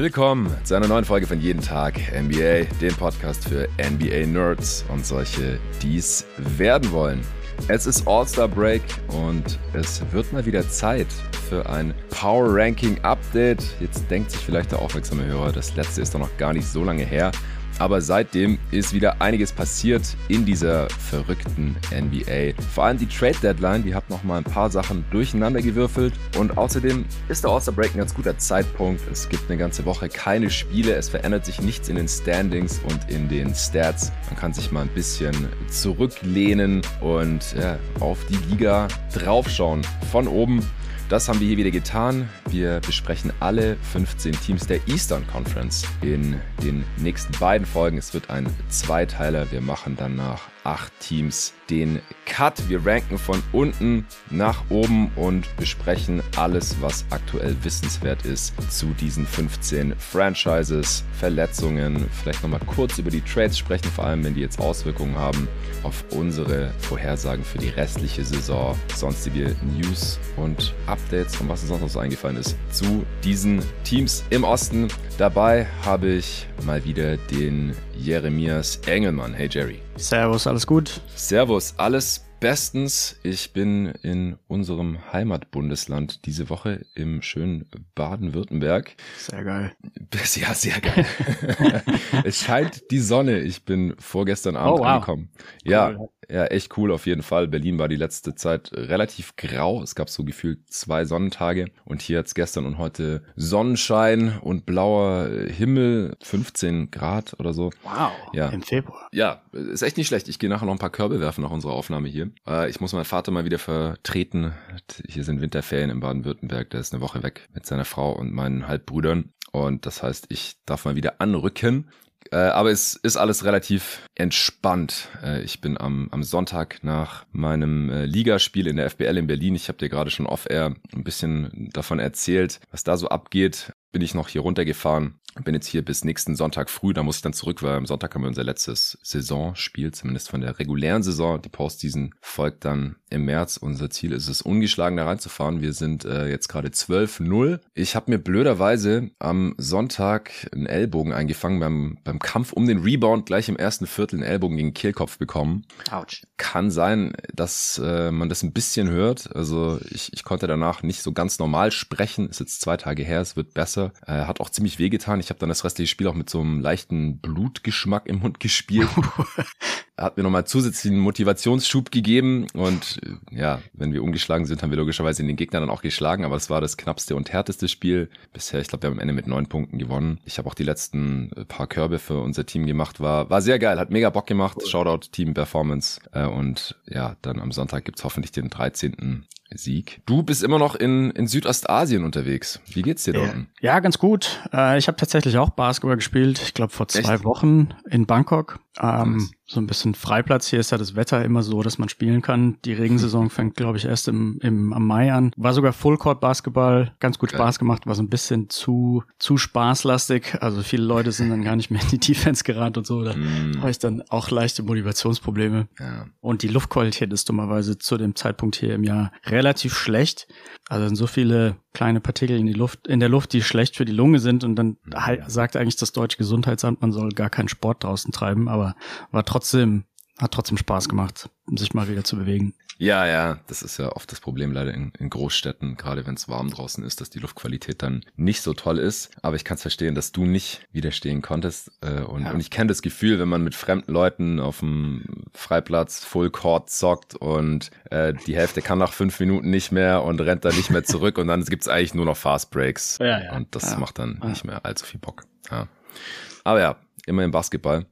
Willkommen zu einer neuen Folge von Jeden Tag NBA, dem Podcast für NBA-Nerds und solche, die es werden wollen. Es ist All-Star Break und es wird mal wieder Zeit für ein Power Ranking Update. Jetzt denkt sich vielleicht der aufmerksame Hörer, das letzte ist doch noch gar nicht so lange her. Aber seitdem ist wieder einiges passiert in dieser verrückten NBA. Vor allem die Trade Deadline, die hat noch mal ein paar Sachen durcheinander gewürfelt. Und außerdem ist der All-Star Break ein ganz guter Zeitpunkt. Es gibt eine ganze Woche keine Spiele. Es verändert sich nichts in den Standings und in den Stats. Man kann sich mal ein bisschen zurücklehnen und ja, auf die Liga draufschauen. Von oben das haben wir hier wieder getan. Wir besprechen alle 15 Teams der Eastern Conference in den nächsten beiden Folgen. Es wird ein Zweiteiler. Wir machen danach acht Teams den Cut. Wir ranken von unten nach oben und besprechen alles, was aktuell wissenswert ist zu diesen 15 Franchises, Verletzungen, vielleicht nochmal kurz über die Trades sprechen, vor allem wenn die jetzt Auswirkungen haben auf unsere Vorhersagen für die restliche Saison, sonstige News und Updates und was uns sonst noch so eingefallen ist zu diesen Teams im Osten. Dabei habe ich mal wieder den Jeremias Engelmann. Hey Jerry. Servus, alles gut? Servus, alles bestens. Ich bin in unserem Heimatbundesland diese Woche im schönen Baden-Württemberg. Sehr geil. Ja, sehr geil. es scheint die Sonne. Ich bin vorgestern Abend oh, wow. angekommen. Cool. ja, echt cool auf jeden Fall. Berlin war die letzte Zeit relativ grau. Es gab so gefühlt zwei Sonnentage und hier hat's gestern und heute Sonnenschein und blauer Himmel, 15 Grad oder so. Wow. Ja. Im Februar. Ja, ist echt nicht schlecht. Ich gehe nachher noch ein paar Körbe werfen nach unserer Aufnahme hier. Äh, ich muss meinen Vater mal wieder vertreten. Hier sind Winterferien in Baden-Württemberg. Der ist eine Woche weg mit seiner Frau und meinen Halbbrüdern. Und das heißt, ich darf mal wieder anrücken. Äh, aber es ist alles relativ entspannt. Äh, ich bin am, am Sonntag nach meinem äh, Ligaspiel in der FBL in Berlin. Ich habe dir gerade schon off-air ein bisschen davon erzählt, was da so abgeht. Bin ich noch hier runtergefahren bin jetzt hier bis nächsten Sonntag früh, da muss ich dann zurück, weil am Sonntag haben wir unser letztes Saisonspiel, zumindest von der regulären Saison. Die Postseason folgt dann im März. Unser Ziel ist es, ungeschlagen da reinzufahren. Wir sind äh, jetzt gerade 12-0. Ich habe mir blöderweise am Sonntag einen Ellbogen eingefangen beim, beim Kampf um den Rebound, gleich im ersten Viertel einen Ellbogen gegen den Kehlkopf bekommen. Autsch. Kann sein, dass äh, man das ein bisschen hört. Also ich, ich konnte danach nicht so ganz normal sprechen. Ist jetzt zwei Tage her, es wird besser. Äh, hat auch ziemlich wehgetan. Ich habe dann das restliche Spiel auch mit so einem leichten Blutgeschmack im Mund gespielt. hat mir nochmal zusätzlichen Motivationsschub gegeben und äh, ja, wenn wir umgeschlagen sind, haben wir logischerweise den Gegner dann auch geschlagen, aber es war das knappste und härteste Spiel bisher. Ich glaube, wir haben am Ende mit neun Punkten gewonnen. Ich habe auch die letzten äh, paar Körbe für unser Team gemacht, war war sehr geil, hat mega Bock gemacht. Shoutout Team Performance äh, und ja, dann am Sonntag gibt's hoffentlich den 13. Sieg. Du bist immer noch in, in Südostasien unterwegs. Wie geht's dir unten? Ja, ganz gut. Äh, ich habe tatsächlich auch Basketball gespielt. Ich glaube vor zwei Echt? Wochen in Bangkok. Ähm, so ein bisschen Freiplatz. Hier ist ja das Wetter immer so, dass man spielen kann. Die Regensaison fängt, glaube ich, erst im, im am Mai an. War sogar Fullcourt Basketball, ganz gut Spaß gemacht, war so ein bisschen zu zu spaßlastig. Also viele Leute sind dann gar nicht mehr in die Defense gerannt und so. Da mm. habe ich dann auch leichte Motivationsprobleme. Ja. Und die Luftqualität ist dummerweise zu dem Zeitpunkt hier im Jahr relativ schlecht. Also sind so viele kleine Partikel in die Luft, in der Luft, die schlecht für die Lunge sind und dann mhm. sagt eigentlich das deutsche Gesundheitsamt, man soll gar keinen Sport draußen treiben, aber war trotzdem, hat trotzdem Spaß gemacht, um sich mal wieder zu bewegen. Ja, ja, das ist ja oft das Problem leider in, in Großstädten, gerade wenn es warm draußen ist, dass die Luftqualität dann nicht so toll ist. Aber ich kann es verstehen, dass du nicht widerstehen konntest. Äh, und, ja. und ich kenne das Gefühl, wenn man mit fremden Leuten auf dem Freiplatz Full Court zockt und äh, die Hälfte kann nach fünf Minuten nicht mehr und rennt dann nicht mehr zurück und dann gibt's eigentlich nur noch Fast Breaks. Ja, ja. Und das macht dann nicht mehr allzu viel Bock. Ja. Aber ja, immer im Basketball.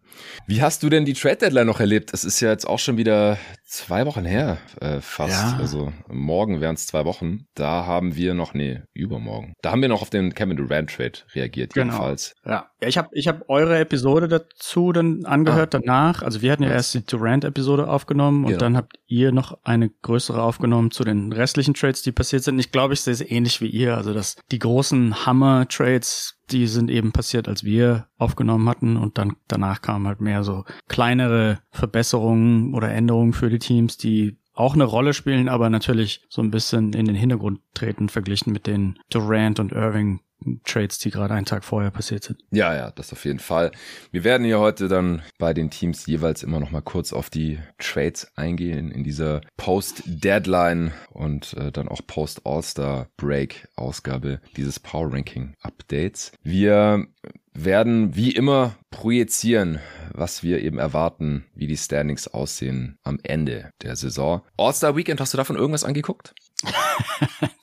Wie hast du denn die Trade Deadline noch erlebt? Es ist ja jetzt auch schon wieder zwei Wochen her, äh, fast. Ja. Also morgen wären es zwei Wochen. Da haben wir noch, nee, übermorgen. Da haben wir noch auf den Kevin Durant Trade reagiert, genau. jedenfalls. Ja, ja ich habe ich hab eure Episode dazu dann angehört ah. danach. Also wir hatten ja erst die Durant-Episode aufgenommen und genau. dann habt ihr noch eine größere aufgenommen zu den restlichen Trades, die passiert sind. Ich glaube, ich sehe es ähnlich wie ihr. Also dass die großen Hammer-Trades die sind eben passiert, als wir aufgenommen hatten. Und dann danach kamen halt mehr so kleinere Verbesserungen oder Änderungen für die Teams, die auch eine Rolle spielen, aber natürlich so ein bisschen in den Hintergrund treten verglichen mit den Durant und Irving Trades, die gerade einen Tag vorher passiert sind. Ja, ja, das auf jeden Fall. Wir werden hier heute dann bei den Teams jeweils immer noch mal kurz auf die Trades eingehen in dieser Post-Deadline und äh, dann auch Post-All-Star-Break-Ausgabe dieses Power Ranking Updates. Wir werden wie immer projizieren, was wir eben erwarten, wie die Standings aussehen am Ende der Saison. All-Star Weekend, hast du davon irgendwas angeguckt?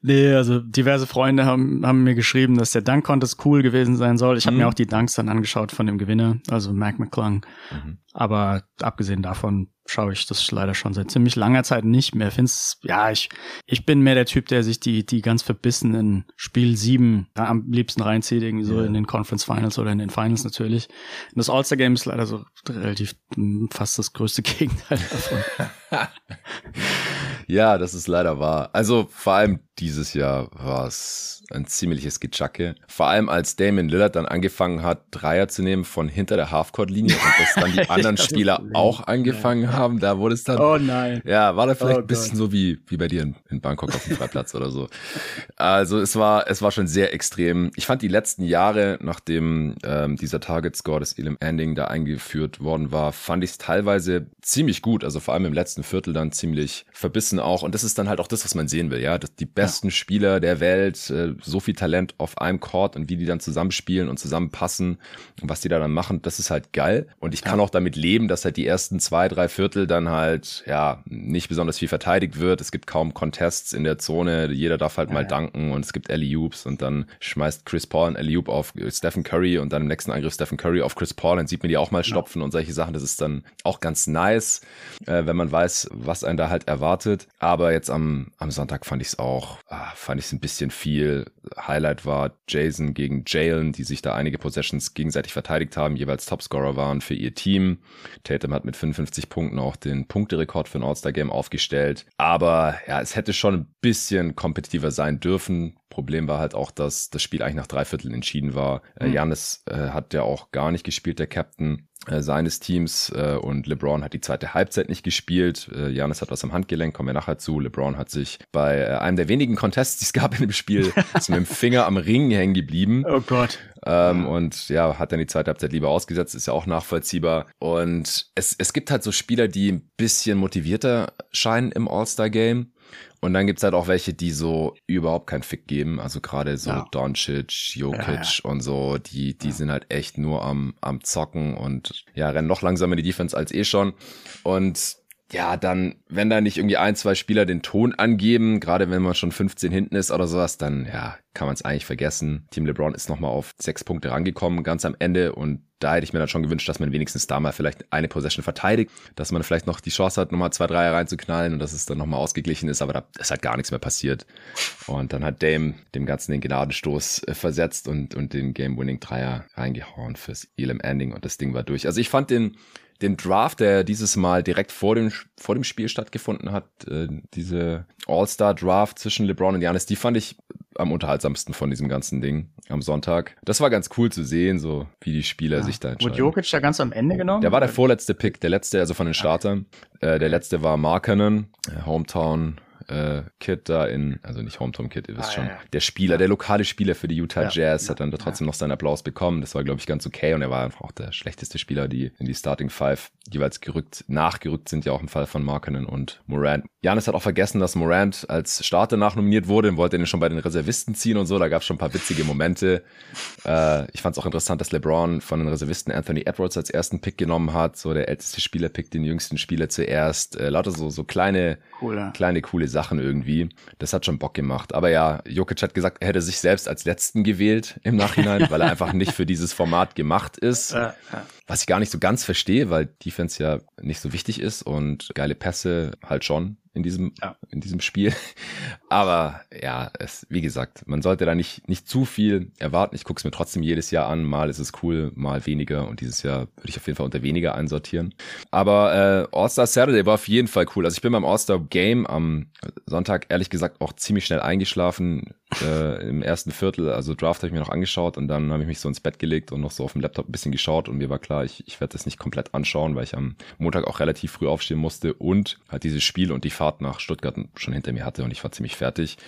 Nee, also diverse Freunde haben, haben mir geschrieben, dass der Dunk-Contest cool gewesen sein soll. Ich habe mhm. mir auch die Dunks dann angeschaut von dem Gewinner, also Mac McClung. Mhm. Aber abgesehen davon schaue ich das leider schon seit ziemlich langer Zeit nicht mehr. Find's, ja, ich, ich bin mehr der Typ, der sich die, die ganz verbissenen Spiel 7 am liebsten reinzieht, irgendwie so ja. in den Conference Finals oder in den Finals natürlich. Und das All-Star Game ist leider so relativ hm, fast das größte Gegenteil davon. ja, das ist leider wahr. Also vor allem dieses Jahr war es ein ziemliches Gechacke. Vor allem als Damon Lillard dann angefangen hat, Dreier zu nehmen von hinter der Halfcourt-Linie und das dann die anderen Spieler auch angefangen ja. haben. Da wurde es dann. Oh nein. Ja, war da vielleicht oh ein bisschen so wie, wie bei dir in, in Bangkok auf dem Freiplatz oder so. Also es war, es war schon sehr extrem. Ich fand die letzten Jahre, nachdem ähm, dieser Target Score des Elam Ending da eingeführt worden war, fand ich es teilweise ziemlich gut. Also vor allem im letzten Viertel dann ziemlich verbissen auch. Und das ist dann halt auch das, was man sehen will, ja. Dass die besten ja. Spieler der Welt, äh, so viel Talent auf einem Court und wie die dann zusammenspielen und zusammenpassen und was die da dann machen, das ist halt geil. Und ich kann auch damit leben, dass halt die ersten zwei, drei Viertel dann halt, ja, nicht besonders viel verteidigt wird. Es gibt kaum Contests in der Zone. Jeder darf halt ja, mal danken und es gibt Ellie Oops und dann schmeißt Chris Paul ein Ellie Oop auf Stephen Curry und dann im nächsten Angriff Stephen Curry auf Chris Paul. Dann sieht man die auch mal stopfen und solche Sachen. Das ist dann auch ganz nice, äh, wenn man weiß, was einen da halt erwartet. Aber jetzt am, am Sonntag fand ich es auch, ah, fand ich es ein bisschen viel. Highlight war Jason gegen Jalen, die sich da einige Possessions gegenseitig verteidigt haben, jeweils Topscorer waren für ihr Team. Tatum hat mit 55 Punkten auch den Punkterekord für ein All-Star-Game aufgestellt. Aber ja, es hätte schon ein bisschen kompetitiver sein dürfen. Problem war halt auch, dass das Spiel eigentlich nach drei Vierteln entschieden war. Mhm. Janis äh, hat ja auch gar nicht gespielt, der Captain äh, seines Teams äh, und LeBron hat die zweite Halbzeit nicht gespielt. Äh, Janis hat was am Handgelenk, kommen wir nachher zu. LeBron hat sich bei äh, einem der wenigen Contests, die es gab in dem Spiel, mit dem Finger am Ring hängen geblieben. Oh Gott. Ähm, und ja, hat dann die zweite Halbzeit lieber ausgesetzt, ist ja auch nachvollziehbar. Und es, es gibt halt so Spieler, die ein bisschen motivierter scheinen im All-Star-Game. Und dann gibt's halt auch welche, die so überhaupt keinen Fick geben. Also gerade so ja. Doncic, Jokic ja, ja. und so, die, die sind halt echt nur am, am Zocken und ja, rennen noch langsamer in die Defense als eh schon. Und ja, dann, wenn da nicht irgendwie ein, zwei Spieler den Ton angeben, gerade wenn man schon 15 hinten ist oder sowas, dann ja, kann man es eigentlich vergessen. Team LeBron ist nochmal auf sechs Punkte rangekommen, ganz am Ende und da hätte ich mir dann schon gewünscht, dass man wenigstens da mal vielleicht eine Possession verteidigt, dass man vielleicht noch die Chance hat, nochmal zwei, drei reinzuknallen und dass es dann nochmal ausgeglichen ist, aber da ist halt gar nichts mehr passiert. Und dann hat Dame dem Ganzen den Gnadenstoß äh, versetzt und, und den Game-Winning-Dreier reingehauen fürs Elam Ending und das Ding war durch. Also ich fand den, den Draft, der dieses Mal direkt vor dem, vor dem Spiel stattgefunden hat, äh, diese All-Star-Draft zwischen LeBron und Janis, die fand ich am unterhaltsamsten von diesem ganzen Ding am Sonntag. Das war ganz cool zu sehen, so wie die Spieler ja. sich da entscheiden. Wurde Jokic da ganz am Ende genommen? Der war der vorletzte Pick, der letzte, also von den Startern. Äh, der letzte war Markkanen, äh, Hometown äh, Kid da in, also nicht Hometown Kid, ihr wisst ah, schon, ja. der Spieler, ja. der lokale Spieler für die Utah Jazz hat dann da trotzdem noch seinen Applaus bekommen. Das war, glaube ich, ganz okay und er war einfach auch der schlechteste Spieler, die in die Starting Five jeweils gerückt, nachgerückt sind, ja auch im Fall von Markkanen und Morant. Janis hat auch vergessen, dass Morant als Starter nachnominiert wurde und wollte ihn schon bei den Reservisten ziehen und so. Da gab es schon ein paar witzige Momente. Äh, ich fand es auch interessant, dass LeBron von den Reservisten Anthony Edwards als ersten Pick genommen hat. So der älteste Spieler pickt den jüngsten Spieler zuerst. Äh, lauter so, so kleine, cool, kleine, coole Sachen Sachen irgendwie. Das hat schon Bock gemacht. Aber ja, Jokic hat gesagt, er hätte sich selbst als Letzten gewählt im Nachhinein, weil er einfach nicht für dieses Format gemacht ist. Was ich gar nicht so ganz verstehe, weil Defense ja nicht so wichtig ist und geile Pässe halt schon in diesem, ja. in diesem Spiel. Aber ja, es, wie gesagt, man sollte da nicht, nicht zu viel erwarten. Ich gucke es mir trotzdem jedes Jahr an. Mal ist es cool, mal weniger. Und dieses Jahr würde ich auf jeden Fall unter weniger einsortieren. Aber äh, All-Star Saturday war auf jeden Fall cool. Also ich bin beim All-Star Game am Sonntag ehrlich gesagt auch ziemlich schnell eingeschlafen äh, im ersten Viertel. Also Draft habe ich mir noch angeschaut und dann habe ich mich so ins Bett gelegt und noch so auf dem Laptop ein bisschen geschaut und mir war klar, ich, ich werde das nicht komplett anschauen, weil ich am Montag auch relativ früh aufstehen musste und halt dieses Spiel und die Fahrt nach Stuttgart schon hinter mir hatte und ich war ziemlich fertig.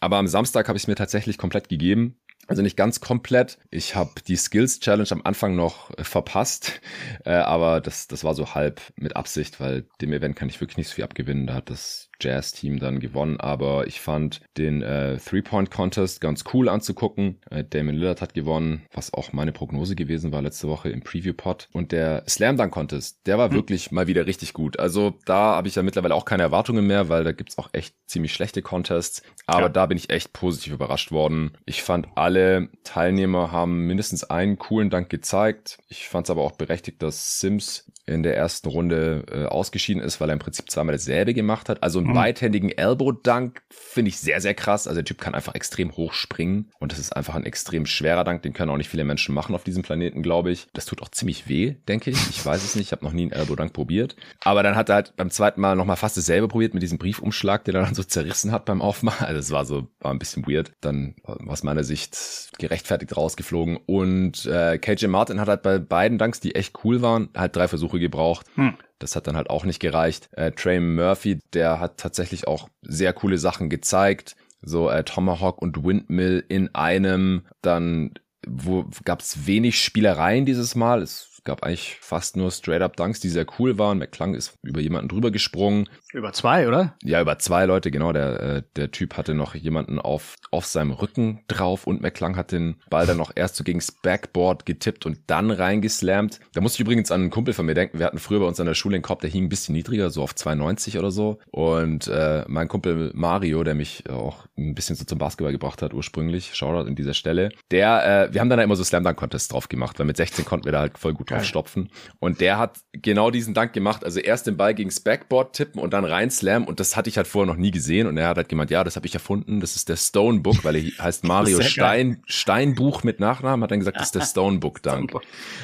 Aber am Samstag habe ich es mir tatsächlich komplett gegeben. Also nicht ganz komplett. Ich habe die Skills Challenge am Anfang noch äh, verpasst, äh, aber das, das war so halb mit Absicht, weil dem Event kann ich wirklich nicht so viel abgewinnen. Da hat das Jazz-Team dann gewonnen, aber ich fand den äh, Three-Point-Contest ganz cool anzugucken. Äh, Damon Lillard hat gewonnen, was auch meine Prognose gewesen war letzte Woche im Preview-Pod. Und der Slam-Dunk-Contest, der war mhm. wirklich mal wieder richtig gut. Also da habe ich ja mittlerweile auch keine Erwartungen mehr, weil da gibt's auch echt ziemlich schlechte Contests. Aber ja. da bin ich echt positiv überrascht worden. Ich fand, alle Teilnehmer haben mindestens einen coolen Dank gezeigt. Ich fand es aber auch berechtigt, dass Sims in der ersten Runde äh, ausgeschieden ist, weil er im Prinzip zweimal dasselbe gemacht hat. Also einen mhm. beidhändigen Elbow-Dunk finde ich sehr, sehr krass. Also der Typ kann einfach extrem hoch springen und das ist einfach ein extrem schwerer Dunk. Den können auch nicht viele Menschen machen auf diesem Planeten, glaube ich. Das tut auch ziemlich weh, denke ich. Ich weiß es nicht. Ich habe noch nie einen Elbow-Dunk probiert. Aber dann hat er halt beim zweiten Mal nochmal fast dasselbe probiert mit diesem Briefumschlag, den er dann so zerrissen hat beim Aufmachen. Also es war so, war ein bisschen weird. Dann aus meiner Sicht gerechtfertigt rausgeflogen. Und äh, KJ Martin hat halt bei beiden Dunks, die echt cool waren, halt drei Versuche gebraucht. Hm. Das hat dann halt auch nicht gereicht. Äh, Trey Murphy, der hat tatsächlich auch sehr coole Sachen gezeigt. So äh, Tomahawk und Windmill in einem. Dann wo gab es wenig Spielereien dieses Mal. Es gab eigentlich fast nur Straight-Up-Dunks, die sehr cool waren. McClung ist über jemanden drüber gesprungen. Über zwei, oder? Ja, über zwei Leute, genau. Der, äh, der Typ hatte noch jemanden auf, auf seinem Rücken drauf und McClung hat den Ball dann noch erst so gegens Backboard getippt und dann reingeslammt. Da musste ich übrigens an einen Kumpel von mir denken. Wir hatten früher bei uns an der Schule einen Korb, der hing ein bisschen niedriger, so auf 2,90 oder so. Und äh, mein Kumpel Mario, der mich auch ein bisschen so zum Basketball gebracht hat ursprünglich, Shoutout an dieser Stelle, der, äh, wir haben dann da immer so Slam-Dunk-Contests drauf gemacht, weil mit 16 konnten wir da halt voll gut draufstopfen. Und der hat genau diesen Dank gemacht. Also erst den Ball gegens Backboard tippen und dann rein slam. Und das hatte ich halt vorher noch nie gesehen. Und er hat halt gemeint, ja, das habe ich erfunden. Das ist der Stone Book, weil er heißt Mario Stein, Steinbuch mit Nachnamen. Hat dann gesagt, das ist der Stone Book Dank.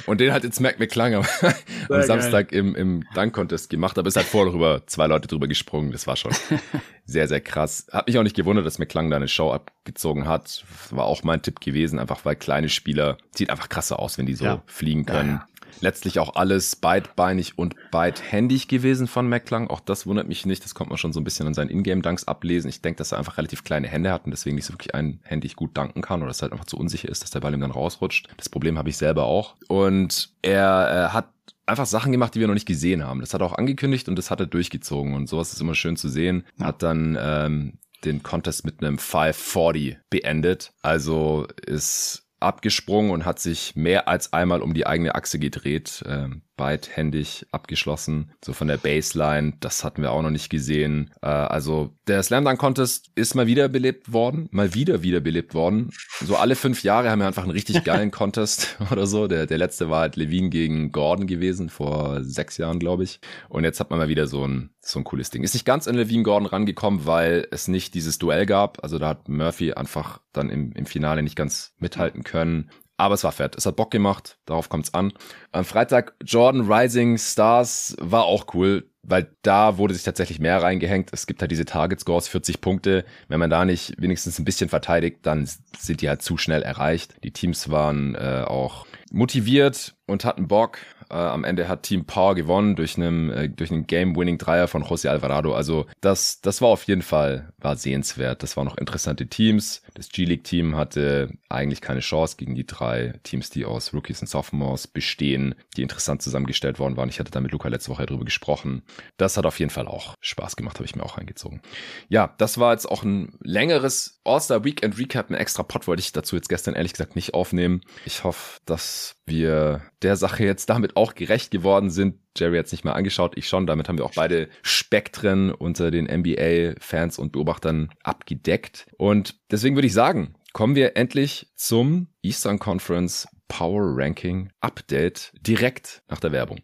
Und den hat jetzt Mac McClung am, am Samstag im, im Dank-Contest gemacht. Aber es hat vorher drüber zwei Leute drüber gesprungen. Das war schon sehr, sehr krass. Hat mich auch nicht gewundert, dass McClung da eine Show abgezogen hat. War auch mein Tipp gewesen, einfach weil kleine Spieler sieht einfach krasser aus, wenn die so ja. fliegen können. Ja, ja letztlich auch alles beidbeinig und beidhändig gewesen von McClung. Auch das wundert mich nicht. Das kommt man schon so ein bisschen an seinen Ingame-Dunks ablesen. Ich denke, dass er einfach relativ kleine Hände hat und deswegen nicht so wirklich einhändig gut danken kann oder es halt einfach zu unsicher ist, dass der Ball ihm dann rausrutscht. Das Problem habe ich selber auch. Und er äh, hat einfach Sachen gemacht, die wir noch nicht gesehen haben. Das hat er auch angekündigt und das hat er durchgezogen und sowas ist immer schön zu sehen. Hat dann ähm, den Contest mit einem 540 beendet. Also ist abgesprungen und hat sich mehr als einmal um die eigene Achse gedreht. Ähm, beidhändig abgeschlossen, so von der Baseline. Das hatten wir auch noch nicht gesehen. Äh, also der Slam Dunk Contest ist mal wiederbelebt worden, mal wieder wiederbelebt worden. So alle fünf Jahre haben wir einfach einen richtig geilen Contest oder so. Der, der letzte war halt Levine gegen Gordon gewesen, vor sechs Jahren, glaube ich. Und jetzt hat man mal wieder so ein, so ein cooles Ding. Ist nicht ganz an Levine Gordon rangekommen, weil es nicht dieses Duell gab. Also da hat Murphy einfach dann im, im Finale nicht ganz mithalten können. Aber es war fett. Es hat Bock gemacht. Darauf kommt es an. Am Freitag Jordan Rising Stars war auch cool, weil da wurde sich tatsächlich mehr reingehängt. Es gibt halt diese Target Scores, 40 Punkte. Wenn man da nicht wenigstens ein bisschen verteidigt, dann sind die halt zu schnell erreicht. Die Teams waren äh, auch motiviert und hatten Bock. Äh, am Ende hat Team Power gewonnen durch einen, äh, durch einen Game-Winning-Dreier von José Alvarado. Also das, das war auf jeden Fall war sehenswert. Das waren noch interessante Teams. Das G-League-Team hatte eigentlich keine Chance gegen die drei Teams, die aus Rookies und Sophomores bestehen, die interessant zusammengestellt worden waren. Ich hatte da mit Luca letzte Woche drüber gesprochen. Das hat auf jeden Fall auch Spaß gemacht, habe ich mir auch reingezogen. Ja, das war jetzt auch ein längeres All-Star Weekend Recap. Ein extra Pod wollte ich dazu jetzt gestern ehrlich gesagt nicht aufnehmen. Ich hoffe, dass wir der Sache jetzt damit auch gerecht geworden sind. Jerry hat es nicht mal angeschaut, ich schon. Damit haben wir auch beide Spektren unter den NBA-Fans und Beobachtern abgedeckt. Und deswegen würde ich sagen, kommen wir endlich zum Eastern Conference Power Ranking Update direkt nach der Werbung.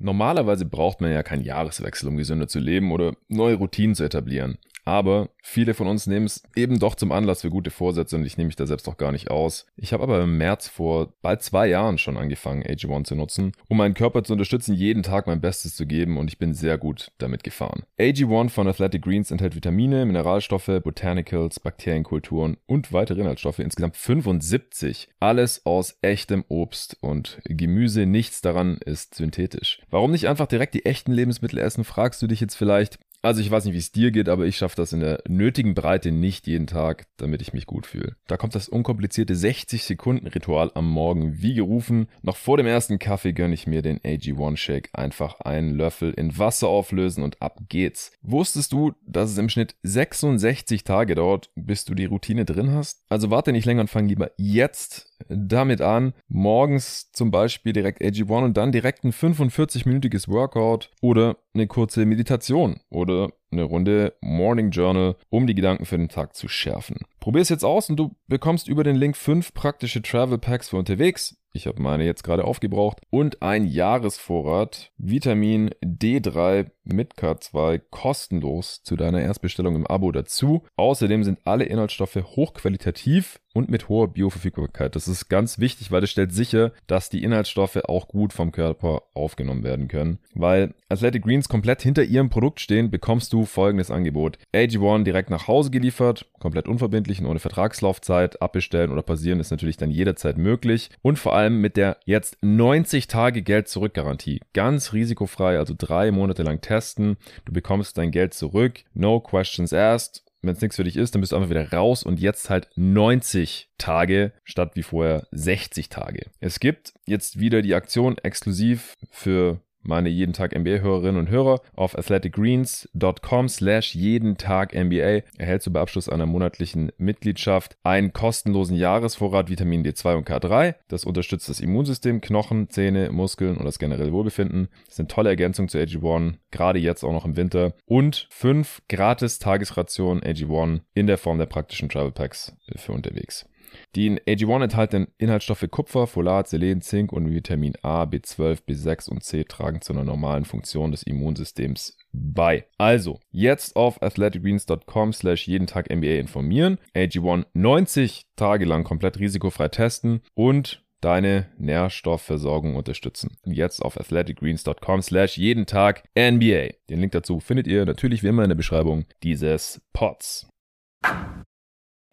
Normalerweise braucht man ja keinen Jahreswechsel, um gesünder zu leben oder neue Routinen zu etablieren. Aber viele von uns nehmen es eben doch zum Anlass für gute Vorsätze und ich nehme mich da selbst auch gar nicht aus. Ich habe aber im März vor bald zwei Jahren schon angefangen, AG1 zu nutzen, um meinen Körper zu unterstützen, jeden Tag mein Bestes zu geben und ich bin sehr gut damit gefahren. AG1 von Athletic Greens enthält Vitamine, Mineralstoffe, Botanicals, Bakterienkulturen und weitere Inhaltsstoffe, insgesamt 75. Alles aus echtem Obst und Gemüse, nichts daran ist synthetisch. Warum nicht einfach direkt die echten Lebensmittel essen, fragst du dich jetzt vielleicht. Also ich weiß nicht, wie es dir geht, aber ich schaffe das in der nötigen Breite nicht jeden Tag, damit ich mich gut fühle. Da kommt das unkomplizierte 60-Sekunden-Ritual am Morgen wie gerufen. Noch vor dem ersten Kaffee gönne ich mir den AG1 Shake. Einfach einen Löffel in Wasser auflösen und ab geht's. Wusstest du, dass es im Schnitt 66 Tage dauert, bis du die Routine drin hast? Also warte nicht länger und fang lieber jetzt damit an, morgens zum Beispiel direkt AG1 und dann direkt ein 45-minütiges Workout oder eine kurze Meditation oder eine Runde Morning Journal, um die Gedanken für den Tag zu schärfen. Probier es jetzt aus und du bekommst über den Link fünf praktische Travel Packs für unterwegs. Ich habe meine jetzt gerade aufgebraucht und ein Jahresvorrat Vitamin D3 mit K2 kostenlos zu deiner Erstbestellung im Abo dazu. Außerdem sind alle Inhaltsstoffe hochqualitativ und mit hoher Bioverfügbarkeit. Das ist ganz wichtig, weil das stellt sicher, dass die Inhaltsstoffe auch gut vom Körper aufgenommen werden können. Weil Athletic Greens komplett hinter ihrem Produkt stehen, bekommst du folgendes Angebot. AG1 direkt nach Hause geliefert, komplett unverbindlich und ohne Vertragslaufzeit. Abbestellen oder passieren ist natürlich dann jederzeit möglich. Und vor allem mit der jetzt 90 Tage Geld zurück Garantie. Ganz risikofrei, also drei Monate lang testen. Du bekommst dein Geld zurück. No questions asked wenn es nichts für dich ist, dann bist du einfach wieder raus und jetzt halt 90 Tage statt wie vorher 60 Tage. Es gibt jetzt wieder die Aktion exklusiv für meine jeden Tag NBA-Hörerinnen und Hörer auf athleticgreens.com slash jeden Tag NBA erhältst du bei Abschluss einer monatlichen Mitgliedschaft einen kostenlosen Jahresvorrat Vitamin D2 und K3. Das unterstützt das Immunsystem, Knochen, Zähne, Muskeln und das generelle Wohlbefinden. Das eine tolle Ergänzung zu AG1, gerade jetzt auch noch im Winter. Und fünf gratis Tagesrationen AG1 in der Form der praktischen Travel Packs für unterwegs. Die in AG1 enthaltenen Inhaltsstoffe Kupfer, Folat, Selen, Zink und Vitamin A, B12, B6 und C tragen zu einer normalen Funktion des Immunsystems bei. Also, jetzt auf athleticgreens.com slash jeden Tag NBA informieren, AG1 90 Tage lang komplett risikofrei testen und deine Nährstoffversorgung unterstützen. Jetzt auf athleticgreens.com slash jeden Tag NBA. Den Link dazu findet ihr natürlich wie immer in der Beschreibung dieses Pods.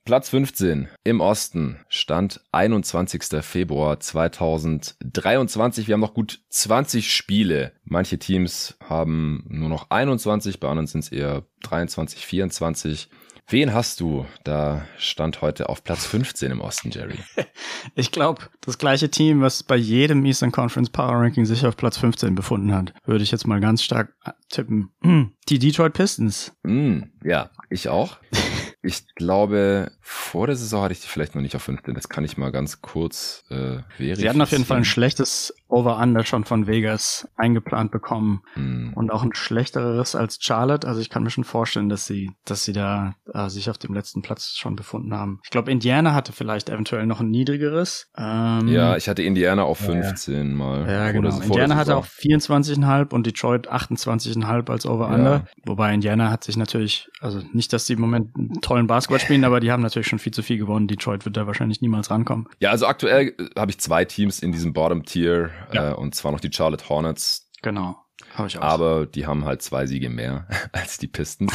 Platz 15 im Osten stand 21. Februar 2023. Wir haben noch gut 20 Spiele. Manche Teams haben nur noch 21, bei anderen sind es eher 23, 24. Wen hast du? Da stand heute auf Platz 15 im Osten, Jerry. Ich glaube, das gleiche Team, was bei jedem Eastern Conference Power Ranking sich auf Platz 15 befunden hat, würde ich jetzt mal ganz stark tippen. Die Detroit Pistons. Mm, ja, ich auch. Ich glaube, vor der Saison hatte ich die vielleicht noch nicht auf 15. Das kann ich mal ganz kurz äh, verifizieren. Sie hatten auf jeden Fall ein schlechtes Over-Under schon von Vegas eingeplant bekommen hm. und auch ein schlechteres als Charlotte. Also ich kann mir schon vorstellen, dass sie, dass sie da äh, sich auf dem letzten Platz schon befunden haben. Ich glaube, Indiana hatte vielleicht eventuell noch ein niedrigeres. Ähm, ja, ich hatte Indiana auf 15 ja. mal. Ja, genau. Indiana hatte auch 24,5 und Detroit 28,5 als Over-Under. Ja. Wobei Indiana hat sich natürlich, also nicht, dass sie im Moment einen tollen Basketball spielen, aber die haben natürlich schon viel zu viel gewonnen. Detroit wird da wahrscheinlich niemals rankommen. Ja, also aktuell äh, habe ich zwei Teams in diesem Bottom-Tier ja. äh, und zwar noch die Charlotte Hornets. Genau. Hab ich auch. Aber die haben halt zwei Siege mehr als die Pistons.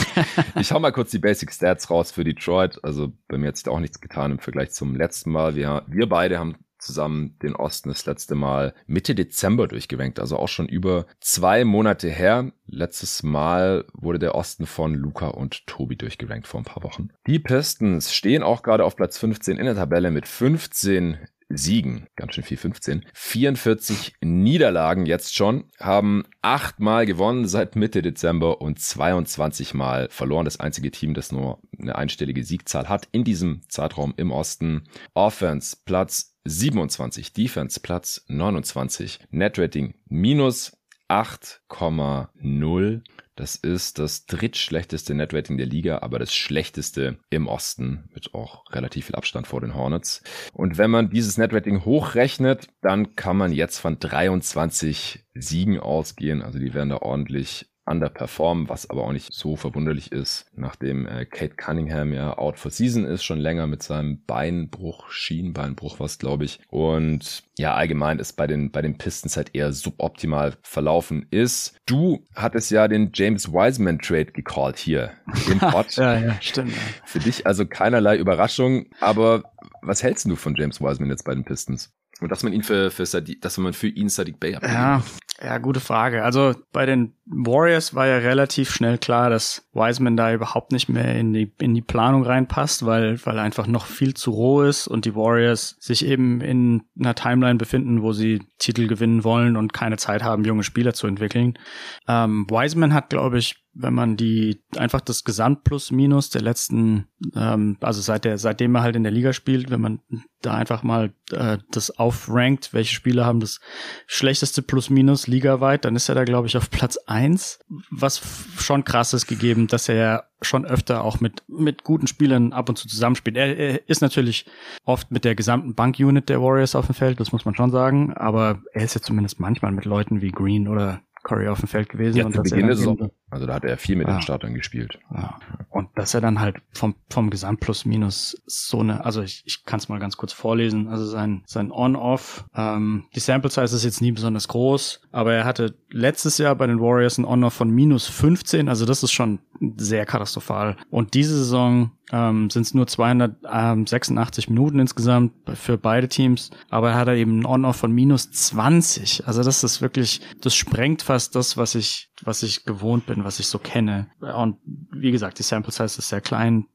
ich hau mal kurz die Basic Stats raus für Detroit. Also bei mir hat sich da auch nichts getan im Vergleich zum letzten Mal. Wir, wir beide haben zusammen den Osten das letzte Mal Mitte Dezember durchgerankt, also auch schon über zwei Monate her. Letztes Mal wurde der Osten von Luca und Tobi durchgerankt vor ein paar Wochen. Die Pistons stehen auch gerade auf Platz 15 in der Tabelle mit 15 Siegen, ganz schön viel 15, 44 Niederlagen jetzt schon, haben achtmal gewonnen seit Mitte Dezember und 22 Mal verloren. Das einzige Team, das nur eine einstellige Siegzahl hat in diesem Zeitraum im Osten. Offense Platz 27, Defense Platz 29, Netrating minus 8,0. Das ist das drittschlechteste Netrating der Liga, aber das schlechteste im Osten mit auch relativ viel Abstand vor den Hornets. Und wenn man dieses Netrating hochrechnet, dann kann man jetzt von 23 Siegen ausgehen. Also die werden da ordentlich underperformen, was aber auch nicht so verwunderlich ist, nachdem äh, Kate Cunningham ja out for season ist, schon länger mit seinem Beinbruch, Schienbeinbruch was, glaube ich. Und ja, allgemein ist bei den, bei den Pistons halt eher suboptimal verlaufen ist. Du hattest ja den James Wiseman Trade gecallt hier im Pod. ja, ja, stimmt. Für dich also keinerlei Überraschung, aber was hältst du von James Wiseman jetzt bei den Pistons? Und dass man ihn für, für Sadiq, dass man für ihn Sadiq Bay abgibt. Ja, ja, gute Frage. Also bei den Warriors war ja relativ schnell klar, dass Wiseman da überhaupt nicht mehr in die, in die Planung reinpasst, weil, weil einfach noch viel zu roh ist und die Warriors sich eben in einer Timeline befinden, wo sie Titel gewinnen wollen und keine Zeit haben, junge Spieler zu entwickeln. Ähm, Wiseman hat, glaube ich, wenn man die einfach das Gesamtplus-Minus der letzten, ähm, also seit der, seitdem er halt in der Liga spielt, wenn man da einfach mal äh, das aufrankt, welche Spieler haben das schlechteste Plus-Minus ligaweit, dann ist er da, glaube ich, auf Platz eins, was schon krass ist gegeben, dass er ja schon öfter auch mit, mit guten Spielern ab und zu zusammenspielt. Er, er ist natürlich oft mit der gesamten Bank-Unit der Warriors auf dem Feld, das muss man schon sagen, aber er ist ja zumindest manchmal mit Leuten wie Green oder Curry auf dem Feld gewesen. Ja, und zu Beginn der Saison. Also da hat er viel mit ja. den Startern gespielt. Ja. Und dass er dann halt vom, vom Gesamtplus minus so eine, also ich, ich kann es mal ganz kurz vorlesen, also sein, sein On-Off, ähm, die Sample Size ist jetzt nie besonders groß, aber er hatte letztes Jahr bei den Warriors ein On-Off von minus 15, also das ist schon sehr katastrophal. Und diese Saison ähm, sind es nur 286 Minuten insgesamt für beide Teams, aber er hat eben ein On-Off von minus 20. Also das ist wirklich, das sprengt fast das, was ich, was ich gewohnt bin, was ich so kenne. Und wie gesagt, die Sample Size ist sehr klein,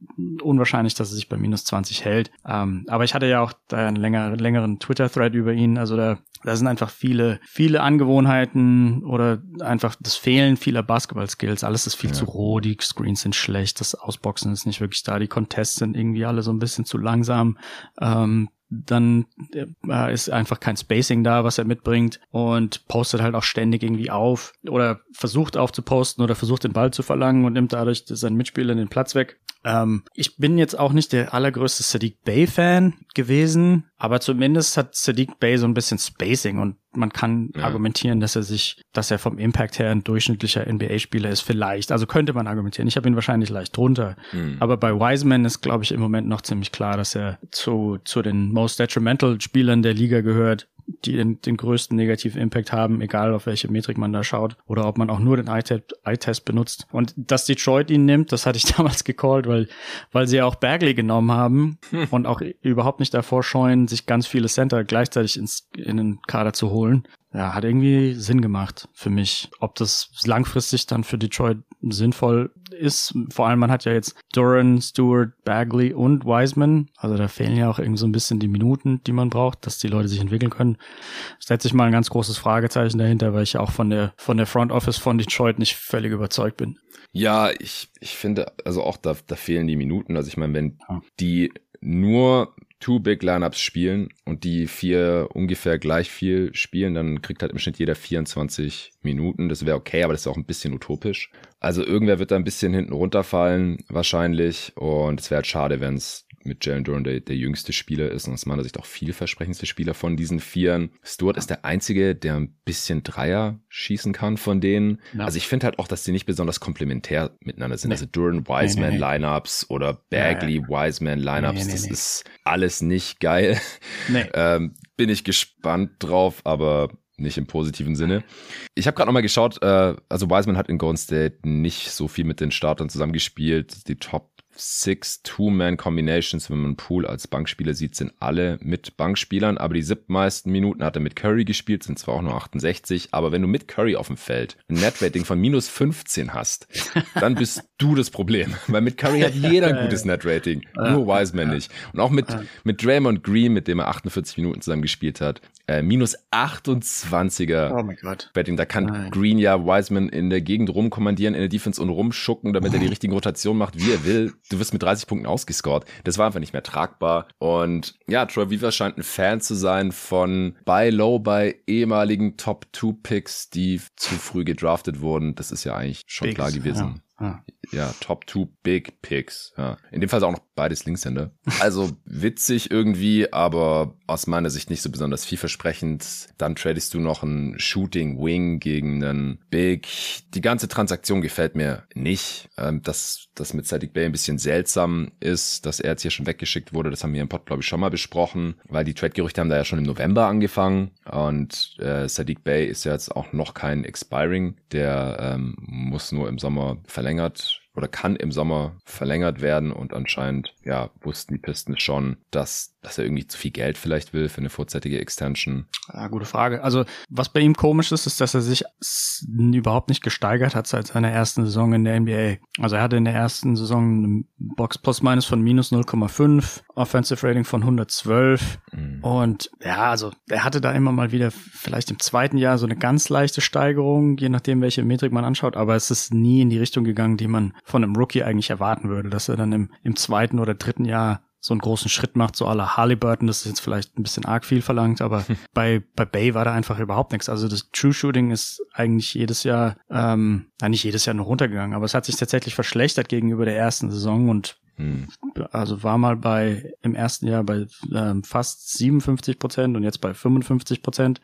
unwahrscheinlich, dass er sich bei minus 20 hält. Ähm, aber ich hatte ja auch da einen länger, längeren Twitter-Thread über ihn, also da da sind einfach viele, viele Angewohnheiten oder einfach das Fehlen vieler Basketball-Skills. Alles ist viel ja. zu roh, die Screens sind schlecht, das Ausboxen ist nicht wirklich da, die Contests sind irgendwie alle so ein bisschen zu langsam. Ähm, dann äh, ist einfach kein Spacing da, was er mitbringt und postet halt auch ständig irgendwie auf oder versucht aufzuposten oder versucht den Ball zu verlangen und nimmt dadurch seinen Mitspieler den Platz weg. Ähm, ich bin jetzt auch nicht der allergrößte Sadiq Bay Fan gewesen, aber zumindest hat Sadiq Bay so ein bisschen Spacing und man kann ja. argumentieren, dass er sich, dass er vom Impact her ein durchschnittlicher NBA-Spieler ist, vielleicht. Also könnte man argumentieren. Ich habe ihn wahrscheinlich leicht drunter. Mhm. Aber bei Wiseman ist, glaube ich, im Moment noch ziemlich klar, dass er zu, zu den most detrimental Spielern der Liga gehört die den, den größten negativen Impact haben, egal auf welche Metrik man da schaut oder ob man auch nur den Eye-Test benutzt. Und dass Detroit ihn nimmt, das hatte ich damals gecallt, weil, weil sie auch Bagley genommen haben hm. und auch überhaupt nicht davor scheuen, sich ganz viele Center gleichzeitig ins, in den Kader zu holen ja, hat irgendwie Sinn gemacht für mich. Ob das langfristig dann für Detroit sinnvoll ist, vor allem man hat ja jetzt Duran, Stewart, Bagley und Wiseman. Also da fehlen ja auch irgendwie so ein bisschen die Minuten, die man braucht, dass die Leute sich entwickeln können. Setze ich mal ein ganz großes Fragezeichen dahinter, weil ich ja auch von der, von der Front Office von Detroit nicht völlig überzeugt bin. Ja, ich, ich finde, also auch da, da fehlen die Minuten. Also ich meine, wenn die nur Two Big Lineups spielen und die vier ungefähr gleich viel spielen, dann kriegt halt im Schnitt jeder 24 Minuten. Das wäre okay, aber das ist auch ein bisschen utopisch. Also irgendwer wird da ein bisschen hinten runterfallen, wahrscheinlich. Und es wäre halt schade, wenn es mit Jalen Duran der, der jüngste Spieler ist und aus meiner Sicht auch vielversprechendste Spieler von diesen Vieren. Stuart ist der einzige, der ein bisschen Dreier schießen kann von denen. Ja. Also ich finde halt auch, dass die nicht besonders komplementär miteinander sind. Nee. Also Duran Wiseman nee, nee, Lineups oder Bagley. Wiseman Lineups, das ist alles nicht geil. ähm, bin ich gespannt drauf, aber nicht im positiven Sinne. Ich habe gerade nochmal geschaut, äh, also Wiseman hat in Golden State nicht so viel mit den Startern zusammengespielt. Die Top Six Two-Man-Combinations, wenn man Pool als Bankspieler sieht, sind alle mit Bankspielern, aber die siebtmeisten Minuten hat er mit Curry gespielt, sind zwar auch nur 68, aber wenn du mit Curry auf dem Feld ein Net-Rating von minus 15 hast, dann bist du das Problem, weil mit Curry hat jeder ein gutes Net-Rating, nur Wiseman nicht. Und auch mit, mit Draymond Green, mit dem er 48 Minuten zusammen gespielt hat, äh, minus 28er oh mein Gott. Rating. Da kann Nein. Green ja Wiseman in der Gegend rumkommandieren in der Defense und rumschucken, damit er die richtigen Rotationen macht, wie er will du wirst mit 30 Punkten ausgescored. Das war einfach nicht mehr tragbar. Und ja, Troy Weaver scheint ein Fan zu sein von Buy Low bei ehemaligen Top 2 Picks, die zu früh gedraftet wurden. Das ist ja eigentlich schon Bigs, klar gewesen. Ja. Ja ja, Top Two Big Picks. Ja. In dem Fall auch noch beides Linkshänder. Also witzig irgendwie, aber aus meiner Sicht nicht so besonders vielversprechend. Dann tradest du noch einen Shooting Wing gegen einen Big. Die ganze Transaktion gefällt mir nicht. Ähm, dass das mit Sadiq Bay ein bisschen seltsam ist, dass er jetzt hier schon weggeschickt wurde. Das haben wir im Pod, glaube ich, schon mal besprochen, weil die Trade-Gerüchte haben da ja schon im November angefangen und äh, Sadiq Bay ist ja jetzt auch noch kein Expiring. Der ähm, muss nur im Sommer verlängert oder kann im Sommer verlängert werden und anscheinend, ja, wussten die Pistons schon, dass, dass er irgendwie zu viel Geld vielleicht will für eine vorzeitige Extension. Ja, gute Frage. Also, was bei ihm komisch ist, ist, dass er sich überhaupt nicht gesteigert hat seit seiner ersten Saison in der NBA. Also, er hatte in der ersten Saison eine Box Plus Minus von minus 0,5, Offensive Rating von 112 mhm. und ja, also, er hatte da immer mal wieder vielleicht im zweiten Jahr so eine ganz leichte Steigerung, je nachdem, welche Metrik man anschaut, aber es ist nie in die Richtung gegangen, die man von einem Rookie eigentlich erwarten würde, dass er dann im, im zweiten oder dritten Jahr so einen großen Schritt macht, so aller Halliburton, das ist jetzt vielleicht ein bisschen arg viel verlangt, aber bei, bei Bay war da einfach überhaupt nichts. Also das True Shooting ist eigentlich jedes Jahr, ähm, na nicht jedes Jahr nur runtergegangen, aber es hat sich tatsächlich verschlechtert gegenüber der ersten Saison und hm. Also war mal bei im ersten Jahr bei ähm, fast 57 Prozent und jetzt bei 55 Prozent.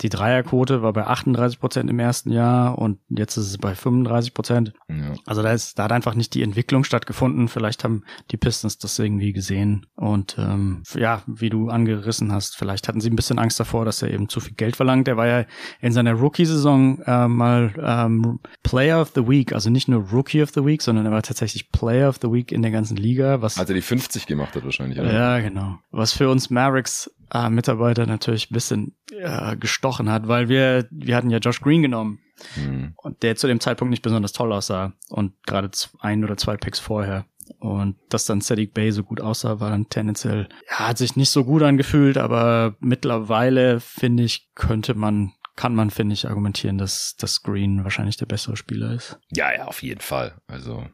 Die Dreierquote war bei 38 Prozent im ersten Jahr und jetzt ist es bei 35 Prozent. Ja. Also da ist, da hat einfach nicht die Entwicklung stattgefunden. Vielleicht haben die Pistons das irgendwie gesehen. Und ähm, ja, wie du angerissen hast, vielleicht hatten sie ein bisschen Angst davor, dass er eben zu viel Geld verlangt. Er war ja in seiner Rookie-Saison äh, mal ähm, Player of the Week, also nicht nur Rookie of the Week, sondern er war tatsächlich Player of the Week in der ganzen Liga. Was, Als er die 50 gemacht hat wahrscheinlich, oder? Ja, genau. Was für uns Mavericks äh, Mitarbeiter natürlich ein bisschen äh, gestochen hat, weil wir, wir hatten ja Josh Green genommen. Mhm. Und der zu dem Zeitpunkt nicht besonders toll aussah. Und gerade ein oder zwei Picks vorher. Und dass dann Sadiq Bay so gut aussah, war dann tendenziell, ja, hat sich nicht so gut angefühlt, aber mittlerweile, finde ich, könnte man kann man, finde ich, argumentieren, dass das Green wahrscheinlich der bessere Spieler ist. Ja, ja, auf jeden Fall. Also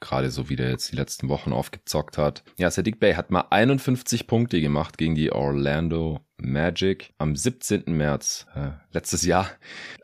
Gerade so wie der jetzt die letzten Wochen aufgezockt hat. Ja, Sadiq Bay hat mal 51 Punkte gemacht gegen die Orlando Magic am 17. März äh, letztes Jahr.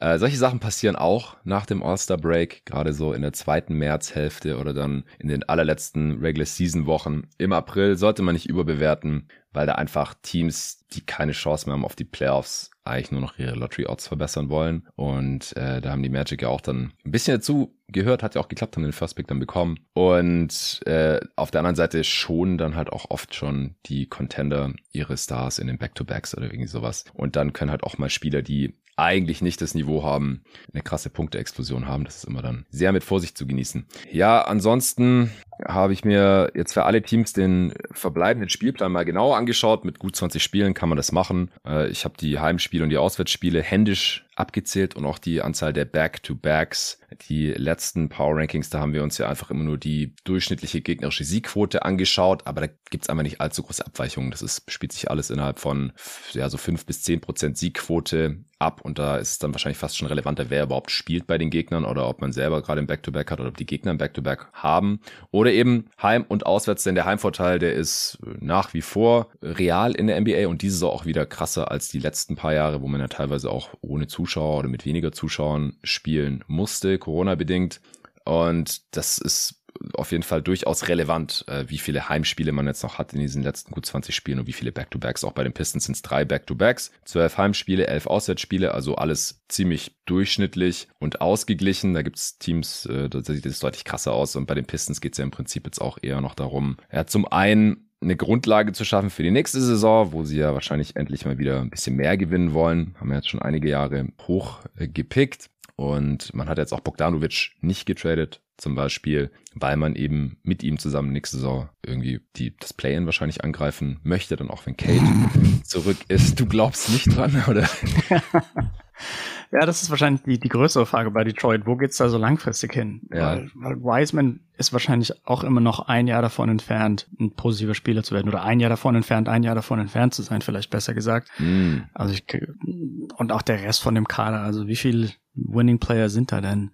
Äh, solche Sachen passieren auch nach dem All-Star Break, gerade so in der zweiten Märzhälfte oder dann in den allerletzten Regular Season Wochen. Im April sollte man nicht überbewerten, weil da einfach Teams, die keine Chance mehr haben auf die Playoffs, eigentlich nur noch ihre Lottery Odds verbessern wollen. Und äh, da haben die Magic ja auch dann ein bisschen dazu gehört, hat ja auch geklappt, haben den First Pick dann bekommen. Und äh, auf der anderen Seite schonen dann halt auch oft schon die Contender ihre Stars in den Back-to-Backs oder irgendwie sowas. Und dann können halt auch mal Spieler, die eigentlich nicht das Niveau haben, eine krasse Punkte-Explosion haben. Das ist immer dann sehr mit Vorsicht zu genießen. Ja, ansonsten habe ich mir jetzt für alle Teams den verbleibenden Spielplan mal genauer angeschaut. Mit gut 20 Spielen kann man das machen. Äh, ich habe die Heimspiele und die Auswärtsspiele händisch abgezählt und auch die Anzahl der Back-to-Backs. Die letzten Power Rankings, da haben wir uns ja einfach immer nur die durchschnittliche gegnerische Siegquote angeschaut, aber da gibt's einfach nicht allzu große Abweichungen. Das ist, spielt sich alles innerhalb von ja, so fünf bis zehn Prozent Siegquote ab und da ist es dann wahrscheinlich fast schon relevanter, wer überhaupt spielt bei den Gegnern oder ob man selber gerade ein Back-to-Back -Back hat oder ob die Gegner ein Back-to-Back -Back haben oder eben Heim und Auswärts, denn der Heimvorteil, der ist nach wie vor real in der NBA und diese Saison auch wieder krasser als die letzten paar Jahre, wo man ja teilweise auch ohne Zuschauer oder mit weniger Zuschauern spielen musste, Corona-bedingt. Und das ist auf jeden Fall durchaus relevant, äh, wie viele Heimspiele man jetzt noch hat in diesen letzten gut 20 Spielen und wie viele Back-to-Backs. Auch bei den Pistons sind es drei Back-to-Backs, zwölf Heimspiele, elf Auswärtsspiele, also alles ziemlich durchschnittlich und ausgeglichen. Da gibt's Teams, äh, da sieht es deutlich krasser aus und bei den Pistons geht's ja im Prinzip jetzt auch eher noch darum, ja, zum einen eine Grundlage zu schaffen für die nächste Saison, wo sie ja wahrscheinlich endlich mal wieder ein bisschen mehr gewinnen wollen. Haben wir jetzt schon einige Jahre hoch äh, gepickt. Und man hat jetzt auch Bogdanovic nicht getradet, zum Beispiel, weil man eben mit ihm zusammen nächste Saison irgendwie die, das Play-In wahrscheinlich angreifen möchte, dann auch wenn Kate zurück ist. Du glaubst nicht dran, oder? Ja, das ist wahrscheinlich die, die größere Frage bei Detroit. Wo geht's da so langfristig hin? Ja. Weil, weil Wiseman ist wahrscheinlich auch immer noch ein Jahr davon entfernt, ein positiver Spieler zu werden oder ein Jahr davon entfernt, ein Jahr davon entfernt zu sein, vielleicht besser gesagt. Mm. Also ich, und auch der Rest von dem Kader. Also wie viel Winning Player sind da denn?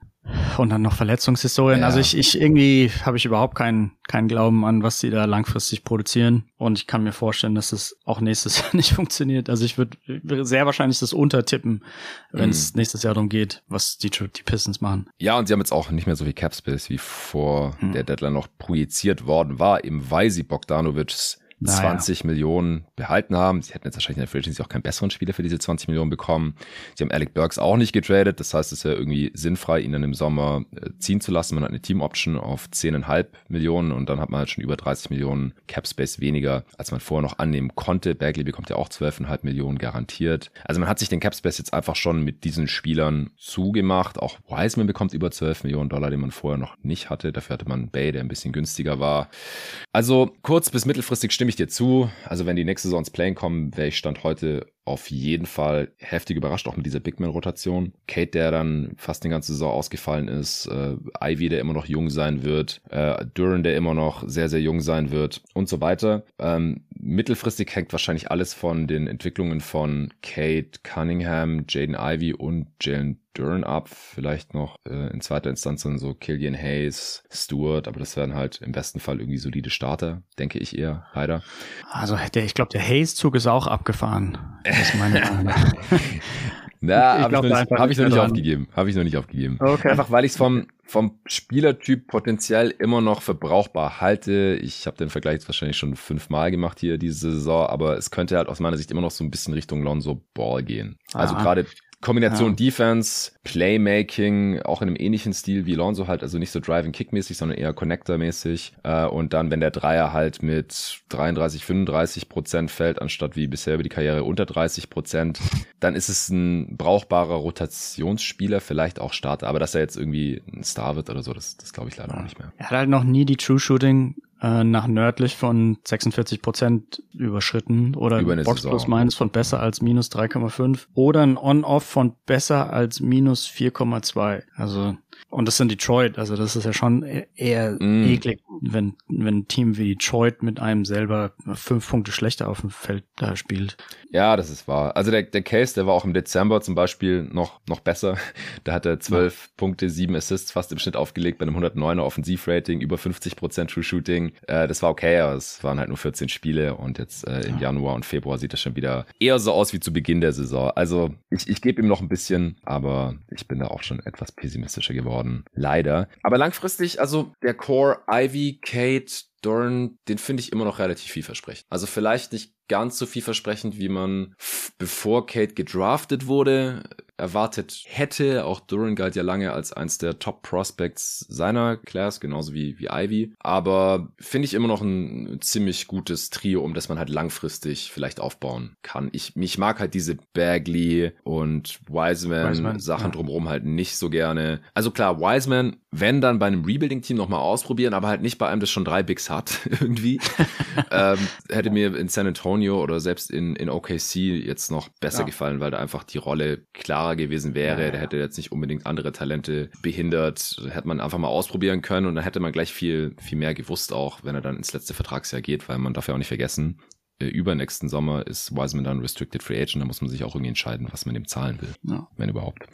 Und dann noch Verletzungshistorien. Ja. Also ich, ich irgendwie habe ich überhaupt keinen keinen Glauben an, was sie da langfristig produzieren. Und ich kann mir vorstellen, dass es auch nächstes Jahr nicht funktioniert. Also ich würde würd sehr wahrscheinlich das untertippen, wenn es mhm. nächstes Jahr darum geht, was die, die Pistons machen. Ja, und sie haben jetzt auch nicht mehr so viel Capspace, wie vor hm. der Deadline noch projiziert worden war, eben weil sie Bogdanovics 20 naja. Millionen behalten haben. Sie hätten jetzt wahrscheinlich in der Free Agency auch keinen besseren Spieler für diese 20 Millionen bekommen. Sie haben Alec Burks auch nicht getradet. Das heißt, es ja irgendwie sinnfrei, ihn dann im Sommer äh, ziehen zu lassen. Man hat eine Team Option auf 10,5 Millionen und dann hat man halt schon über 30 Millionen Cap Space weniger, als man vorher noch annehmen konnte. Bagley bekommt ja auch 12,5 Millionen garantiert. Also man hat sich den Cap Space jetzt einfach schon mit diesen Spielern zugemacht. Auch Wiseman bekommt über 12 Millionen Dollar, den man vorher noch nicht hatte. Dafür hatte man Bay, der ein bisschen günstiger war. Also kurz bis mittelfristig stimme ich dir zu. Also wenn die nächste Saison ins Playing kommen, wäre ich Stand heute auf jeden Fall heftig überrascht, auch mit dieser Big Man-Rotation. Kate, der dann fast die ganze Saison ausgefallen ist, äh, Ivy, der immer noch jung sein wird, äh, Duran, der immer noch sehr, sehr jung sein wird und so weiter. Ähm, mittelfristig hängt wahrscheinlich alles von den Entwicklungen von Kate Cunningham, Jaden Ivy und Jalen Duran ab. Vielleicht noch äh, in zweiter Instanz dann so Killian Hayes, Stewart, aber das wären halt im besten Fall irgendwie solide Starter, denke ich eher, leider. Also der, ich glaube, der Hayes-Zug ist auch abgefahren. Das ist meine Meinung. Na, habe ich, noch nicht, hab ich noch nicht aufgegeben. Habe ich noch nicht aufgegeben. Okay. Einfach weil ich es vom, vom Spielertyp potenziell immer noch für brauchbar halte. Ich habe den Vergleich jetzt wahrscheinlich schon fünfmal gemacht hier diese Saison, aber es könnte halt aus meiner Sicht immer noch so ein bisschen Richtung Lonzo Ball gehen. Also gerade Kombination ja. Defense, Playmaking, auch in einem ähnlichen Stil wie Lonzo halt, also nicht so Drive-and-Kick-mäßig, sondern eher Connector-mäßig. Äh, und dann, wenn der Dreier halt mit 33, 35 Prozent fällt, anstatt wie bisher über die Karriere unter 30 Prozent, dann ist es ein brauchbarer Rotationsspieler, vielleicht auch Starter. Aber dass er jetzt irgendwie ein Star wird oder so, das, das glaube ich leider ja. auch nicht mehr. Er hat halt noch nie die True Shooting äh, nach nördlich von 46 Prozent überschritten oder Über Box Saison. plus minus von besser als minus 3,5 oder ein On-Off von besser als minus 4,2. Also und das sind Detroit, also das ist ja schon e-, eher mm. eklig, wenn, wenn ein Team wie Detroit mit einem selber fünf Punkte schlechter auf dem Feld da spielt. Ja, das ist wahr. Also der, der Case, der war auch im Dezember zum Beispiel noch, noch besser. Da hat er zwölf ja. Punkte, sieben Assists fast im Schnitt aufgelegt bei einem 109er Offensivrating, über 50 Prozent True Shooting. Äh, das war okay, aber es waren halt nur 14 Spiele und jetzt äh, im ja. Januar und Februar sieht das schon wieder eher so aus wie zu Beginn der Saison. Also ich, ich gebe ihm noch ein bisschen, aber ich bin da auch schon etwas pessimistischer geworden geworden. Leider. Aber langfristig, also der Core Ivy, Kate, Dorn, den finde ich immer noch relativ vielversprechend. Also vielleicht nicht ganz so vielversprechend, wie man bevor Kate gedraftet wurde, erwartet hätte. Auch Duran galt ja lange als eins der Top Prospects seiner Class, genauso wie, wie Ivy. Aber finde ich immer noch ein ziemlich gutes Trio, um das man halt langfristig vielleicht aufbauen kann. Ich, mich mag halt diese Bagley und Wiseman, Wiseman Sachen ja. drumherum halt nicht so gerne. Also klar, Wiseman, wenn dann bei einem Rebuilding-Team nochmal ausprobieren, aber halt nicht bei einem, das schon drei Bigs hat, irgendwie. ähm, hätte mir in San Antonio oder selbst in, in OKC jetzt noch besser ja. gefallen, weil da einfach die Rolle klar klarer gewesen wäre. Ja, Der hätte jetzt nicht unbedingt andere Talente behindert. Hätte man einfach mal ausprobieren können und dann hätte man gleich viel, viel mehr gewusst auch, wenn er dann ins letzte Vertragsjahr geht, weil man darf ja auch nicht vergessen, äh, übernächsten Sommer ist Wiseman dann Restricted Free Agent. Da muss man sich auch irgendwie entscheiden, was man ihm zahlen will, ja. wenn überhaupt.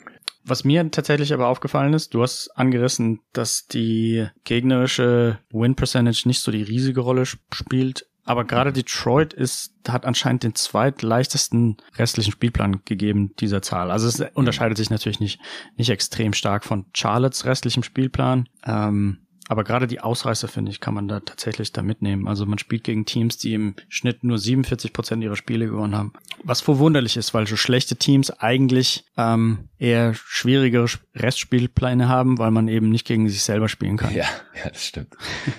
Was mir tatsächlich aber aufgefallen ist, du hast angerissen, dass die gegnerische Win Percentage nicht so die riesige Rolle spielt aber gerade Detroit ist, hat anscheinend den zweitleichtesten restlichen Spielplan gegeben dieser Zahl. Also es unterscheidet sich natürlich nicht, nicht extrem stark von Charlottes restlichem Spielplan. Ähm, aber gerade die Ausreißer, finde ich, kann man da tatsächlich da mitnehmen. Also man spielt gegen Teams, die im Schnitt nur 47 Prozent ihrer Spiele gewonnen haben. Was verwunderlich ist, weil so schlechte Teams eigentlich ähm, eher schwierigere Restspielpläne haben, weil man eben nicht gegen sich selber spielen kann. Ja, ja, das stimmt.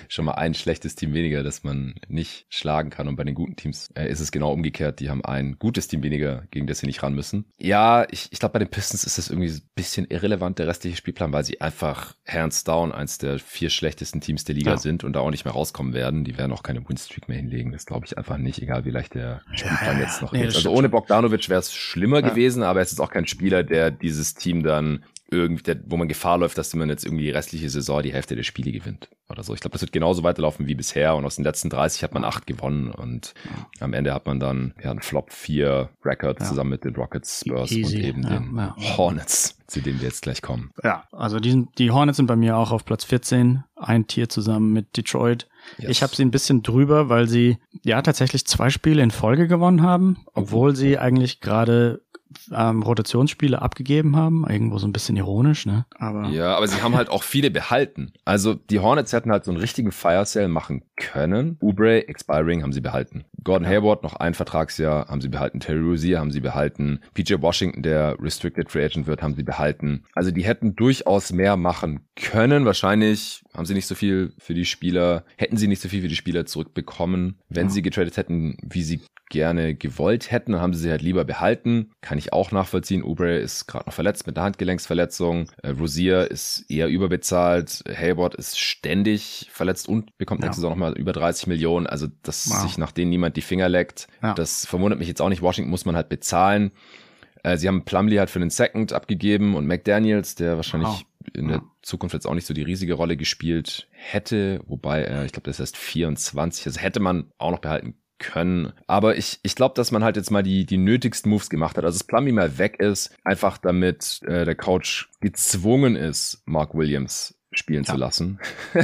Schon mal ein schlechtes Team weniger, das man nicht schlagen kann. Und bei den guten Teams äh, ist es genau umgekehrt. Die haben ein gutes Team weniger, gegen das sie nicht ran müssen. Ja, ich, ich glaube, bei den Pistons ist das irgendwie ein bisschen irrelevant, der restliche Spielplan, weil sie einfach hands down eins der vier schlechtesten Teams der Liga ja. sind und da auch nicht mehr rauskommen werden. Die werden auch keine Winstreak mehr hinlegen. Das glaube ich einfach nicht, egal wie leicht der Spielplan ja, jetzt noch nee, ist. Also ohne Bogdanovic wäre es schlimmer gewesen, aber es ist auch kein Spieler, der dieses Team dann irgendwie, wo man Gefahr läuft, dass man jetzt irgendwie die restliche Saison die Hälfte der Spiele gewinnt oder so. Ich glaube, das wird genauso weiterlaufen wie bisher und aus den letzten 30 hat man acht gewonnen und am Ende hat man dann ja einen Flop 4 Record ja. zusammen mit den Rockets, Spurs Easy. und eben ja, den ja. Hornets, zu denen wir jetzt gleich kommen. Ja, also die, sind, die Hornets sind bei mir auch auf Platz 14, ein Tier zusammen mit Detroit. Yes. Ich habe sie ein bisschen drüber, weil sie ja tatsächlich zwei Spiele in Folge gewonnen haben, obwohl sie eigentlich gerade ähm, Rotationsspiele abgegeben haben. Irgendwo so ein bisschen ironisch, ne? Aber ja, aber sie haben halt auch viele behalten. Also die Hornets hätten halt so einen richtigen Fire Sale machen können. Ubre, Expiring haben sie behalten. Gordon Hayward noch ein Vertragsjahr haben sie behalten. Terry Rozier haben sie behalten. PJ Washington, der Restricted Free Agent wird, haben sie behalten. Also die hätten durchaus mehr machen können. Wahrscheinlich haben sie nicht so viel für die Spieler, hätten sie nicht so viel für die Spieler zurückbekommen, wenn ja. sie getradet hätten, wie sie gerne gewollt hätten, dann haben sie sie halt lieber behalten. Kann ich auch nachvollziehen. Ubre ist gerade noch verletzt mit der Handgelenksverletzung. Äh, Rosier ist eher überbezahlt. Hayward ist ständig verletzt und bekommt ja. nächste Saison nochmal über 30 Millionen. Also, dass wow. sich nach denen niemand die Finger leckt, ja. das verwundert mich jetzt auch nicht. Washington muss man halt bezahlen. Äh, sie haben Plumlee halt für den Second abgegeben und McDaniels, der wahrscheinlich wow. in der Zukunft jetzt auch nicht so die riesige Rolle gespielt hätte, wobei er, ich glaube, das ist erst 24, also hätte man auch noch behalten können. Aber ich, ich glaube, dass man halt jetzt mal die, die nötigsten Moves gemacht hat. Also dass Plummy mal weg ist, einfach damit äh, der Coach gezwungen ist, Mark Williams spielen ja. zu lassen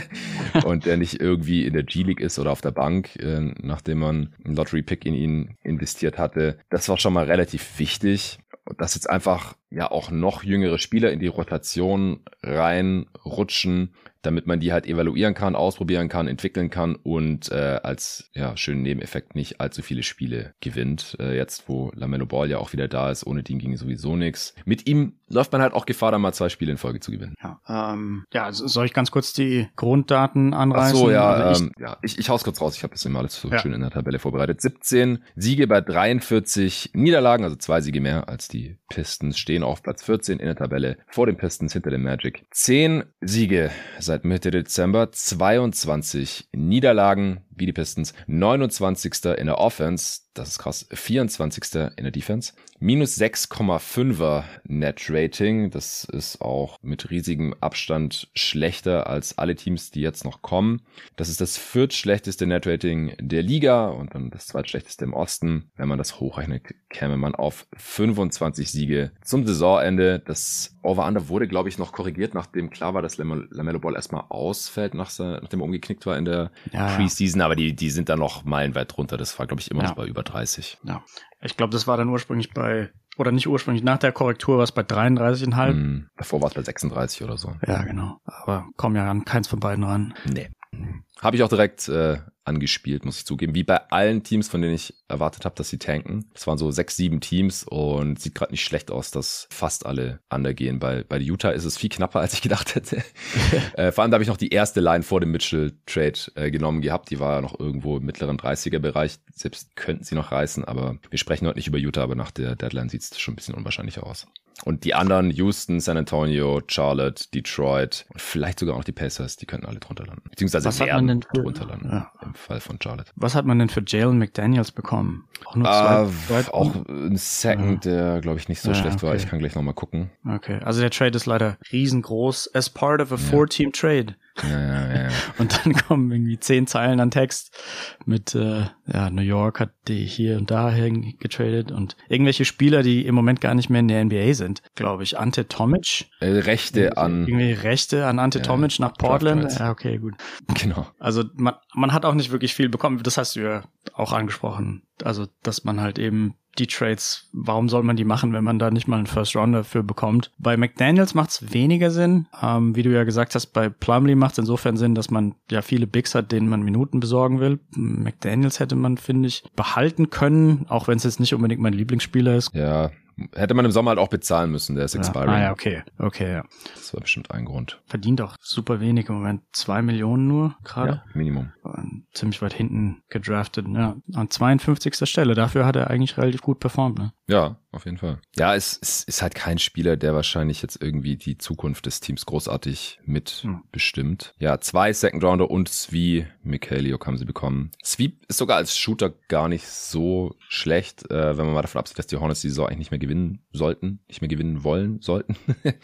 und der nicht irgendwie in der G-League ist oder auf der Bank, äh, nachdem man einen Lottery-Pick in ihn investiert hatte. Das war schon mal relativ wichtig. Und dass jetzt einfach ja auch noch jüngere Spieler in die Rotation reinrutschen, damit man die halt evaluieren kann, ausprobieren kann, entwickeln kann und äh, als ja schönen Nebeneffekt nicht allzu viele Spiele gewinnt. Äh, jetzt, wo Lamello Ball ja auch wieder da ist, ohne den ging sowieso nichts. Mit ihm läuft man halt auch Gefahr, dann mal zwei Spiele in Folge zu gewinnen. Ja, ähm, ja soll ich ganz kurz die Grunddaten anreißen? Ach so, ja, ich, ähm, ja ich, ich hau's kurz raus. Ich habe das immer alles so ja. schön in der Tabelle vorbereitet. 17 Siege bei 43 Niederlagen, also zwei Siege mehr als die Pistons, stehen auf Platz 14 in der Tabelle vor den Pistons hinter dem Magic. Zehn Siege seit Mitte Dezember, 22 Niederlagen wie die Pistons, 29. in der Offense, das ist krass, 24. in der Defense, minus 6,5er Net Rating, das ist auch mit riesigem Abstand schlechter als alle Teams, die jetzt noch kommen. Das ist das viertschlechteste Net Rating der Liga und dann das zweitschlechteste im Osten. Wenn man das hochrechnet, käme man auf 25 Siege zum Saisonende. Das Over-Under wurde, glaube ich, noch korrigiert, nachdem klar war, dass Lamello Ball erstmal ausfällt, nachdem er umgeknickt war in der ja, Preseason, aber die, die sind da noch meilenweit drunter. Das war, glaube ich, immer ja. noch bei über 30. Ja. Ich glaube, das war dann ursprünglich bei, oder nicht ursprünglich, nach der Korrektur war es bei 33,5. Mm, davor war es bei 36 oder so. Ja, genau. Aber kommen ja an keins von beiden ran. Nee. Habe ich auch direkt äh, angespielt, muss ich zugeben. Wie bei allen Teams, von denen ich erwartet habe, dass sie tanken. Es waren so sechs, sieben Teams und sieht gerade nicht schlecht aus, dass fast alle undergehen. Bei, bei Utah ist es viel knapper, als ich gedacht hätte. äh, vor allem da habe ich noch die erste Line vor dem Mitchell-Trade äh, genommen gehabt. Die war ja noch irgendwo im mittleren 30er-Bereich. Selbst könnten sie noch reißen, aber wir sprechen heute nicht über Utah, aber nach der Deadline sieht es schon ein bisschen unwahrscheinlicher aus. Und die anderen, Houston, San Antonio, Charlotte, Detroit und vielleicht sogar auch die Pacers, die könnten alle drunter landen. Beziehungsweise Was werden für, drunter landen ja. im Fall von Charlotte. Was hat man denn für Jalen McDaniels bekommen? Auch nur zwei? Uh, auch ein Second, ja. der glaube ich nicht so ja, schlecht okay. war. Ich kann gleich nochmal gucken. Okay, also der Trade ist leider riesengroß as part of a four-team-Trade. Ja, ja, ja. und dann kommen irgendwie zehn Zeilen an Text mit, äh, ja, New York hat die hier und da getradet und irgendwelche Spieler, die im Moment gar nicht mehr in der NBA sind, glaube ich. Ante Tomic. Äh, Rechte an. Irgendwie Rechte an Ante Tomic nach Portland. Ja, okay, gut. Genau. Also man, man hat auch nicht wirklich viel bekommen. Das hast du ja auch angesprochen. Also, dass man halt eben die Trades, warum soll man die machen, wenn man da nicht mal einen First Rounder für bekommt? Bei McDaniels macht es weniger Sinn. Ähm, wie du ja gesagt hast, bei Plumlee macht es insofern Sinn, dass man ja viele Bigs hat, denen man Minuten besorgen will. McDaniels hätte man, finde ich, behalten können, auch wenn es jetzt nicht unbedingt mein Lieblingsspieler ist. Ja, Hätte man im Sommer halt auch bezahlen müssen, der ist ja. expiring. Ah ja, okay. Okay, ja. Das war bestimmt ein Grund. Verdient auch super wenig im Moment. Zwei Millionen nur gerade. Ja, Minimum. Ziemlich weit hinten gedraftet, ja. An 52. Stelle. Dafür hat er eigentlich relativ gut performt, ne? Ja, auf jeden Fall. Ja, es, es ist halt kein Spieler, der wahrscheinlich jetzt irgendwie die Zukunft des Teams großartig mitbestimmt. Hm. Ja, zwei Second Rounder und Svi Mikhailiuk haben sie bekommen. Svi ist sogar als Shooter gar nicht so schlecht, äh, wenn man mal davon absieht, dass die Hornets die Saison eigentlich nicht mehr gewinnen gewinnen sollten, nicht mehr gewinnen wollen sollten.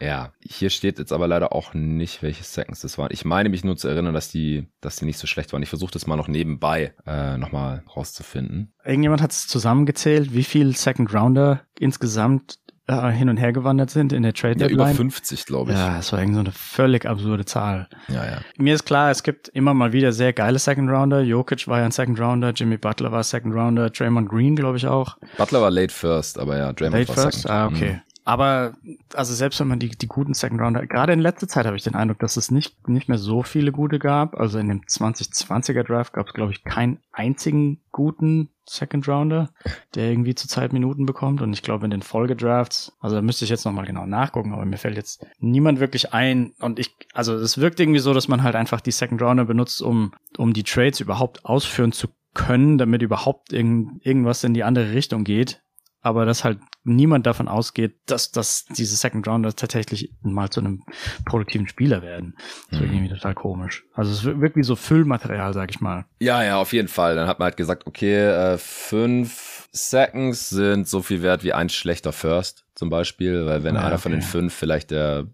ja, hier steht jetzt aber leider auch nicht, welche Seconds das waren. Ich meine mich nur zu erinnern, dass die, dass die nicht so schlecht waren. Ich versuche das mal noch nebenbei äh, nochmal rauszufinden. Irgendjemand hat es zusammengezählt, wie viel Second Rounder insgesamt äh, hin und her gewandert sind in der Trade Deadline. Ja, über 50, glaube ich. Ja, das war irgendwie so eine völlig absurde Zahl. Ja, ja. Mir ist klar, es gibt immer mal wieder sehr geile Second Rounder. Jokic war ja ein Second Rounder, Jimmy Butler war Second Rounder, Draymond Green, glaube ich auch. Butler war late first, aber ja, Draymond late war first? second. Ah, okay. Mhm. Aber also selbst wenn man die, die guten Second Rounder, gerade in letzter Zeit habe ich den Eindruck, dass es nicht, nicht mehr so viele gute gab. Also in dem 2020er Draft gab es, glaube ich, keinen einzigen guten Second Rounder, der irgendwie zur Zeit Minuten bekommt. Und ich glaube, in den Folgedrafts, also da müsste ich jetzt nochmal genau nachgucken, aber mir fällt jetzt niemand wirklich ein. Und ich, also es wirkt irgendwie so, dass man halt einfach die Second Rounder benutzt, um, um die Trades überhaupt ausführen zu können, damit überhaupt irgend, irgendwas in die andere Richtung geht aber dass halt niemand davon ausgeht, dass, dass diese Second Rounder tatsächlich mal zu einem produktiven Spieler werden. Das ist mhm. irgendwie total komisch. Also es ist wirklich so Füllmaterial, sag ich mal. Ja, ja, auf jeden Fall. Dann hat man halt gesagt, okay, äh, fünf Seconds sind so viel wert wie ein schlechter First zum Beispiel, weil wenn ja, einer okay. von den fünf vielleicht der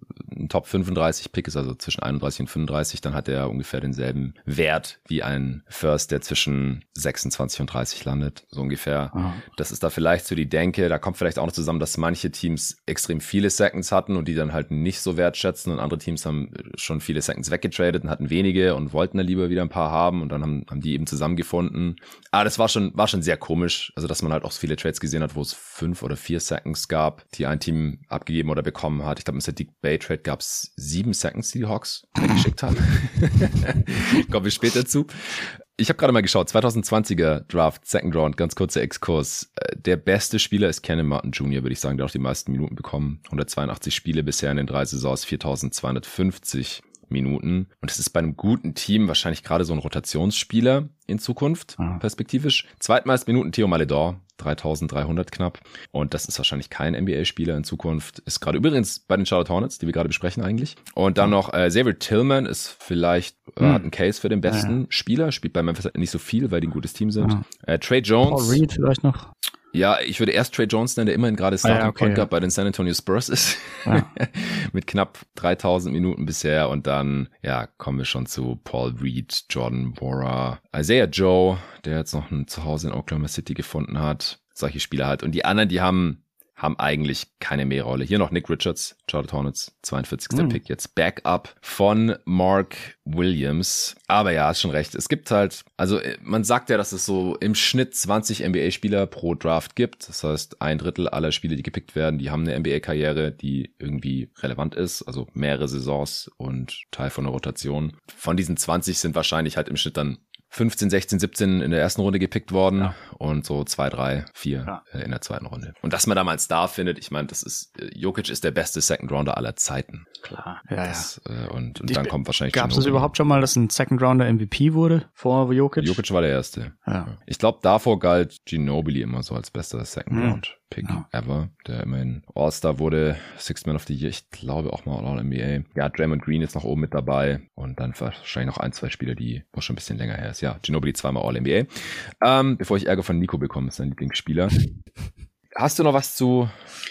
Top 35 Pick ist, also zwischen 31 und 35, dann hat er ungefähr denselben Wert wie ein First, der zwischen 26 und 30 landet, so ungefähr. Oh. Das ist da vielleicht so die Denke, da kommt vielleicht auch noch zusammen, dass manche Teams extrem viele Seconds hatten und die dann halt nicht so wertschätzen und andere Teams haben schon viele Seconds weggetradet und hatten wenige und wollten da lieber wieder ein paar haben und dann haben, haben die eben zusammengefunden. Aber das war schon, war schon sehr komisch, also dass man halt auch so viele Trades gesehen hat, wo es fünf oder vier Seconds gab, die ein Team abgegeben oder bekommen hat. Ich glaube, im Sadiq Bay Trade gab es sieben Seconds, die die Hawks geschickt haben. Kommen wir später zu. Ich habe gerade mal geschaut, 2020er Draft, Second Round, ganz kurzer Exkurs. Äh, der beste Spieler ist Kenan Martin Jr., würde ich sagen, der auch die meisten Minuten bekommen. 182 Spiele bisher in den drei Saisons, 4250 Minuten. Und es ist bei einem guten Team wahrscheinlich gerade so ein Rotationsspieler in Zukunft, perspektivisch. Zweitmeist Minuten Theo Maledor, 3300 knapp. Und das ist wahrscheinlich kein NBA-Spieler in Zukunft. Ist gerade übrigens bei den Charlotte Hornets, die wir gerade besprechen eigentlich. Und dann noch äh, Xavier Tillman ist vielleicht, äh, hm. hat einen Case für den besten ja. Spieler, spielt bei Memphis nicht so viel, weil die ein gutes Team sind. Ja. Äh, Trey Jones. Paul Reed vielleicht noch. Ja, ich würde erst Trey Jones nennen, der immerhin gerade Starting ah, ja, okay, Point ja. bei den San Antonio Spurs ist. Ja. Mit knapp 3000 Minuten bisher. Und dann, ja, kommen wir schon zu Paul Reed, Jordan Bora, Isaiah Joe, der jetzt noch ein Zuhause in Oklahoma City gefunden hat. Solche Spieler halt. Und die anderen, die haben haben eigentlich keine mehr Rolle. Hier noch Nick Richards, Charlotte Hornets, 42. Mhm. Pick jetzt. Backup von Mark Williams. Aber ja, ist schon recht. Es gibt halt, also äh, man sagt ja, dass es so im Schnitt 20 NBA-Spieler pro Draft gibt. Das heißt, ein Drittel aller Spiele, die gepickt werden, die haben eine NBA-Karriere, die irgendwie relevant ist. Also mehrere Saisons und Teil von der Rotation. Von diesen 20 sind wahrscheinlich halt im Schnitt dann 15, 16, 17 in der ersten Runde gepickt worden ja. und so zwei, drei, vier ja. Äh, in der zweiten Runde. Und dass man da mal einen Star findet, ich meine, das ist, äh, Jokic ist der beste Second Rounder aller Zeiten. Klar, ja, das, ja. Äh, und, und dann kommt wahrscheinlich Gab es das überhaupt schon mal, dass ein Second Rounder MVP wurde vor Jokic? Jokic war der erste. Ja. Ich glaube, davor galt Ginobili immer so als bester Second mhm. Round. Pick ja. ever, der immerhin All-Star wurde, Sixth Man of the Year, ich glaube auch mal All-NBA. Ja, Draymond Green ist noch oben mit dabei und dann wahrscheinlich noch ein, zwei Spieler, die wo schon ein bisschen länger her ist. Ja, Ginobili zweimal All-NBA. Ähm, bevor ich Ärger von Nico bekomme, ist sein Lieblingsspieler. Hast du noch was zu,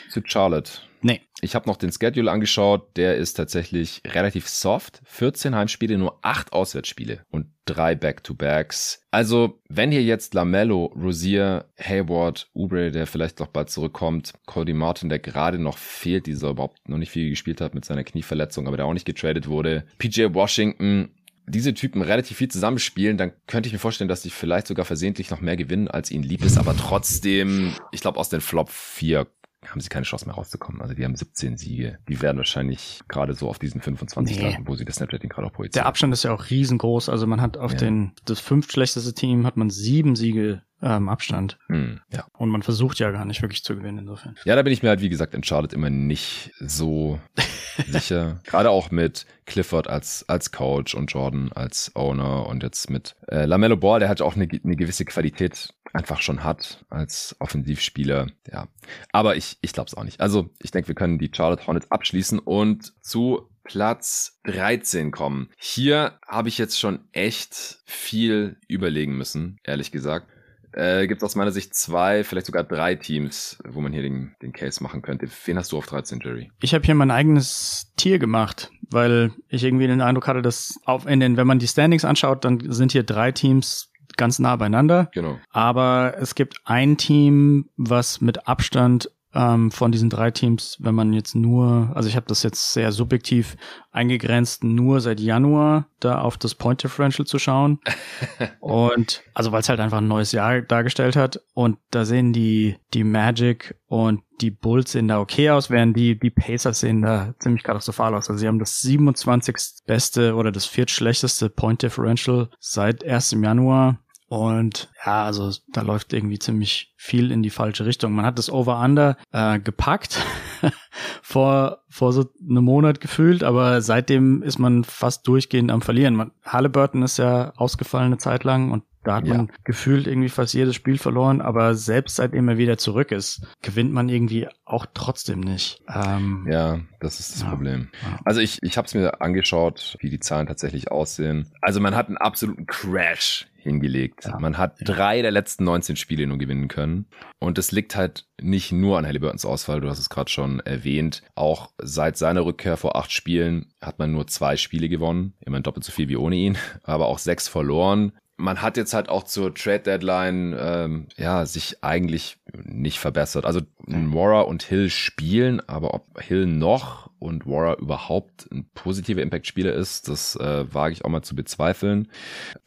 zu Charlotte? Nee. Ich habe noch den Schedule angeschaut. Der ist tatsächlich relativ soft. 14 Heimspiele, nur 8 Auswärtsspiele und 3 Back-to-Backs. Also, wenn hier jetzt Lamello, Rosier, Hayward, Ubre, der vielleicht noch bald zurückkommt, Cody Martin, der gerade noch fehlt, dieser überhaupt noch nicht viel gespielt hat mit seiner Knieverletzung, aber der auch nicht getradet wurde, PJ Washington, diese Typen relativ viel zusammenspielen, dann könnte ich mir vorstellen, dass die vielleicht sogar versehentlich noch mehr gewinnen, als ihnen lieb ist, aber trotzdem, ich glaube, aus den Flop 4 haben sie keine Chance mehr rauszukommen. Also die haben 17 Siege. Die werden wahrscheinlich gerade so auf diesen 25 nee. landen, wo sie das Snapchatting gerade auch projizieren. Der Abstand ist ja auch riesengroß. Also man hat auf ja. den, das fünftschlechteste Team hat man sieben Siege ähm, Abstand. Hm, ja. Und man versucht ja gar nicht wirklich zu gewinnen insofern. Ja, da bin ich mir halt, wie gesagt, in Charlotte immer nicht so sicher. Gerade auch mit Clifford als, als Coach und Jordan als Owner und jetzt mit äh, Lamello Ball, der hat auch eine, eine gewisse Qualität einfach schon hat als Offensivspieler. Ja, aber ich, ich glaube es auch nicht. Also ich denke, wir können die Charlotte Hornets abschließen und zu Platz 13 kommen. Hier habe ich jetzt schon echt viel überlegen müssen, ehrlich gesagt. äh, gibt es aus meiner Sicht zwei, vielleicht sogar drei Teams, wo man hier den, den Case machen könnte. Wen hast du auf 13, Jerry? Ich habe hier mein eigenes Tier gemacht, weil ich irgendwie den Eindruck hatte, dass auf in den, wenn man die Standings anschaut, dann sind hier drei Teams ganz nah beieinander. Genau. Aber es gibt ein Team, was mit Abstand ähm, von diesen drei Teams, wenn man jetzt nur, also ich habe das jetzt sehr subjektiv eingegrenzt, nur seit Januar da auf das Point Differential zu schauen. und also weil es halt einfach ein neues Jahr dargestellt hat. Und da sehen die, die Magic und die Bulls sehen da okay aus, während die, die Pacers sehen da ziemlich katastrophal aus. Also sie haben das 27. beste oder das viertschlechteste Point Differential seit 1. Januar. Und ja, also da läuft irgendwie ziemlich viel in die falsche Richtung. Man hat das Over-Under äh, gepackt vor, vor so einem Monat gefühlt, aber seitdem ist man fast durchgehend am Verlieren. Man, Halliburton ist ja ausgefallen eine Zeit lang und da hat ja. man gefühlt irgendwie fast jedes Spiel verloren, aber selbst seitdem er wieder zurück ist, gewinnt man irgendwie auch trotzdem nicht. Ähm, ja, das ist das ja, Problem. Ja. Also ich, ich habe es mir angeschaut, wie die Zahlen tatsächlich aussehen. Also man hat einen absoluten Crash hingelegt. Ja. Man hat drei der letzten 19 Spiele nur gewinnen können. Und es liegt halt nicht nur an Halliburtons Ausfall, du hast es gerade schon erwähnt. Auch seit seiner Rückkehr vor acht Spielen hat man nur zwei Spiele gewonnen. Immerhin doppelt so viel wie ohne ihn, aber auch sechs verloren man hat jetzt halt auch zur Trade Deadline ähm, ja sich eigentlich nicht verbessert. Also Mora und Hill spielen, aber ob Hill noch und Wara überhaupt ein positiver Impact-Spieler ist, das äh, wage ich auch mal zu bezweifeln.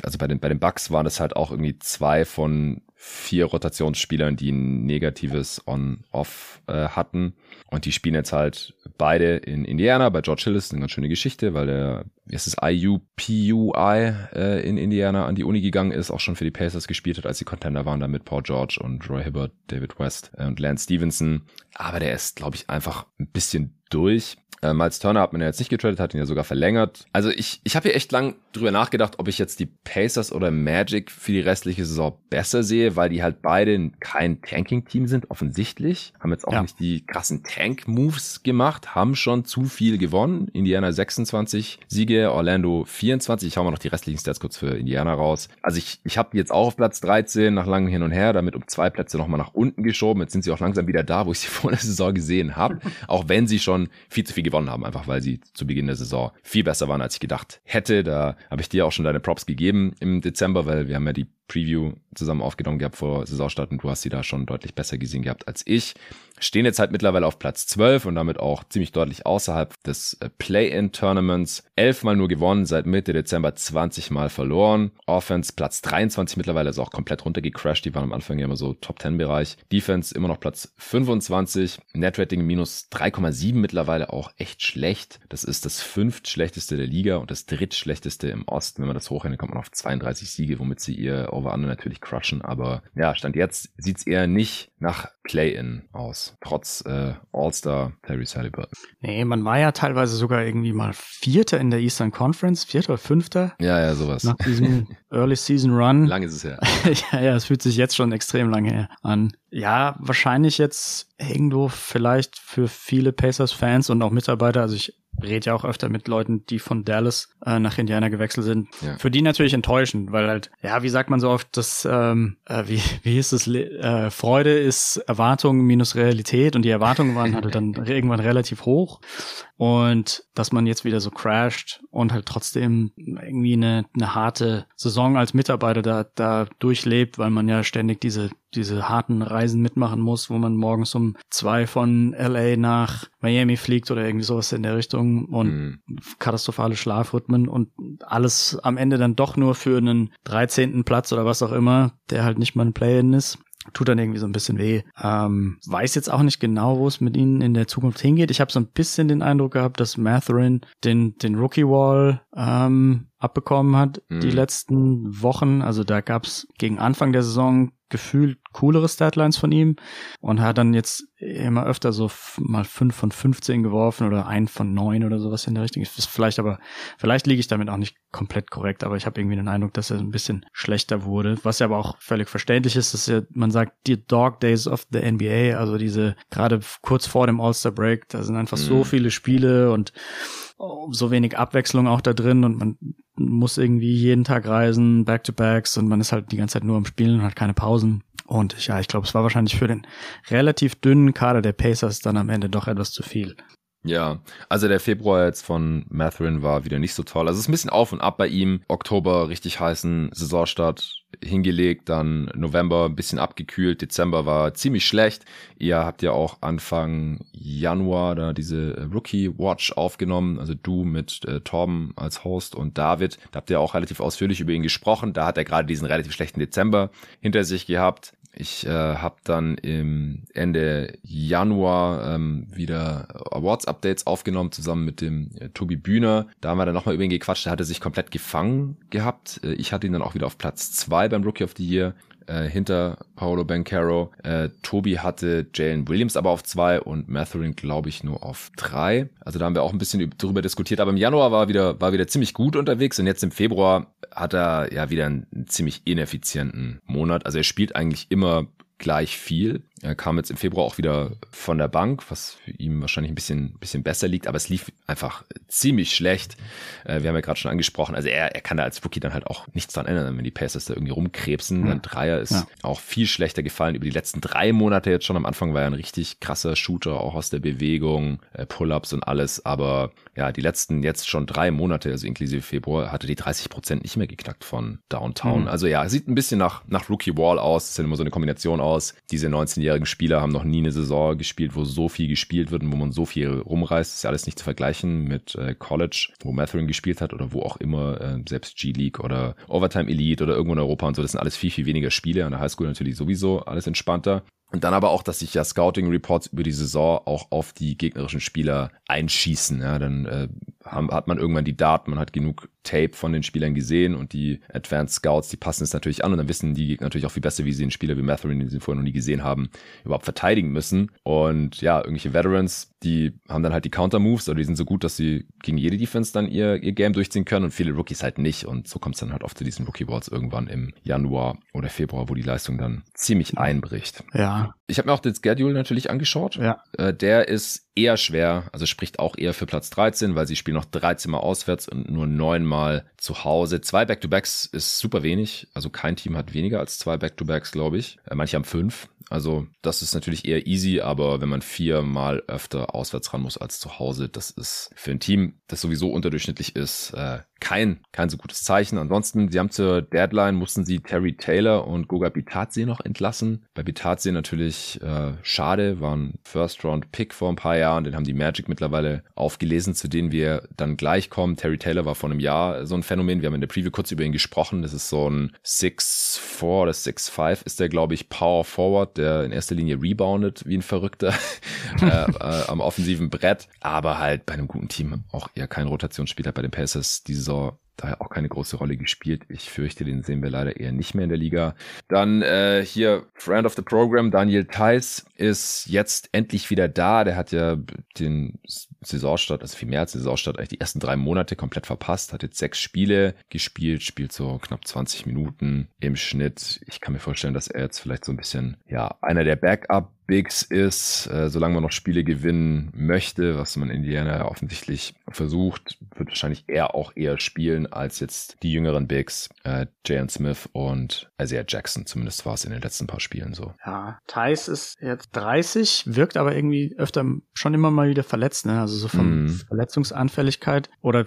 Also bei den bei den Bucks waren das halt auch irgendwie zwei von vier Rotationsspielern, die ein negatives On-Off äh, hatten. Und die spielen jetzt halt beide in Indiana. Bei George Hill ist eine ganz schöne Geschichte, weil der, wie ist es, IUPUI äh, in Indiana an die Uni gegangen ist, auch schon für die Pacers gespielt hat, als die Contender waren, da mit Paul George und Roy Hibbert, David West äh, und Lance Stevenson. Aber der ist, glaube ich, einfach ein bisschen durch. Äh, Miles Turner hat man ja jetzt nicht getradet, hat ihn ja sogar verlängert. Also ich, ich habe hier echt lang drüber nachgedacht, ob ich jetzt die Pacers oder Magic für die restliche Saison besser sehe, weil die halt beide kein Tanking-Team sind, offensichtlich. Haben jetzt auch ja. nicht die krassen Tank-Moves gemacht, haben schon zu viel gewonnen. Indiana 26 Siege, Orlando 24. Ich hau mal noch die restlichen Stats kurz für Indiana raus. Also ich, ich habe die jetzt auch auf Platz 13 nach langem Hin und Her, damit um zwei Plätze nochmal nach unten geschoben. Jetzt sind sie auch langsam wieder da, wo ich sie vor der Saison gesehen habe. auch wenn sie schon viel zu viel gewonnen haben, einfach weil sie zu Beginn der Saison viel besser waren, als ich gedacht hätte. Da habe ich dir auch schon deine Props gegeben im Dezember, weil wir haben ja die Preview zusammen aufgenommen gehabt vor Saisonstart und du hast sie da schon deutlich besser gesehen gehabt als ich. Stehen jetzt halt mittlerweile auf Platz 12 und damit auch ziemlich deutlich außerhalb des äh, Play-In-Tournaments. Elfmal nur gewonnen, seit Mitte Dezember 20 Mal verloren. Offense Platz 23 mittlerweile ist auch komplett runtergecrashed. Die waren am Anfang ja immer so Top-10-Bereich. Defense immer noch Platz 25. Net-Rating minus 3,7 mittlerweile auch echt schlecht. Das ist das fünftschlechteste der Liga und das drittschlechteste im Osten. Wenn man das hochrechnet, kommt man auf 32 Siege, womit sie ihr Over-Under natürlich crutchen. Aber ja, Stand jetzt sieht's eher nicht nach Play-In aus, trotz äh, All-Star Terry Halliburton. Nee, man war ja teilweise sogar irgendwie mal Vierter in der Eastern Conference, Vierter oder Fünfter. Ja, ja, sowas. Nach diesem Early Season Run. Lang ist es her. ja, ja, es fühlt sich jetzt schon extrem lange her an. Ja, wahrscheinlich jetzt irgendwo vielleicht für viele Pacers-Fans und auch Mitarbeiter, also ich rede ja auch öfter mit Leuten, die von Dallas äh, nach Indiana gewechselt sind. Ja. Für die natürlich enttäuschend, weil halt, ja, wie sagt man so oft, das, ähm, äh, wie, wie hieß es, äh, Freude ist Erwartung minus Realität und die Erwartungen waren halt dann irgendwann relativ hoch. Und dass man jetzt wieder so crasht und halt trotzdem irgendwie eine, eine harte Saison als Mitarbeiter da, da durchlebt, weil man ja ständig diese, diese harten Reisen mitmachen muss, wo man morgens um zwei von LA nach Miami fliegt oder irgendwie sowas in der Richtung und mhm. katastrophale Schlafrhythmen und alles am Ende dann doch nur für einen 13. Platz oder was auch immer, der halt nicht mal ein Play-In ist tut dann irgendwie so ein bisschen weh. Ähm, weiß jetzt auch nicht genau, wo es mit ihnen in der Zukunft hingeht. Ich habe so ein bisschen den Eindruck gehabt, dass Matherin den, den Rookie Wall ähm, abbekommen hat mhm. die letzten Wochen. Also da gab's gegen Anfang der Saison gefühlt coolere Statlines von ihm und hat dann jetzt immer öfter so mal fünf von 15 geworfen oder ein von neun oder sowas in der Richtung. Ist vielleicht aber, vielleicht liege ich damit auch nicht komplett korrekt, aber ich habe irgendwie den Eindruck, dass er ein bisschen schlechter wurde. Was ja aber auch völlig verständlich ist, dass ja, man sagt, die Dog Days of the NBA, also diese gerade kurz vor dem All-Star Break, da sind einfach mhm. so viele Spiele und so wenig Abwechslung auch da drin und man muss irgendwie jeden Tag reisen, Back-to-Backs und man ist halt die ganze Zeit nur am Spielen und hat keine Pausen. Und ja, ich glaube, es war wahrscheinlich für den relativ dünnen Kader der Pacers dann am Ende doch etwas zu viel. Ja, also der Februar jetzt von Matherin war wieder nicht so toll. Also es ist ein bisschen auf und ab bei ihm. Oktober richtig heißen Saisonstart hingelegt, dann November ein bisschen abgekühlt, Dezember war ziemlich schlecht. Ihr habt ja auch Anfang Januar da diese Rookie Watch aufgenommen, also du mit äh, Torben als Host und David. Da habt ihr auch relativ ausführlich über ihn gesprochen. Da hat er gerade diesen relativ schlechten Dezember hinter sich gehabt. Ich äh, habe dann im Ende Januar ähm, wieder Awards-Updates aufgenommen, zusammen mit dem äh, Tobi Bühner. Da haben wir dann nochmal über ihn gequatscht. Der hatte sich komplett gefangen gehabt. Äh, ich hatte ihn dann auch wieder auf Platz zwei beim Rookie of the Year äh, hinter Paolo Bencaro. Äh, Tobi hatte Jalen Williams aber auf zwei und Matherin, glaube ich, nur auf drei. Also da haben wir auch ein bisschen drüber diskutiert. Aber im Januar war wieder, war wieder ziemlich gut unterwegs und jetzt im Februar hat er ja wieder einen ziemlich ineffizienten Monat. Also er spielt eigentlich immer gleich viel. Er kam jetzt im Februar auch wieder von der Bank, was für ihn wahrscheinlich ein bisschen, bisschen besser liegt, aber es lief einfach ziemlich schlecht. Äh, wir haben ja gerade schon angesprochen, also er, er kann da als Rookie dann halt auch nichts dran ändern, wenn die Pacers da irgendwie rumkrebsen. Ein Dreier ist ja. auch viel schlechter gefallen über die letzten drei Monate jetzt schon. Am Anfang war er ein richtig krasser Shooter, auch aus der Bewegung, äh, Pull-ups und alles, aber ja, die letzten jetzt schon drei Monate, also inklusive Februar, hatte die 30 Prozent nicht mehr geknackt von Downtown. Mhm. Also ja, sieht ein bisschen nach, nach Rookie Wall aus. Das ist ja immer so eine Kombination aus. Diese 19-jährigen Spieler haben noch nie eine Saison gespielt, wo so viel gespielt wird und wo man so viel rumreißt. Das ist ja alles nicht zu vergleichen mit äh, College, wo Matherin gespielt hat oder wo auch immer, äh, selbst G-League oder Overtime Elite oder irgendwo in Europa und so. Das sind alles viel, viel weniger Spiele. An der Highschool natürlich sowieso alles entspannter. Und dann aber auch, dass sich ja Scouting Reports über die Saison auch auf die gegnerischen Spieler einschießen. Ja, dann äh, hat man irgendwann die Daten, man hat genug Tape von den Spielern gesehen und die Advanced Scouts, die passen es natürlich an und dann wissen die natürlich auch viel besser, wie sie einen Spieler wie Matherin, den sie vorher noch nie gesehen haben, überhaupt verteidigen müssen. Und ja, irgendwelche Veterans, die haben dann halt die Counter-Moves oder die sind so gut, dass sie gegen jede Defense dann ihr, ihr Game durchziehen können und viele Rookies halt nicht. Und so kommt es dann halt oft zu diesen Rookie-Boards irgendwann im Januar oder Februar, wo die Leistung dann ziemlich einbricht. Ja. Ich habe mir auch den Schedule natürlich angeschaut. Ja. Äh, der ist eher schwer, also spricht auch eher für Platz 13, weil sie spielen noch 13 Mal auswärts und nur 9 Mal zu Hause. Zwei Back-to-Backs ist super wenig, also kein Team hat weniger als zwei Back-to-Backs, glaube ich. Äh, manche haben fünf. Also das ist natürlich eher easy, aber wenn man viermal öfter auswärts ran muss als zu Hause, das ist für ein Team, das sowieso unterdurchschnittlich ist, äh, kein, kein so gutes Zeichen. Ansonsten, sie haben zur Deadline, mussten sie Terry Taylor und Goga Bitadze noch entlassen. Bei Bitadze natürlich äh, schade, war ein First-Round-Pick vor ein paar Jahren, den haben die Magic mittlerweile aufgelesen, zu denen wir dann gleich kommen. Terry Taylor war vor einem Jahr so ein Phänomen, wir haben in der Preview kurz über ihn gesprochen, das ist so ein 6'4 oder 6'5 ist der, glaube ich, Power Forward, der in erster Linie reboundet wie ein Verrückter äh, äh, am offensiven Brett, aber halt bei einem guten Team auch eher kein Rotationsspieler bei den Pacers diese Saison daher auch keine große Rolle gespielt. Ich fürchte, den sehen wir leider eher nicht mehr in der Liga. Dann äh, hier Friend of the Program, Daniel Theiss ist jetzt endlich wieder da. Der hat ja den Saisonstart, also viel mehr als Saisonstart, eigentlich die ersten drei Monate komplett verpasst. Hat jetzt sechs Spiele gespielt, spielt so knapp 20 Minuten im Schnitt. Ich kann mir vorstellen, dass er jetzt vielleicht so ein bisschen, ja, einer der Backup Bigs ist, äh, solange man noch Spiele gewinnen möchte, was man in Indiana offensichtlich versucht, wird wahrscheinlich er auch eher spielen als jetzt die jüngeren Bigs, äh, Jalen Smith und Isaiah Jackson. Zumindest war es in den letzten paar Spielen so. Ja, Thais ist jetzt 30, wirkt aber irgendwie öfter schon immer mal wieder verletzt, ne? Also so von mm. Verletzungsanfälligkeit oder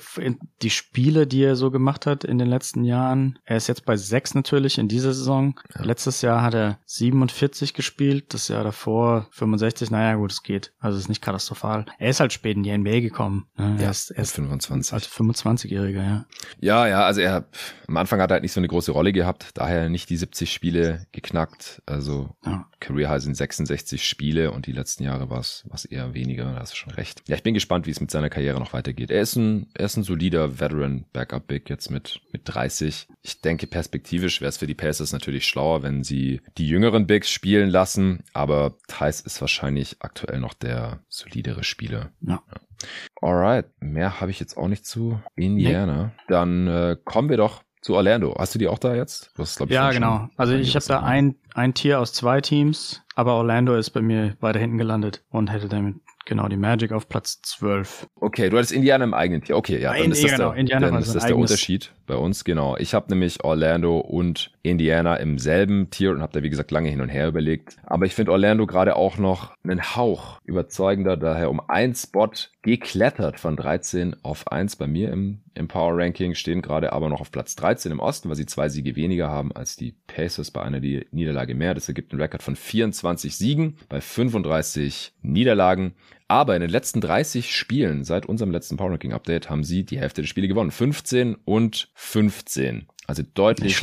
die Spiele, die er so gemacht hat in den letzten Jahren. Er ist jetzt bei sechs natürlich in dieser Saison. Ja. Letztes Jahr hat er 47 gespielt, das Jahr davor vor 65, naja gut, es geht. Also es ist nicht katastrophal. Er ist halt spät in die NBA gekommen. Ne? Ja, er ist, er ist 25. Als 25-Jähriger, ja. Ja, ja, also er am Anfang hat er halt nicht so eine große Rolle gehabt, daher nicht die 70 Spiele geknackt. Also ja. Career High sind 66 Spiele und die letzten Jahre war es eher weniger, da hast du schon recht. Ja, ich bin gespannt, wie es mit seiner Karriere noch weitergeht. Er ist ein, er ist ein solider Veteran Backup Big jetzt mit, mit 30. Ich denke, perspektivisch wäre es für die Pacers natürlich schlauer, wenn sie die jüngeren Bigs spielen lassen, aber Thais ist wahrscheinlich aktuell noch der solidere Spieler. Ja. ja. Alright, mehr habe ich jetzt auch nicht zu Indiana. Nee. Dann äh, kommen wir doch zu Orlando. Hast du die auch da jetzt? Das, ich, ja, genau. Also ich habe da ein, ein Tier aus zwei Teams, aber Orlando ist bei mir weiter hinten gelandet und hätte damit genau die Magic auf Platz 12. Okay, du hattest Indiana im eigenen Tier. Okay, ja, dann ist das, genau, der, dann ist das der Unterschied bei uns, genau. Ich habe nämlich Orlando und Indiana im selben Tier und habe da wie gesagt lange hin und her überlegt. Aber ich finde Orlando gerade auch noch einen Hauch überzeugender, daher um ein Spot geklettert von 13 auf 1 bei mir im, im Power Ranking, stehen gerade aber noch auf Platz 13 im Osten, weil sie zwei Siege weniger haben als die Pacers bei einer Niederlage mehr. Das ergibt einen Rekord von 24 Siegen bei 35 Niederlagen. Aber in den letzten 30 Spielen seit unserem letzten Power Ranking Update haben sie die Hälfte der Spiele gewonnen. 15 und 15. Also deutlich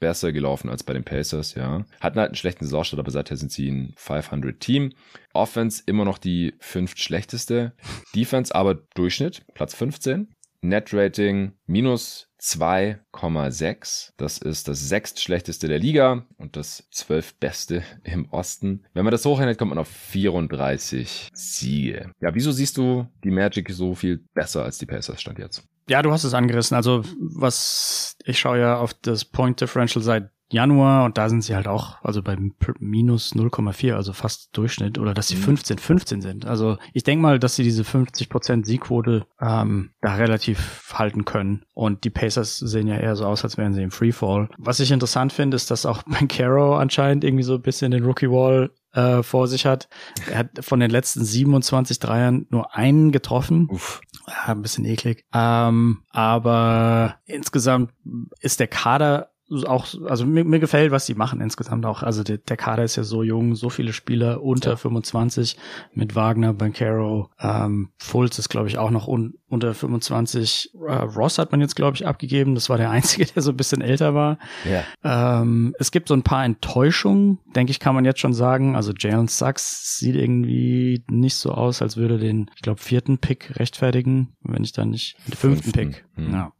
besser gelaufen als bei den Pacers, ja. Hatten halt einen schlechten Saisonstart, aber seither sind sie ein 500 Team. Offense immer noch die fünft schlechteste. Defense aber Durchschnitt, Platz 15. Net Rating minus 2,6. Das ist das sechstschlechteste der Liga und das zwölfbeste im Osten. Wenn man das hochrechnet, kommt man auf 34 Siege. Ja, wieso siehst du die Magic so viel besser als die Pacers stand jetzt? Ja, du hast es angerissen. Also was ich schaue ja auf das Point Differential seit Januar und da sind sie halt auch, also beim minus 0,4, also fast Durchschnitt, oder dass sie 15, mhm. 15 sind. Also ich denke mal, dass sie diese 50% Siegquote ähm, da relativ halten können. Und die Pacers sehen ja eher so aus, als wären sie im Freefall. Was ich interessant finde, ist, dass auch Bankero anscheinend irgendwie so ein bisschen den Rookie Wall äh, vor sich hat. Er hat von den letzten 27 Dreiern nur einen getroffen. Uff. Ja, ein bisschen eklig. Ähm, aber insgesamt ist der Kader auch, also mir, mir gefällt, was die machen insgesamt auch. Also der, der Kader ist ja so jung, so viele Spieler unter ja. 25 mit Wagner, Bankero, ähm, Fultz ist glaube ich auch noch un, unter 25. Äh, Ross hat man jetzt glaube ich abgegeben. Das war der einzige, der so ein bisschen älter war. Ja. Ähm, es gibt so ein paar Enttäuschungen, denke ich, kann man jetzt schon sagen. Also Jalen Sachs sieht irgendwie nicht so aus, als würde den, ich glaube, vierten Pick rechtfertigen, wenn ich dann nicht, den fünften, fünften. Pick. Hm. Ja.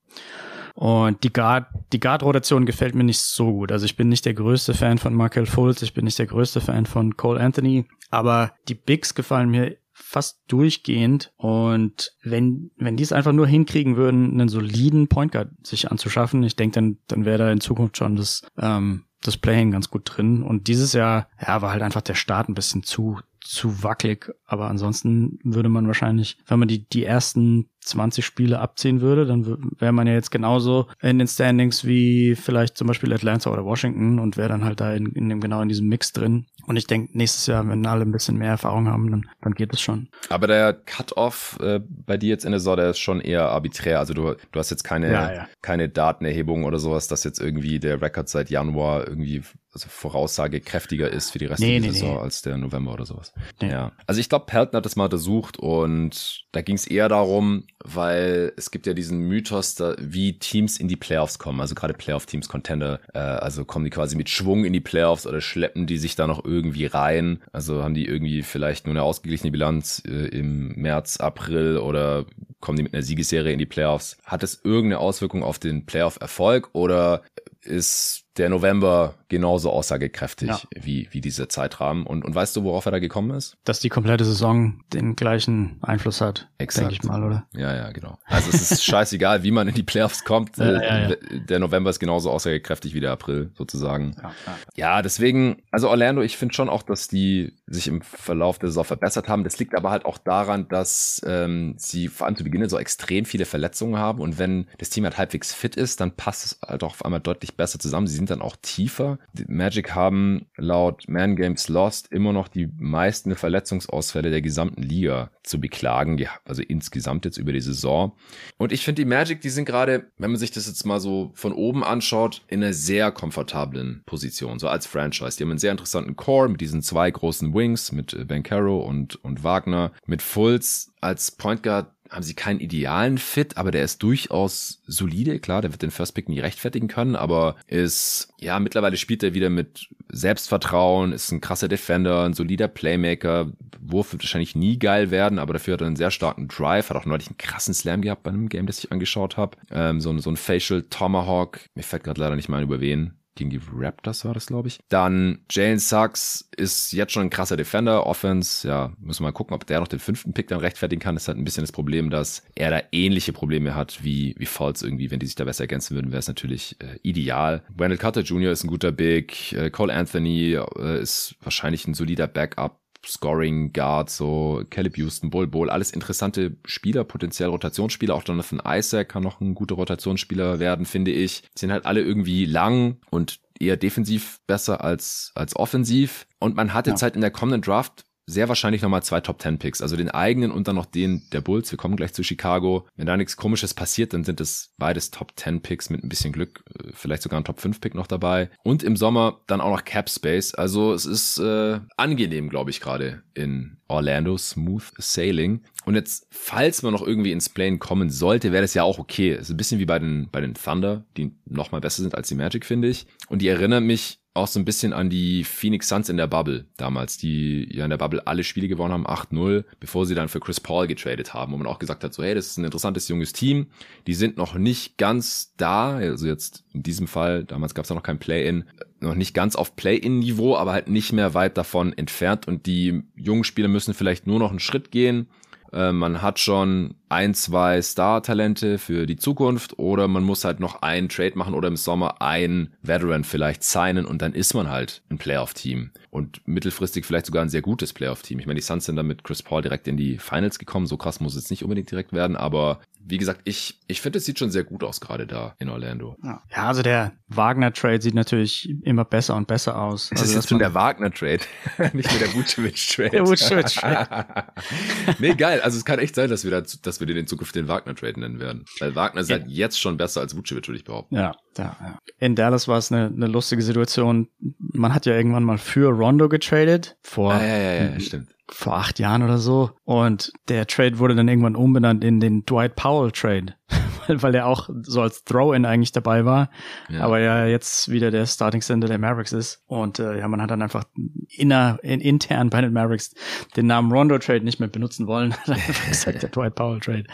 Und die Guard, die Guard-Rotation gefällt mir nicht so gut. Also ich bin nicht der größte Fan von Markel Fultz, ich bin nicht der größte Fan von Cole Anthony, aber die Bigs gefallen mir fast durchgehend. Und wenn, wenn die es einfach nur hinkriegen würden, einen soliden Point Guard sich anzuschaffen, ich denke, dann, dann wäre da in Zukunft schon das, ähm, das Playing ganz gut drin. Und dieses Jahr, ja, war halt einfach der Start ein bisschen zu, zu wackelig. Aber ansonsten würde man wahrscheinlich, wenn man die, die ersten 20 Spiele abziehen würde, dann wäre man ja jetzt genauso in den Standings wie vielleicht zum Beispiel Atlanta oder Washington und wäre dann halt da in, in dem, genau in diesem Mix drin. Und ich denke, nächstes Jahr, wenn alle ein bisschen mehr Erfahrung haben, dann, dann geht es schon. Aber der Cut-Off äh, bei dir jetzt in der Saison, der ist schon eher arbiträr. Also du, du hast jetzt keine, ja, ja. keine Datenerhebung oder sowas, dass jetzt irgendwie der Rekord seit Januar irgendwie also voraussagekräftiger ist für die restliche nee, nee, Saison nee. als der November oder sowas. Ja. Also ich glaube, Pelton hat das mal untersucht und da ging es eher darum, weil es gibt ja diesen Mythos, da, wie Teams in die Playoffs kommen. Also gerade Playoff-Teams, Contender, äh, also kommen die quasi mit Schwung in die Playoffs oder schleppen die sich da noch irgendwie rein. Also haben die irgendwie vielleicht nur eine ausgeglichene Bilanz äh, im März, April oder kommen die mit einer Siegesserie in die Playoffs? Hat es irgendeine Auswirkung auf den Playoff-Erfolg oder ist der November genauso aussagekräftig ja. wie, wie dieser Zeitrahmen. Und, und weißt du, worauf er da gekommen ist? Dass die komplette Saison den gleichen Einfluss hat, denke ich mal, oder? Ja, ja, genau. Also es ist scheißegal, wie man in die Playoffs kommt. ja, ja, ja. Der November ist genauso aussagekräftig wie der April, sozusagen. Ja, ja deswegen, also Orlando, ich finde schon auch, dass die sich im Verlauf der Saison verbessert haben. Das liegt aber halt auch daran, dass ähm, sie vor allem zu Beginn so extrem viele Verletzungen haben. Und wenn das Team halt halbwegs fit ist, dann passt es halt auch auf einmal deutlich besser zusammen. Sie sind dann auch tiefer. Die Magic haben laut Man Games Lost immer noch die meisten Verletzungsausfälle der gesamten Liga zu beklagen, also insgesamt jetzt über die Saison. Und ich finde die Magic, die sind gerade, wenn man sich das jetzt mal so von oben anschaut, in einer sehr komfortablen Position, so als Franchise. Die haben einen sehr interessanten Core mit diesen zwei großen Wings, mit Ben Caro und, und Wagner, mit Fultz als Point Guard haben sie keinen idealen Fit, aber der ist durchaus solide. Klar, der wird den First Pick nie rechtfertigen können, aber ist, ja, mittlerweile spielt er wieder mit Selbstvertrauen, ist ein krasser Defender, ein solider Playmaker. Wurf wird wahrscheinlich nie geil werden, aber dafür hat er einen sehr starken Drive, hat auch neulich einen krassen Slam gehabt bei einem Game, das ich angeschaut habe. Ähm, so, so ein Facial Tomahawk. Mir fällt gerade leider nicht mal über wen gegen die Raptors war das, glaube ich. Dann Jalen Sachs ist jetzt schon ein krasser Defender. Offense, ja, müssen wir mal gucken, ob der noch den fünften Pick dann rechtfertigen kann. Das hat ein bisschen das Problem, dass er da ähnliche Probleme hat wie, wie Falls irgendwie. Wenn die sich da besser ergänzen würden, wäre es natürlich äh, ideal. Wendell Carter Jr. ist ein guter Big. Äh, Cole Anthony äh, ist wahrscheinlich ein solider Backup Scoring Guard, so Caleb Houston, Bull Bull, alles interessante Spieler, potenziell Rotationsspieler. Auch Jonathan Isaac kann noch ein guter Rotationsspieler werden, finde ich. Sind halt alle irgendwie lang und eher defensiv besser als, als offensiv. Und man hat jetzt ja. halt in der kommenden Draft sehr wahrscheinlich nochmal zwei Top 10 Picks, also den eigenen und dann noch den der Bulls. Wir kommen gleich zu Chicago. Wenn da nichts komisches passiert, dann sind es beides Top 10 Picks mit ein bisschen Glück, äh, vielleicht sogar ein Top 5 Pick noch dabei. Und im Sommer dann auch noch Cap Space. Also es ist äh, angenehm, glaube ich, gerade in Orlando. Smooth Sailing. Und jetzt, falls man noch irgendwie ins Plane kommen sollte, wäre das ja auch okay. Es ist ein bisschen wie bei den, bei den Thunder, die nochmal besser sind als die Magic, finde ich. Und die erinnern mich auch so ein bisschen an die Phoenix Suns in der Bubble damals, die ja in der Bubble alle Spiele gewonnen haben, 8-0, bevor sie dann für Chris Paul getradet haben, wo man auch gesagt hat, so hey, das ist ein interessantes junges Team, die sind noch nicht ganz da, also jetzt in diesem Fall, damals gab es ja noch kein Play-In, noch nicht ganz auf Play-In-Niveau, aber halt nicht mehr weit davon entfernt. Und die jungen Spieler müssen vielleicht nur noch einen Schritt gehen, äh, man hat schon ein, zwei Star-Talente für die Zukunft oder man muss halt noch einen Trade machen oder im Sommer ein Veteran vielleicht signen und dann ist man halt ein Playoff-Team und mittelfristig vielleicht sogar ein sehr gutes Playoff-Team. Ich meine, die Suns sind dann mit Chris Paul direkt in die Finals gekommen, so krass muss es nicht unbedingt direkt werden, aber wie gesagt, ich, ich finde, es sieht schon sehr gut aus gerade da in Orlando. Ja, also der Wagner-Trade sieht natürlich immer besser und besser aus. Das also ist jetzt schon der Wagner-Trade, nicht nur der Vucevic-Trade. der Vucevic-Trade. nee, geil. Also es kann echt sein, dass wir, da, dass wir den in Zukunft den Wagner-Trade nennen werden. Weil Wagner ist halt jetzt schon besser als Vucevic, würde ich behaupten. Ja, ja, ja. In Dallas war es eine, eine lustige Situation. Man hat ja irgendwann mal für Rondo getradet. Vor, ah, ja, ja, ja, stimmt vor acht Jahren oder so. Und der Trade wurde dann irgendwann umbenannt in den Dwight Powell Trade, weil, weil er auch so als Throw-in eigentlich dabei war, ja. aber ja jetzt wieder der Starting Center der Mavericks ist. Und äh, ja, man hat dann einfach inner, in, intern bei den Mavericks den Namen Rondo Trade nicht mehr benutzen wollen. hat einfach gesagt, der Dwight Powell Trade.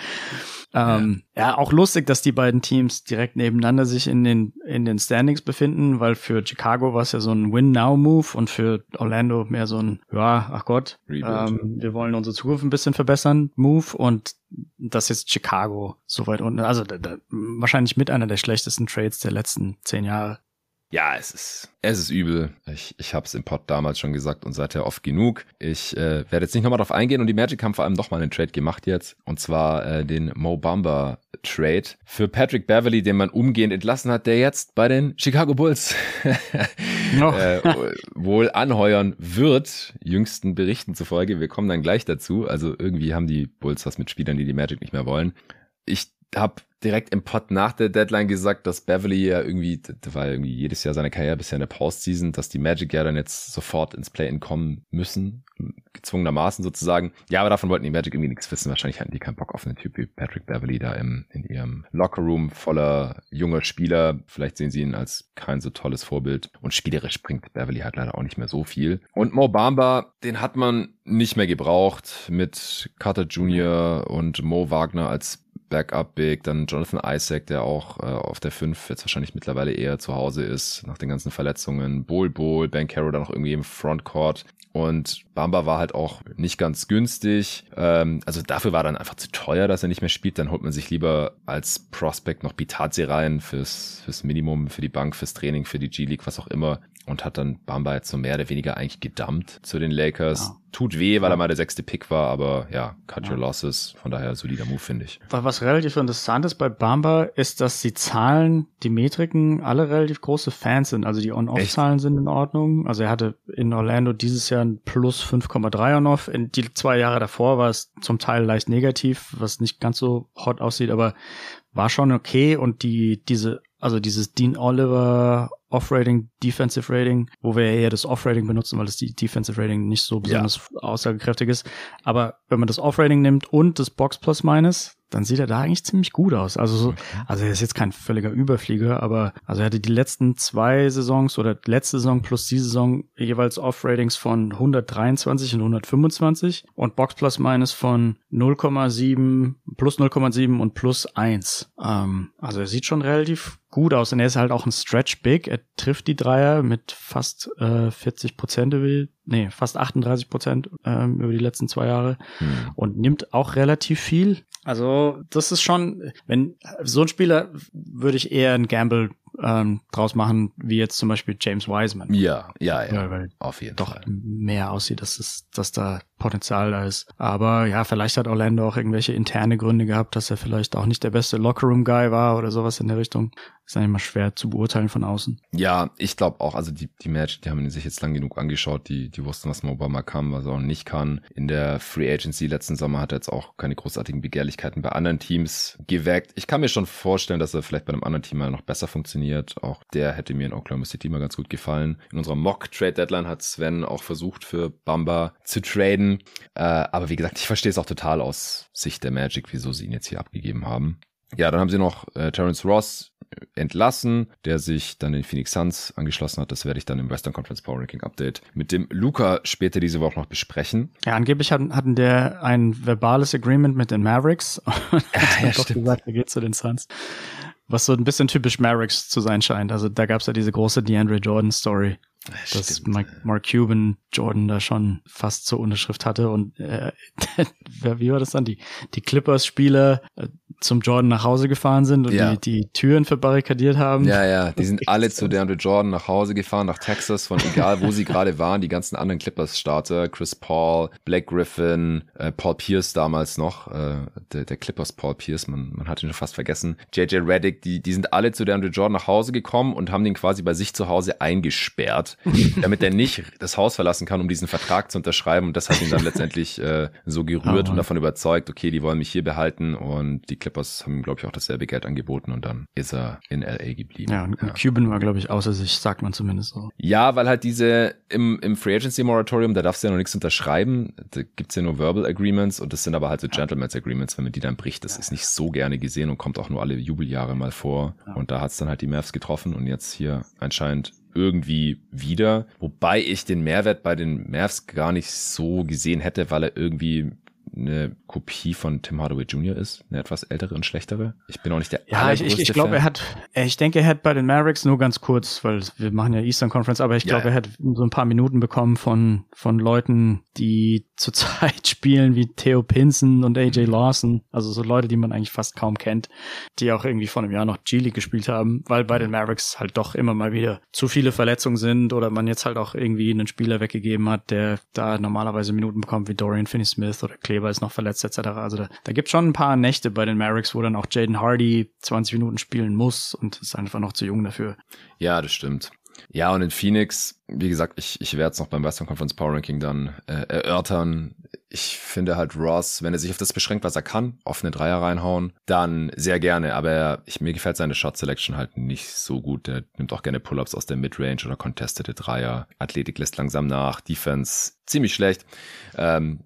Ähm, ja. ja. auch lustig, dass die beiden Teams direkt nebeneinander sich in den, in den Standings befinden, weil für Chicago war es ja so ein Win-Now-Move und für Orlando mehr so ein, ja, ach Gott, ähm, wir wollen unsere Zukunft ein bisschen verbessern, Move und das ist Chicago so weit unten. Also da, da, wahrscheinlich mit einer der schlechtesten Trades der letzten zehn Jahre. Ja, es ist, es ist übel. Ich, ich habe es im Pod damals schon gesagt und seither oft genug. Ich äh, werde jetzt nicht nochmal drauf eingehen und die Magic haben vor allem nochmal einen Trade gemacht jetzt. Und zwar äh, den Mo Bamba Trade für Patrick Beverly, den man umgehend entlassen hat, der jetzt bei den Chicago Bulls äh, wohl anheuern wird, jüngsten Berichten zufolge. Wir kommen dann gleich dazu. Also irgendwie haben die Bulls was mit Spielern, die die Magic nicht mehr wollen. Ich habe direkt im Pod nach der Deadline gesagt, dass Beverly ja irgendwie, war irgendwie jedes Jahr seine Karriere bisher in der Postseason, dass die Magic ja dann jetzt sofort ins Play-In kommen müssen, gezwungenermaßen sozusagen. Ja, aber davon wollten die Magic irgendwie nichts wissen. Wahrscheinlich hatten die keinen Bock auf einen Typ wie Patrick Beverly da im, in ihrem Lockerroom voller junger Spieler. Vielleicht sehen sie ihn als kein so tolles Vorbild. Und spielerisch bringt Beverly halt leider auch nicht mehr so viel. Und Mo Bamba, den hat man nicht mehr gebraucht mit Carter Jr. und Mo Wagner als Backup Big, dann Jonathan Isaac, der auch äh, auf der 5 jetzt wahrscheinlich mittlerweile eher zu Hause ist, nach den ganzen Verletzungen. Bol Bol, Ben Carroll dann noch irgendwie im Frontcourt. Und Bamba war halt auch nicht ganz günstig. Ähm, also dafür war dann einfach zu teuer, dass er nicht mehr spielt. Dann holt man sich lieber als Prospect noch Bitazi rein fürs, fürs Minimum, für die Bank, fürs Training, für die G-League, was auch immer und hat dann Bamba jetzt so mehr oder weniger eigentlich gedumpt zu den Lakers. Ja. Tut weh, weil er mal der sechste Pick war, aber ja, cut ja. your losses. Von daher solider Move, finde ich. Was relativ interessant ist bei Bamba, ist, dass die Zahlen, die Metriken alle relativ große Fans sind. Also die On-Off-Zahlen sind in Ordnung. Also er hatte in Orlando dieses Jahr ein plus 5,3 On-Off. In die zwei Jahre davor war es zum Teil leicht negativ, was nicht ganz so hot aussieht, aber war schon okay. Und die, diese, also dieses Dean Oliver Off-Rating, Defensive Rating, wo wir eher das Off-Rating benutzen, weil das die Defensive Rating nicht so besonders ja. aussagekräftig ist. Aber wenn man das Off-Rating nimmt und das Box Plus Minus, dann sieht er da eigentlich ziemlich gut aus. Also so, also er ist jetzt kein völliger Überflieger, aber also er hatte die letzten zwei Saisons oder letzte Saison plus die Saison jeweils Off-Ratings von 123 und 125 und Box Plus Minus von 0,7, plus 0,7 und plus 1. Ähm, also er sieht schon relativ gut aus und er ist halt auch ein Stretch Big. Er trifft die Dreier mit fast äh, 40 Prozent über, nee, fast 38 Prozent ähm, über die letzten zwei Jahre hm. und nimmt auch relativ viel. Also das ist schon, wenn so ein Spieler würde ich eher ein Gamble ähm, draus machen, wie jetzt zum Beispiel James Wiseman. Ja, ja, ja. ja weil auf jeden doch Fall. mehr aussieht, dass, es, dass da Potenzial da ist. Aber ja, vielleicht hat Orlando auch irgendwelche interne Gründe gehabt, dass er vielleicht auch nicht der beste Lockerroom-Guy war oder sowas in der Richtung. Ist eigentlich mal schwer zu beurteilen von außen. Ja, ich glaube auch, also die, die Match, die haben sich jetzt lang genug angeschaut, die, die wussten, was Obama kann, was er auch nicht kann. In der Free Agency letzten Sommer hat er jetzt auch keine großartigen Begehrlichkeiten bei anderen Teams geweckt. Ich kann mir schon vorstellen, dass er vielleicht bei einem anderen Team mal noch besser funktioniert. Auch der hätte mir in Oklahoma City mal ganz gut gefallen. In unserer Mock Trade Deadline hat Sven auch versucht, für Bamba zu traden. Äh, aber wie gesagt, ich verstehe es auch total aus Sicht der Magic, wieso sie ihn jetzt hier abgegeben haben. Ja, dann haben sie noch äh, Terence Ross entlassen, der sich dann den Phoenix Suns angeschlossen hat. Das werde ich dann im Western Conference Power Ranking Update mit dem Luca später diese Woche noch besprechen. Ja, angeblich hatten, hatten der ein verbales Agreement mit den Mavericks und ja, hat ja, doch stimmt. gesagt, er geht zu den Suns. Was so ein bisschen typisch Mavericks zu sein scheint. Also da gab es ja diese große DeAndre Jordan Story dass Mike, Mark Cuban Jordan da schon fast zur Unterschrift hatte und äh, wie war das dann? Die, die Clippers-Spieler äh, zum Jordan nach Hause gefahren sind und ja. die, die Türen verbarrikadiert haben. Ja, ja, die sind alle zu DeAndre Jordan nach Hause gefahren, nach Texas, von egal wo sie gerade waren, die ganzen anderen Clippers-Starter, Chris Paul, Blake Griffin, äh, Paul Pierce damals noch, äh, der, der Clippers Paul Pierce, man, man hat ihn schon fast vergessen, JJ Reddick, die, die sind alle zu DeAndre Jordan nach Hause gekommen und haben den quasi bei sich zu Hause eingesperrt damit er nicht das Haus verlassen kann, um diesen Vertrag zu unterschreiben. Und das hat ihn dann letztendlich äh, so gerührt oh, und davon überzeugt, okay, die wollen mich hier behalten. Und die Clippers haben ihm, glaube ich, auch dasselbe Geld angeboten und dann ist er in LA geblieben. Ja, und ja. Cuban war, glaube ich, außer sich, sagt man zumindest so. Ja, weil halt diese im, im Free Agency Moratorium, da darfst du ja noch nichts unterschreiben. Da gibt's ja nur Verbal Agreements und das sind aber halt so Gentleman's Agreements, wenn man die dann bricht. Das ja. ist nicht so gerne gesehen und kommt auch nur alle Jubeljahre mal vor. Ja. Und da hat's dann halt die Mavs getroffen und jetzt hier anscheinend irgendwie wieder. Wobei ich den Mehrwert bei den Mavs gar nicht so gesehen hätte, weil er irgendwie eine Kopie von Tim Hardaway Jr. ist, eine etwas ältere und schlechtere. Ich bin auch nicht der Ja, ich, ich, ich glaube, er hat, ich denke, er hat bei den Mavericks nur ganz kurz, weil wir machen ja Eastern Conference, aber ich ja, glaube, er hat so ein paar Minuten bekommen von, von Leuten, die zurzeit spielen, wie Theo Pinson und AJ mhm. Lawson, also so Leute, die man eigentlich fast kaum kennt, die auch irgendwie vor einem Jahr noch G-League gespielt haben, weil bei den Mavericks halt doch immer mal wieder zu viele Verletzungen sind oder man jetzt halt auch irgendwie einen Spieler weggegeben hat, der da normalerweise Minuten bekommt, wie Dorian Finney-Smith oder Kleber ist noch verletzt etc. Also da, da gibt schon ein paar Nächte bei den Mavericks, wo dann auch Jaden Hardy 20 Minuten spielen muss und ist einfach noch zu jung dafür. Ja, das stimmt. Ja, und in Phoenix, wie gesagt, ich, ich werde es noch beim Western Conference Power Ranking dann äh, erörtern. Ich finde halt Ross, wenn er sich auf das beschränkt, was er kann, offene Dreier reinhauen, dann sehr gerne. Aber er, ich, mir gefällt seine Shot Selection halt nicht so gut. Er nimmt auch gerne Pull-ups aus der Midrange oder contestete Dreier. Athletik lässt langsam nach. Defense ziemlich schlecht. Ähm,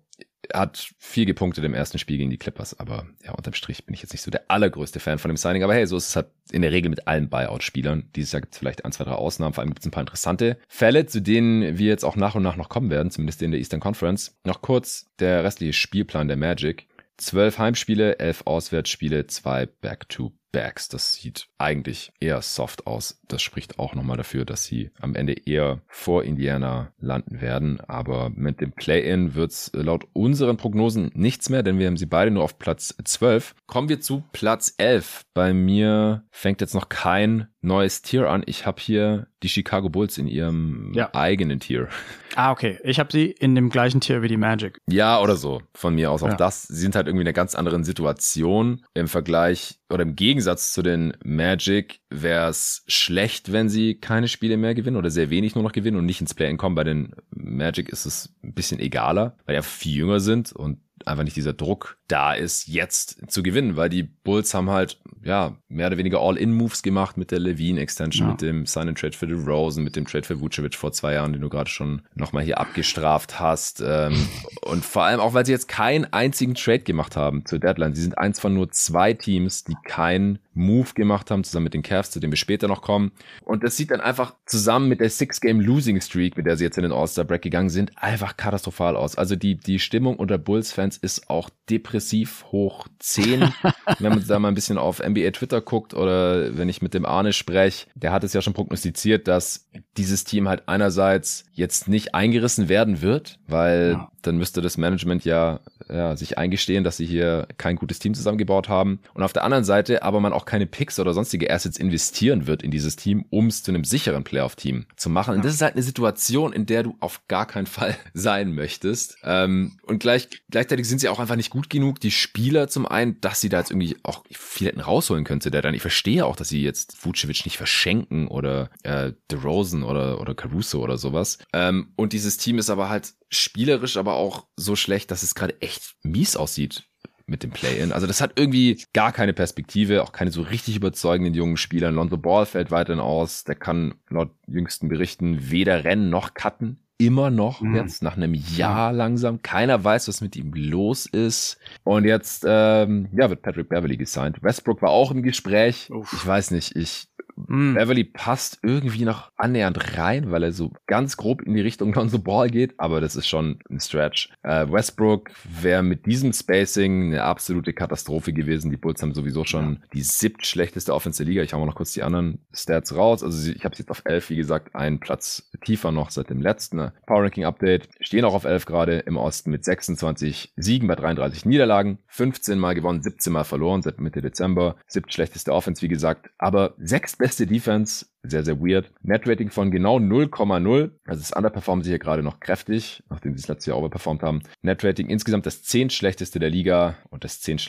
hat viel gepunktet im ersten Spiel gegen die Clippers, aber ja, unterm Strich bin ich jetzt nicht so der allergrößte Fan von dem Signing. Aber hey, so ist es halt in der Regel mit allen Buyout-Spielern. Dieses Jahr gibt es vielleicht ein, zwei, drei Ausnahmen. Vor allem gibt es ein paar interessante Fälle, zu denen wir jetzt auch nach und nach noch kommen werden, zumindest in der Eastern Conference. Noch kurz der restliche Spielplan der Magic. Zwölf Heimspiele, elf Auswärtsspiele, zwei Back-to Backs. Das sieht eigentlich eher soft aus. Das spricht auch nochmal dafür, dass sie am Ende eher vor Indiana landen werden. Aber mit dem Play-In wird's laut unseren Prognosen nichts mehr, denn wir haben sie beide nur auf Platz 12. Kommen wir zu Platz 11. Bei mir fängt jetzt noch kein neues Tier an. Ich habe hier die Chicago Bulls in ihrem ja. eigenen Tier. Ah, okay. Ich habe sie in dem gleichen Tier wie die Magic. Ja, oder so. Von mir aus auch ja. das. Sie sind halt irgendwie in einer ganz anderen Situation im Vergleich oder im Gegensatz zu den Magic wäre es schlecht, wenn sie keine Spiele mehr gewinnen oder sehr wenig nur noch gewinnen und nicht ins Play-In kommen. Bei den Magic ist es ein bisschen egaler, weil die einfach viel jünger sind und einfach nicht dieser Druck da ist, jetzt zu gewinnen, weil die Bulls haben halt, ja, mehr oder weniger All-In-Moves gemacht mit der Levine-Extension, ja. mit dem Sign-and-Trade für the Rosen, mit dem Trade für Vucevic vor zwei Jahren, den du gerade schon nochmal hier abgestraft hast. Ähm, und vor allem auch, weil sie jetzt keinen einzigen Trade gemacht haben zur Deadline. Sie sind eins von nur zwei Teams, die keinen Move gemacht haben, zusammen mit den Cavs, zu dem wir später noch kommen. Und das sieht dann einfach zusammen mit der Six-Game-Losing-Streak, mit der sie jetzt in den All-Star-Break gegangen sind, einfach katastrophal aus. Also die, die Stimmung unter Bulls-Fans ist auch depressiv hoch 10, wenn man da mal ein bisschen auf NBA Twitter guckt oder wenn ich mit dem Arne spreche, der hat es ja schon prognostiziert, dass dieses Team halt einerseits jetzt nicht eingerissen werden wird, weil ja. dann müsste das Management ja, ja sich eingestehen, dass sie hier kein gutes Team zusammengebaut haben. Und auf der anderen Seite aber man auch keine Picks oder sonstige Assets investieren wird in dieses Team, um es zu einem sicheren Playoff-Team zu machen. Und das ist halt eine Situation, in der du auf gar keinen Fall sein möchtest. Ähm, und gleich, gleichzeitig sind sie auch einfach nicht gut genug, die Spieler zum einen, dass sie da jetzt irgendwie auch viel hätten rausholen können zu der dann. Ich verstehe auch, dass sie jetzt Vucevic nicht verschenken oder äh, DeRozan oder, oder Caruso oder sowas. Ähm, und dieses Team ist aber halt spielerisch aber auch so schlecht, dass es gerade echt mies aussieht mit dem Play-In. Also das hat irgendwie gar keine Perspektive, auch keine so richtig überzeugenden jungen Spieler. Lonzo Ball fällt weiterhin aus. Der kann laut jüngsten Berichten weder rennen noch cutten. Immer noch mhm. jetzt nach einem Jahr langsam. Keiner weiß, was mit ihm los ist. Und jetzt ähm, ja, wird Patrick Beverly gesigned. Westbrook war auch im Gespräch. Uff. Ich weiß nicht, ich Mm. Beverly passt irgendwie noch annähernd rein, weil er so ganz grob in die Richtung Lonzo Ball geht, aber das ist schon ein Stretch. Äh, Westbrook wäre mit diesem Spacing eine absolute Katastrophe gewesen. Die Bulls haben sowieso schon ja. die siebt schlechteste Offense der Liga. Ich hau mal noch kurz die anderen Stats raus. Also ich habe jetzt auf 11, wie gesagt, einen Platz tiefer noch seit dem letzten Power Ranking Update. Stehen auch auf 11 gerade im Osten mit 26 Siegen bei 33 Niederlagen. 15 Mal gewonnen, 17 Mal verloren seit Mitte Dezember. Siebt schlechteste Offense, wie gesagt. Aber sechs beste Defense sehr, sehr weird. Net-Rating von genau 0,0. Also das underperformen sie hier gerade noch kräftig, nachdem sie das letzte Jahr overperformt haben. Net-Rating insgesamt das zehnt der Liga und das zehnt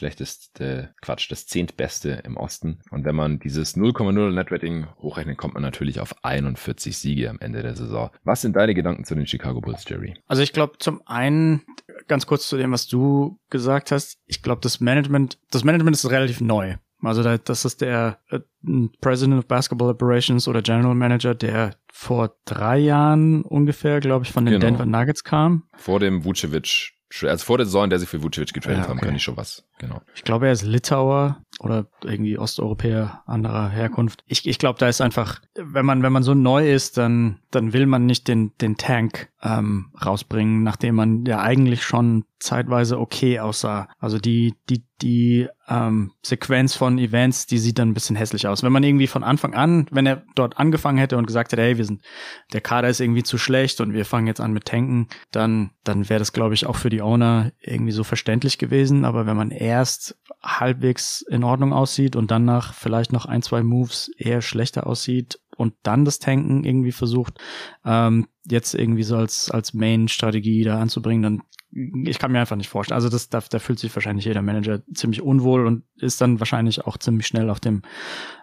Quatsch, das zehntbeste im Osten. Und wenn man dieses 0,0 Net-Rating hochrechnet, kommt man natürlich auf 41 Siege am Ende der Saison. Was sind deine Gedanken zu den Chicago Bulls, Jerry? Also ich glaube zum einen, ganz kurz zu dem, was du gesagt hast, ich glaube das Management, das Management ist relativ neu. Also da, das ist der äh, President of Basketball Operations oder General Manager, der vor drei Jahren ungefähr, glaube ich, von den genau. Denver Nuggets kam. Vor dem Vucevic also vor der Saison, der sie für Vucevic getradet ja, okay. haben, kann ich schon was. Genau. Ich glaube, er ist Litauer oder irgendwie Osteuropäer anderer Herkunft. Ich, ich glaube, da ist einfach, wenn man, wenn man so neu ist, dann, dann will man nicht den, den Tank ähm, rausbringen, nachdem man ja eigentlich schon zeitweise okay aussah. Also die, die, die ähm, Sequenz von Events, die sieht dann ein bisschen hässlich aus. Wenn man irgendwie von Anfang an, wenn er dort angefangen hätte und gesagt hätte, hey, wir sind, der Kader ist irgendwie zu schlecht und wir fangen jetzt an mit Tanken, dann, dann wäre das, glaube ich, auch für die Owner irgendwie so verständlich gewesen. Aber wenn man erst halbwegs in Ordnung aussieht und dann nach vielleicht noch ein, zwei Moves eher schlechter aussieht und dann das Tanken irgendwie versucht, ähm, jetzt irgendwie so als, als Main-Strategie da anzubringen, dann ich kann mir einfach nicht vorstellen. Also das, da, da fühlt sich wahrscheinlich jeder Manager ziemlich unwohl und ist dann wahrscheinlich auch ziemlich schnell auf dem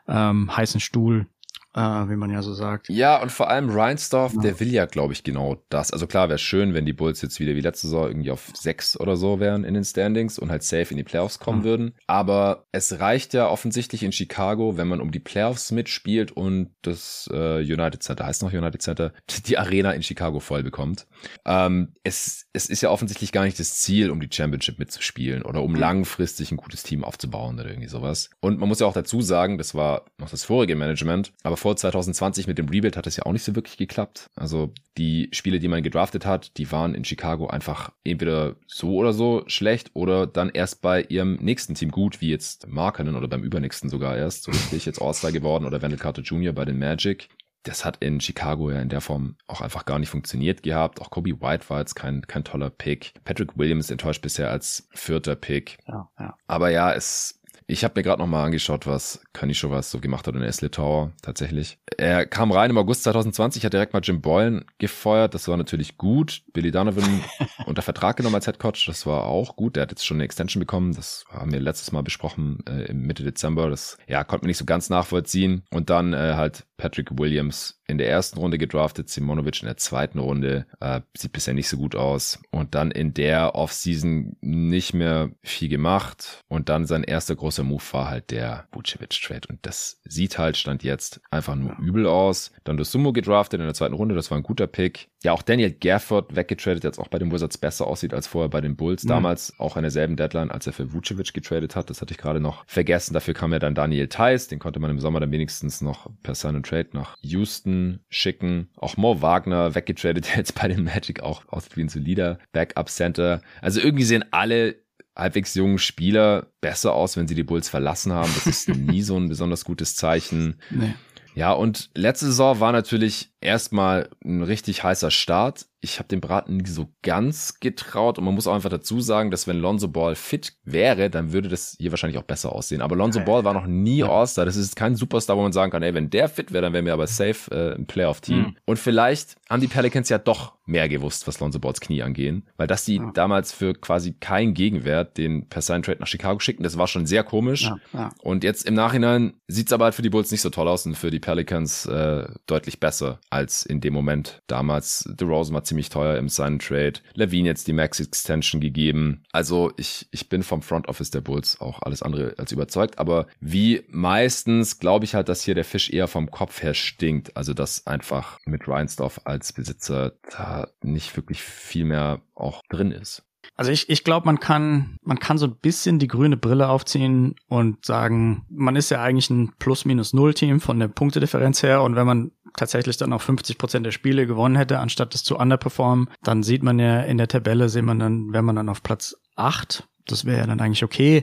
ähm, heißen Stuhl äh, wie man ja so sagt. Ja, und vor allem Reinsdorf, ja. der will ja, glaube ich, genau das. Also klar, wäre schön, wenn die Bulls jetzt wieder wie letzte Saison irgendwie auf sechs oder so wären in den Standings und halt safe in die Playoffs kommen mhm. würden. Aber es reicht ja offensichtlich in Chicago, wenn man um die Playoffs mitspielt und das äh, United Center, heißt noch United Center, die Arena in Chicago voll bekommt. Ähm, es, es ist ja offensichtlich gar nicht das Ziel, um die Championship mitzuspielen oder um mhm. langfristig ein gutes Team aufzubauen oder irgendwie sowas. Und man muss ja auch dazu sagen, das war noch das vorige Management, aber vor 2020 mit dem Rebuild hat es ja auch nicht so wirklich geklappt. Also die Spiele, die man gedraftet hat, die waren in Chicago einfach entweder so oder so schlecht oder dann erst bei ihrem nächsten Team gut, wie jetzt Markenen oder beim übernächsten sogar erst. So richtig jetzt All-Star geworden oder Wendell Carter Jr. bei den Magic das hat in Chicago ja in der Form auch einfach gar nicht funktioniert gehabt. Auch Kobe White war jetzt kein, kein toller Pick. Patrick Williams enttäuscht bisher als vierter Pick. Ja, ja. Aber ja, es ich habe mir gerade nochmal angeschaut, was Kanischowas so gemacht hat in der Tower tatsächlich. Er kam rein im August 2020, hat direkt mal Jim Boylan gefeuert. Das war natürlich gut. Billy Donovan unter Vertrag genommen als Headcoach. Das war auch gut. Der hat jetzt schon eine Extension bekommen. Das haben wir letztes Mal besprochen äh, im Mitte Dezember. Das ja konnte man nicht so ganz nachvollziehen. Und dann äh, halt Patrick Williams in der ersten Runde gedraftet, Simonovic in der zweiten Runde. Äh, sieht bisher nicht so gut aus. Und dann in der Offseason nicht mehr viel gemacht. Und dann sein erster großer Move war halt der Vucevic-Trade. Und das sieht halt, stand jetzt einfach nur übel aus. Dann das Sumo gedraftet in der zweiten Runde, das war ein guter Pick. Ja, auch Daniel Gafford weggetradet, jetzt auch bei den Wizards besser aussieht als vorher bei den Bulls. Mhm. Damals auch an derselben Deadline, als er für Vucevic getradet hat. Das hatte ich gerade noch vergessen. Dafür kam ja dann Daniel Theiss. Den konnte man im Sommer dann wenigstens noch per Sign and Trade nach Houston schicken. Auch Mo Wagner weggetradet, der jetzt bei den Magic auch aussieht wie ein solider Backup Center. Also irgendwie sehen alle halbwegs jungen Spieler besser aus, wenn sie die Bulls verlassen haben. Das ist nie so ein besonders gutes Zeichen. Nee. Ja, und letzte Saison war natürlich erstmal ein richtig heißer Start. Ich habe dem Braten nie so ganz getraut und man muss auch einfach dazu sagen, dass wenn Lonzo Ball fit wäre, dann würde das hier wahrscheinlich auch besser aussehen. Aber Lonzo Ball war noch nie All-Star. Das ist kein Superstar, wo man sagen kann, ey, wenn der fit wäre, dann wären wir aber safe äh, im Playoff-Team. Mhm. Und vielleicht haben die Pelicans ja doch mehr gewusst, was Lonzo Balls Knie angehen, weil dass die ja. damals für quasi keinen Gegenwert den per Sign Trade nach Chicago schickten, das war schon sehr komisch. Ja, ja. Und jetzt im Nachhinein sieht's aber halt für die Bulls nicht so toll aus und für die Pelicans äh, deutlich besser als in dem Moment damals. Rose war ziemlich teuer im Sign Trade. Levine jetzt die Max Extension gegeben. Also ich, ich bin vom Front Office der Bulls auch alles andere als überzeugt, aber wie meistens glaube ich halt, dass hier der Fisch eher vom Kopf her stinkt. Also dass einfach mit Reinsdorf als Besitzer da nicht wirklich viel mehr auch drin ist. Also ich, ich glaube, man kann, man kann so ein bisschen die grüne Brille aufziehen und sagen, man ist ja eigentlich ein Plus-Minus-Null-Team von der Punktedifferenz her und wenn man tatsächlich dann auch 50 Prozent der Spiele gewonnen hätte, anstatt das zu underperformen, dann sieht man ja in der Tabelle, sehen man dann, wenn man dann auf Platz 8 das wäre ja dann eigentlich okay.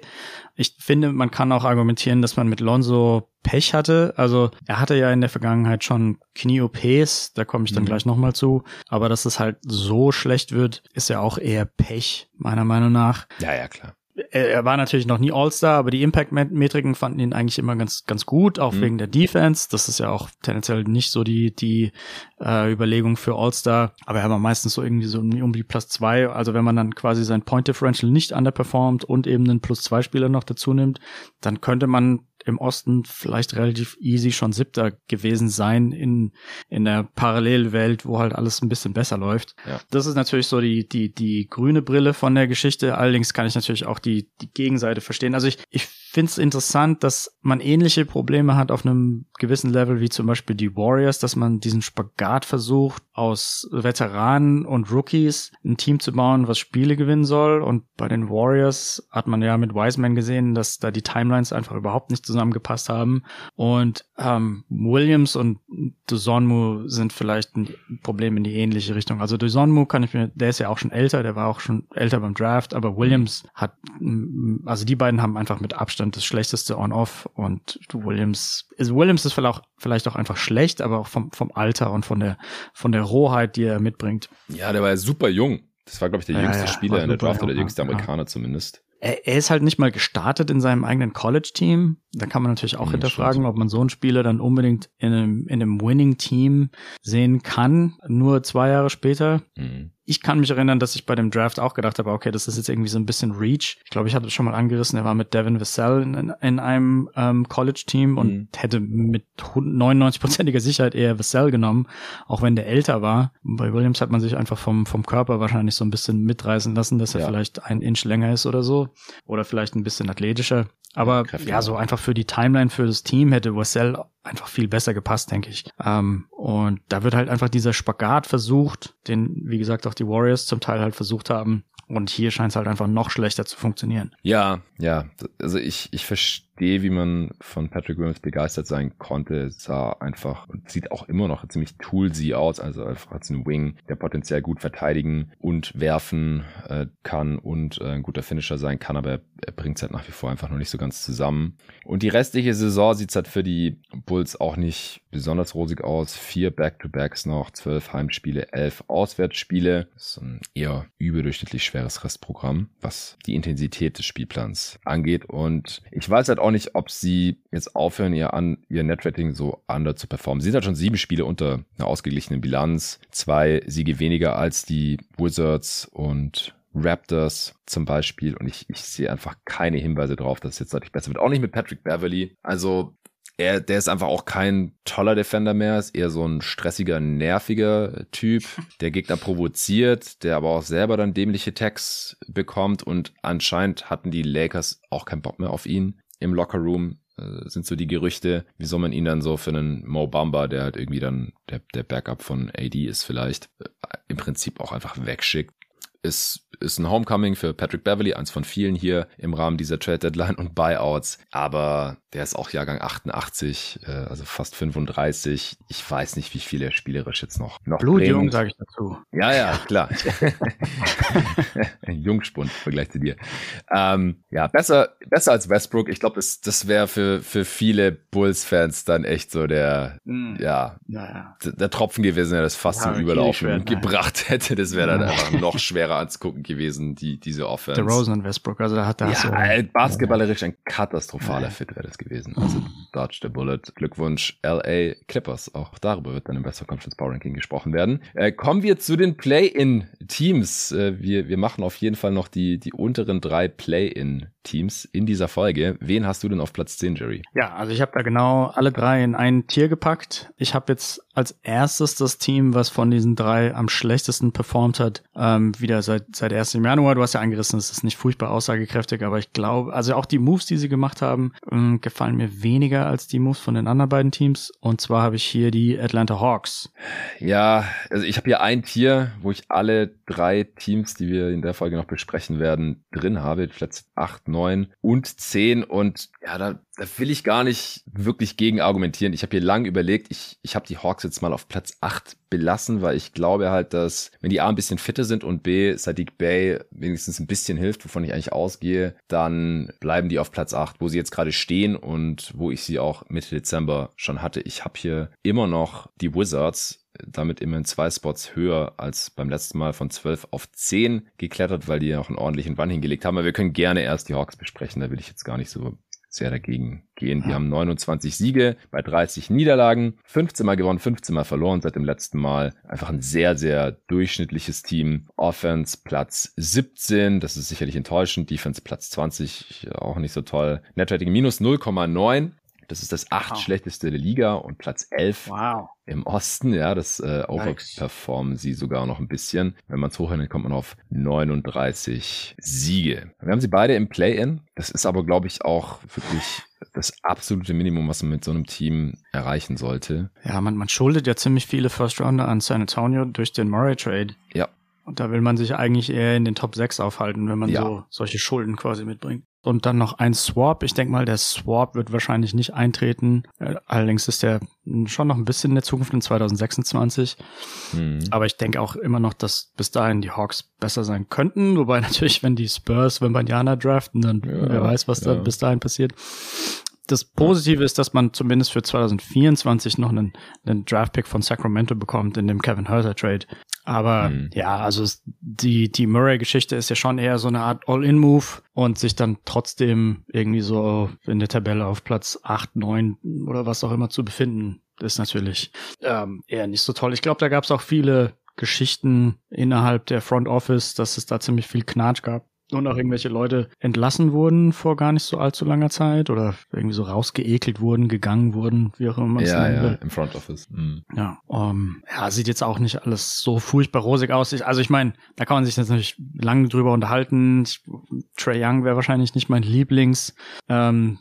Ich finde, man kann auch argumentieren, dass man mit Lonzo Pech hatte. Also er hatte ja in der Vergangenheit schon Knie-OPs, da komme ich dann mhm. gleich nochmal zu. Aber dass es halt so schlecht wird, ist ja auch eher Pech, meiner Meinung nach. Ja, ja, klar er war natürlich noch nie All-Star, aber die Impact-Metriken fanden ihn eigentlich immer ganz, ganz gut, auch mhm. wegen der Defense. Das ist ja auch tendenziell nicht so die, die äh, Überlegung für All-Star. Aber er war meistens so irgendwie so um die Plus zwei. Also wenn man dann quasi sein Point Differential nicht underperformt und eben einen Plus zwei Spieler noch dazu nimmt, dann könnte man im Osten vielleicht relativ easy schon siebter gewesen sein in, in der Parallelwelt, wo halt alles ein bisschen besser läuft. Ja. Das ist natürlich so die, die, die grüne Brille von der Geschichte. Allerdings kann ich natürlich auch die, die Gegenseite verstehen. Also ich, ich finde es interessant, dass man ähnliche Probleme hat auf einem gewissen Level wie zum Beispiel die Warriors, dass man diesen Spagat versucht, aus Veteranen und Rookies ein Team zu bauen, was Spiele gewinnen soll. Und bei den Warriors hat man ja mit Wiseman gesehen, dass da die Timelines einfach überhaupt nicht zusammengepasst haben. Und ähm, Williams und Dusonmu sind vielleicht ein Problem in die ähnliche Richtung. Also Dusonmu kann ich mir, der ist ja auch schon älter, der war auch schon älter beim Draft, aber Williams hat, also die beiden haben einfach mit Abstand das schlechteste On-Off und Williams, ist, Williams ist vielleicht auch, vielleicht auch einfach schlecht, aber auch vom, vom Alter und von der, von der Rohheit, die er mitbringt. Ja, der war ja super jung. Das war, glaube ich, der jüngste ja, ja, Spieler in der Draft oder der jüngste Amerikaner zumindest er, er ist halt nicht mal gestartet in seinem eigenen College-Team. Da kann man natürlich auch ja, hinterfragen, ob man so einen Spieler dann unbedingt in einem, in einem Winning-Team sehen kann, nur zwei Jahre später. Mhm ich kann mich erinnern, dass ich bei dem Draft auch gedacht habe, okay, das ist jetzt irgendwie so ein bisschen Reach. Ich glaube, ich hatte es schon mal angerissen, er war mit Devin Vassell in, in einem ähm, College-Team und mhm. hätte mit 99-prozentiger Sicherheit eher Vassell genommen, auch wenn der älter war. Bei Williams hat man sich einfach vom, vom Körper wahrscheinlich so ein bisschen mitreißen lassen, dass er ja. vielleicht ein Inch länger ist oder so. Oder vielleicht ein bisschen athletischer. Aber Kräfte ja, so einfach für die Timeline für das Team hätte Vassell einfach viel besser gepasst, denke ich. Ähm, und da wird halt einfach dieser Spagat versucht, den, wie gesagt, auch die Warriors zum Teil halt versucht haben. Und hier scheint es halt einfach noch schlechter zu funktionieren. Ja, ja. Also ich, ich verstehe verstehe, wie man von Patrick Williams begeistert sein konnte. Sah einfach und sieht auch immer noch ziemlich toolsy aus. Also einfach als ein Wing, der potenziell gut verteidigen und werfen äh, kann und äh, ein guter Finisher sein kann, aber er bringt es halt nach wie vor einfach noch nicht so ganz zusammen. Und die restliche Saison sieht es halt für die Bulls auch nicht besonders rosig aus. Vier Back-to-Backs noch, zwölf Heimspiele, elf Auswärtsspiele. Das ist ein eher überdurchschnittlich schweres Restprogramm, was die Intensität des Spielplans angeht. Und ich weiß halt auch auch nicht, ob sie jetzt aufhören, ihr, an, ihr Netrating so under zu performen. Sie sind halt schon sieben Spiele unter einer ausgeglichenen Bilanz. Zwei Siege weniger als die Wizards und Raptors zum Beispiel. Und ich, ich sehe einfach keine Hinweise darauf, dass es jetzt deutlich besser wird. Auch nicht mit Patrick Beverly. Also er, der ist einfach auch kein toller Defender mehr, ist eher so ein stressiger, nerviger Typ, der Gegner provoziert, der aber auch selber dann dämliche Tags bekommt und anscheinend hatten die Lakers auch keinen Bock mehr auf ihn im Lockerroom äh, sind so die Gerüchte, wieso man ihn dann so für einen Mo Bamba, der halt irgendwie dann der, der Backup von AD ist vielleicht, äh, im Prinzip auch einfach wegschickt. Ist ist ein Homecoming für Patrick Beverly, eins von vielen hier im Rahmen dieser Trade Deadline und Buyouts. Aber der ist auch Jahrgang 88, äh, also fast 35. Ich weiß nicht, wie viele spielerisch jetzt noch. noch Blutjung, sage ich dazu. Ja, ja, klar. Jungspund, Vergleich zu dir. Ähm, ja, besser, besser als Westbrook. Ich glaube, das, das wäre für, für viele Bulls-Fans dann echt so der, mm. ja, ja, der Tropfen gewesen, der das fast ja, zum Überlaufen gebracht hätte. Das wäre dann einfach noch schwerer anzugucken gewesen, die, diese Offense. Der Rosen und Westbrook, also da hat er ja, so. Basketballerisch ein katastrophaler Fit wäre das gewesen. Also Dodge the Bullet. Glückwunsch LA Clippers. Auch darüber wird dann im Western Conference Power Ranking gesprochen werden. Äh, kommen wir zu den Play-in-Teams. Äh, wir, wir machen auf jeden Fall noch die, die unteren drei Play-in-Teams in dieser Folge. Wen hast du denn auf Platz 10, Jerry? Ja, also ich habe da genau alle drei in ein Tier gepackt. Ich habe jetzt als erstes das Team, was von diesen drei am schlechtesten performt hat, ähm, wieder seit, seit 1. Januar. Du hast ja angerissen, es ist nicht furchtbar aussagekräftig, aber ich glaube, also auch die Moves, die sie gemacht haben, ähm, gefallen mir weniger als die Moves von den anderen beiden Teams. Und zwar habe ich hier die Atlanta Hawks. Ja, also ich habe hier ein Tier, wo ich alle drei Teams, die wir in der Folge noch besprechen werden, drin habe. Plätze 8, 9 und 10. Und ja, da, da will ich gar nicht wirklich gegen argumentieren. Ich habe hier lang überlegt, ich, ich habe die Hawks jetzt mal auf Platz 8 belassen, weil ich glaube halt, dass wenn die A ein bisschen fitter sind und B Sadiq Bay wenigstens ein bisschen hilft, wovon ich eigentlich ausgehe, dann bleiben die auf Platz 8, wo sie jetzt gerade stehen und wo ich sie auch Mitte Dezember schon hatte. Ich habe hier immer noch die Wizards damit immerhin zwei Spots höher als beim letzten Mal von 12 auf 10 geklettert, weil die ja auch einen ordentlichen Run hingelegt haben. Aber wir können gerne erst die Hawks besprechen, da will ich jetzt gar nicht so sehr dagegen gehen. Die haben 29 Siege bei 30 Niederlagen, 15 Mal gewonnen, 15 Mal verloren seit dem letzten Mal. Einfach ein sehr, sehr durchschnittliches Team. Offense Platz 17, das ist sicherlich enttäuschend. Defense Platz 20, auch nicht so toll. Netrating minus 0,9. Das ist das acht wow. schlechteste der Liga und Platz 11 wow. Im Osten. Ja, das äh, overperformen sie sogar noch ein bisschen. Wenn man es hochrechnet, kommt man auf 39 Siege. Wir haben sie beide im Play-In. Das ist aber, glaube ich, auch wirklich das absolute Minimum, was man mit so einem Team erreichen sollte. Ja, man, man schuldet ja ziemlich viele First Rounder an San Antonio durch den Murray Trade. Ja. Und da will man sich eigentlich eher in den Top 6 aufhalten, wenn man ja. so solche Schulden quasi mitbringt und dann noch ein Swap. Ich denke mal, der Swap wird wahrscheinlich nicht eintreten. Äh, allerdings ist der schon noch ein bisschen in der Zukunft in 2026. Mhm. Aber ich denke auch immer noch, dass bis dahin die Hawks besser sein könnten. Wobei natürlich, wenn die Spurs Wembanyama draften, dann ja, wer weiß, was ja. da bis dahin passiert. Das Positive ist, dass man zumindest für 2024 noch einen, einen Draftpick von Sacramento bekommt in dem Kevin Herter Trade. Aber mhm. ja, also die, die Murray-Geschichte ist ja schon eher so eine Art All-In-Move und sich dann trotzdem irgendwie so in der Tabelle auf Platz 8, 9 oder was auch immer zu befinden, ist natürlich ähm, eher nicht so toll. Ich glaube, da gab es auch viele Geschichten innerhalb der Front Office, dass es da ziemlich viel Knatsch gab und auch irgendwelche Leute entlassen wurden vor gar nicht so allzu langer Zeit oder irgendwie so rausgeekelt wurden, gegangen wurden, wie auch immer. Ja, ja, will. im Front Office. Mhm. Ja, um, ja, sieht jetzt auch nicht alles so furchtbar rosig aus. Also ich meine, da kann man sich jetzt natürlich lange drüber unterhalten. Ich, Trey Young wäre wahrscheinlich nicht mein Lieblings ähm,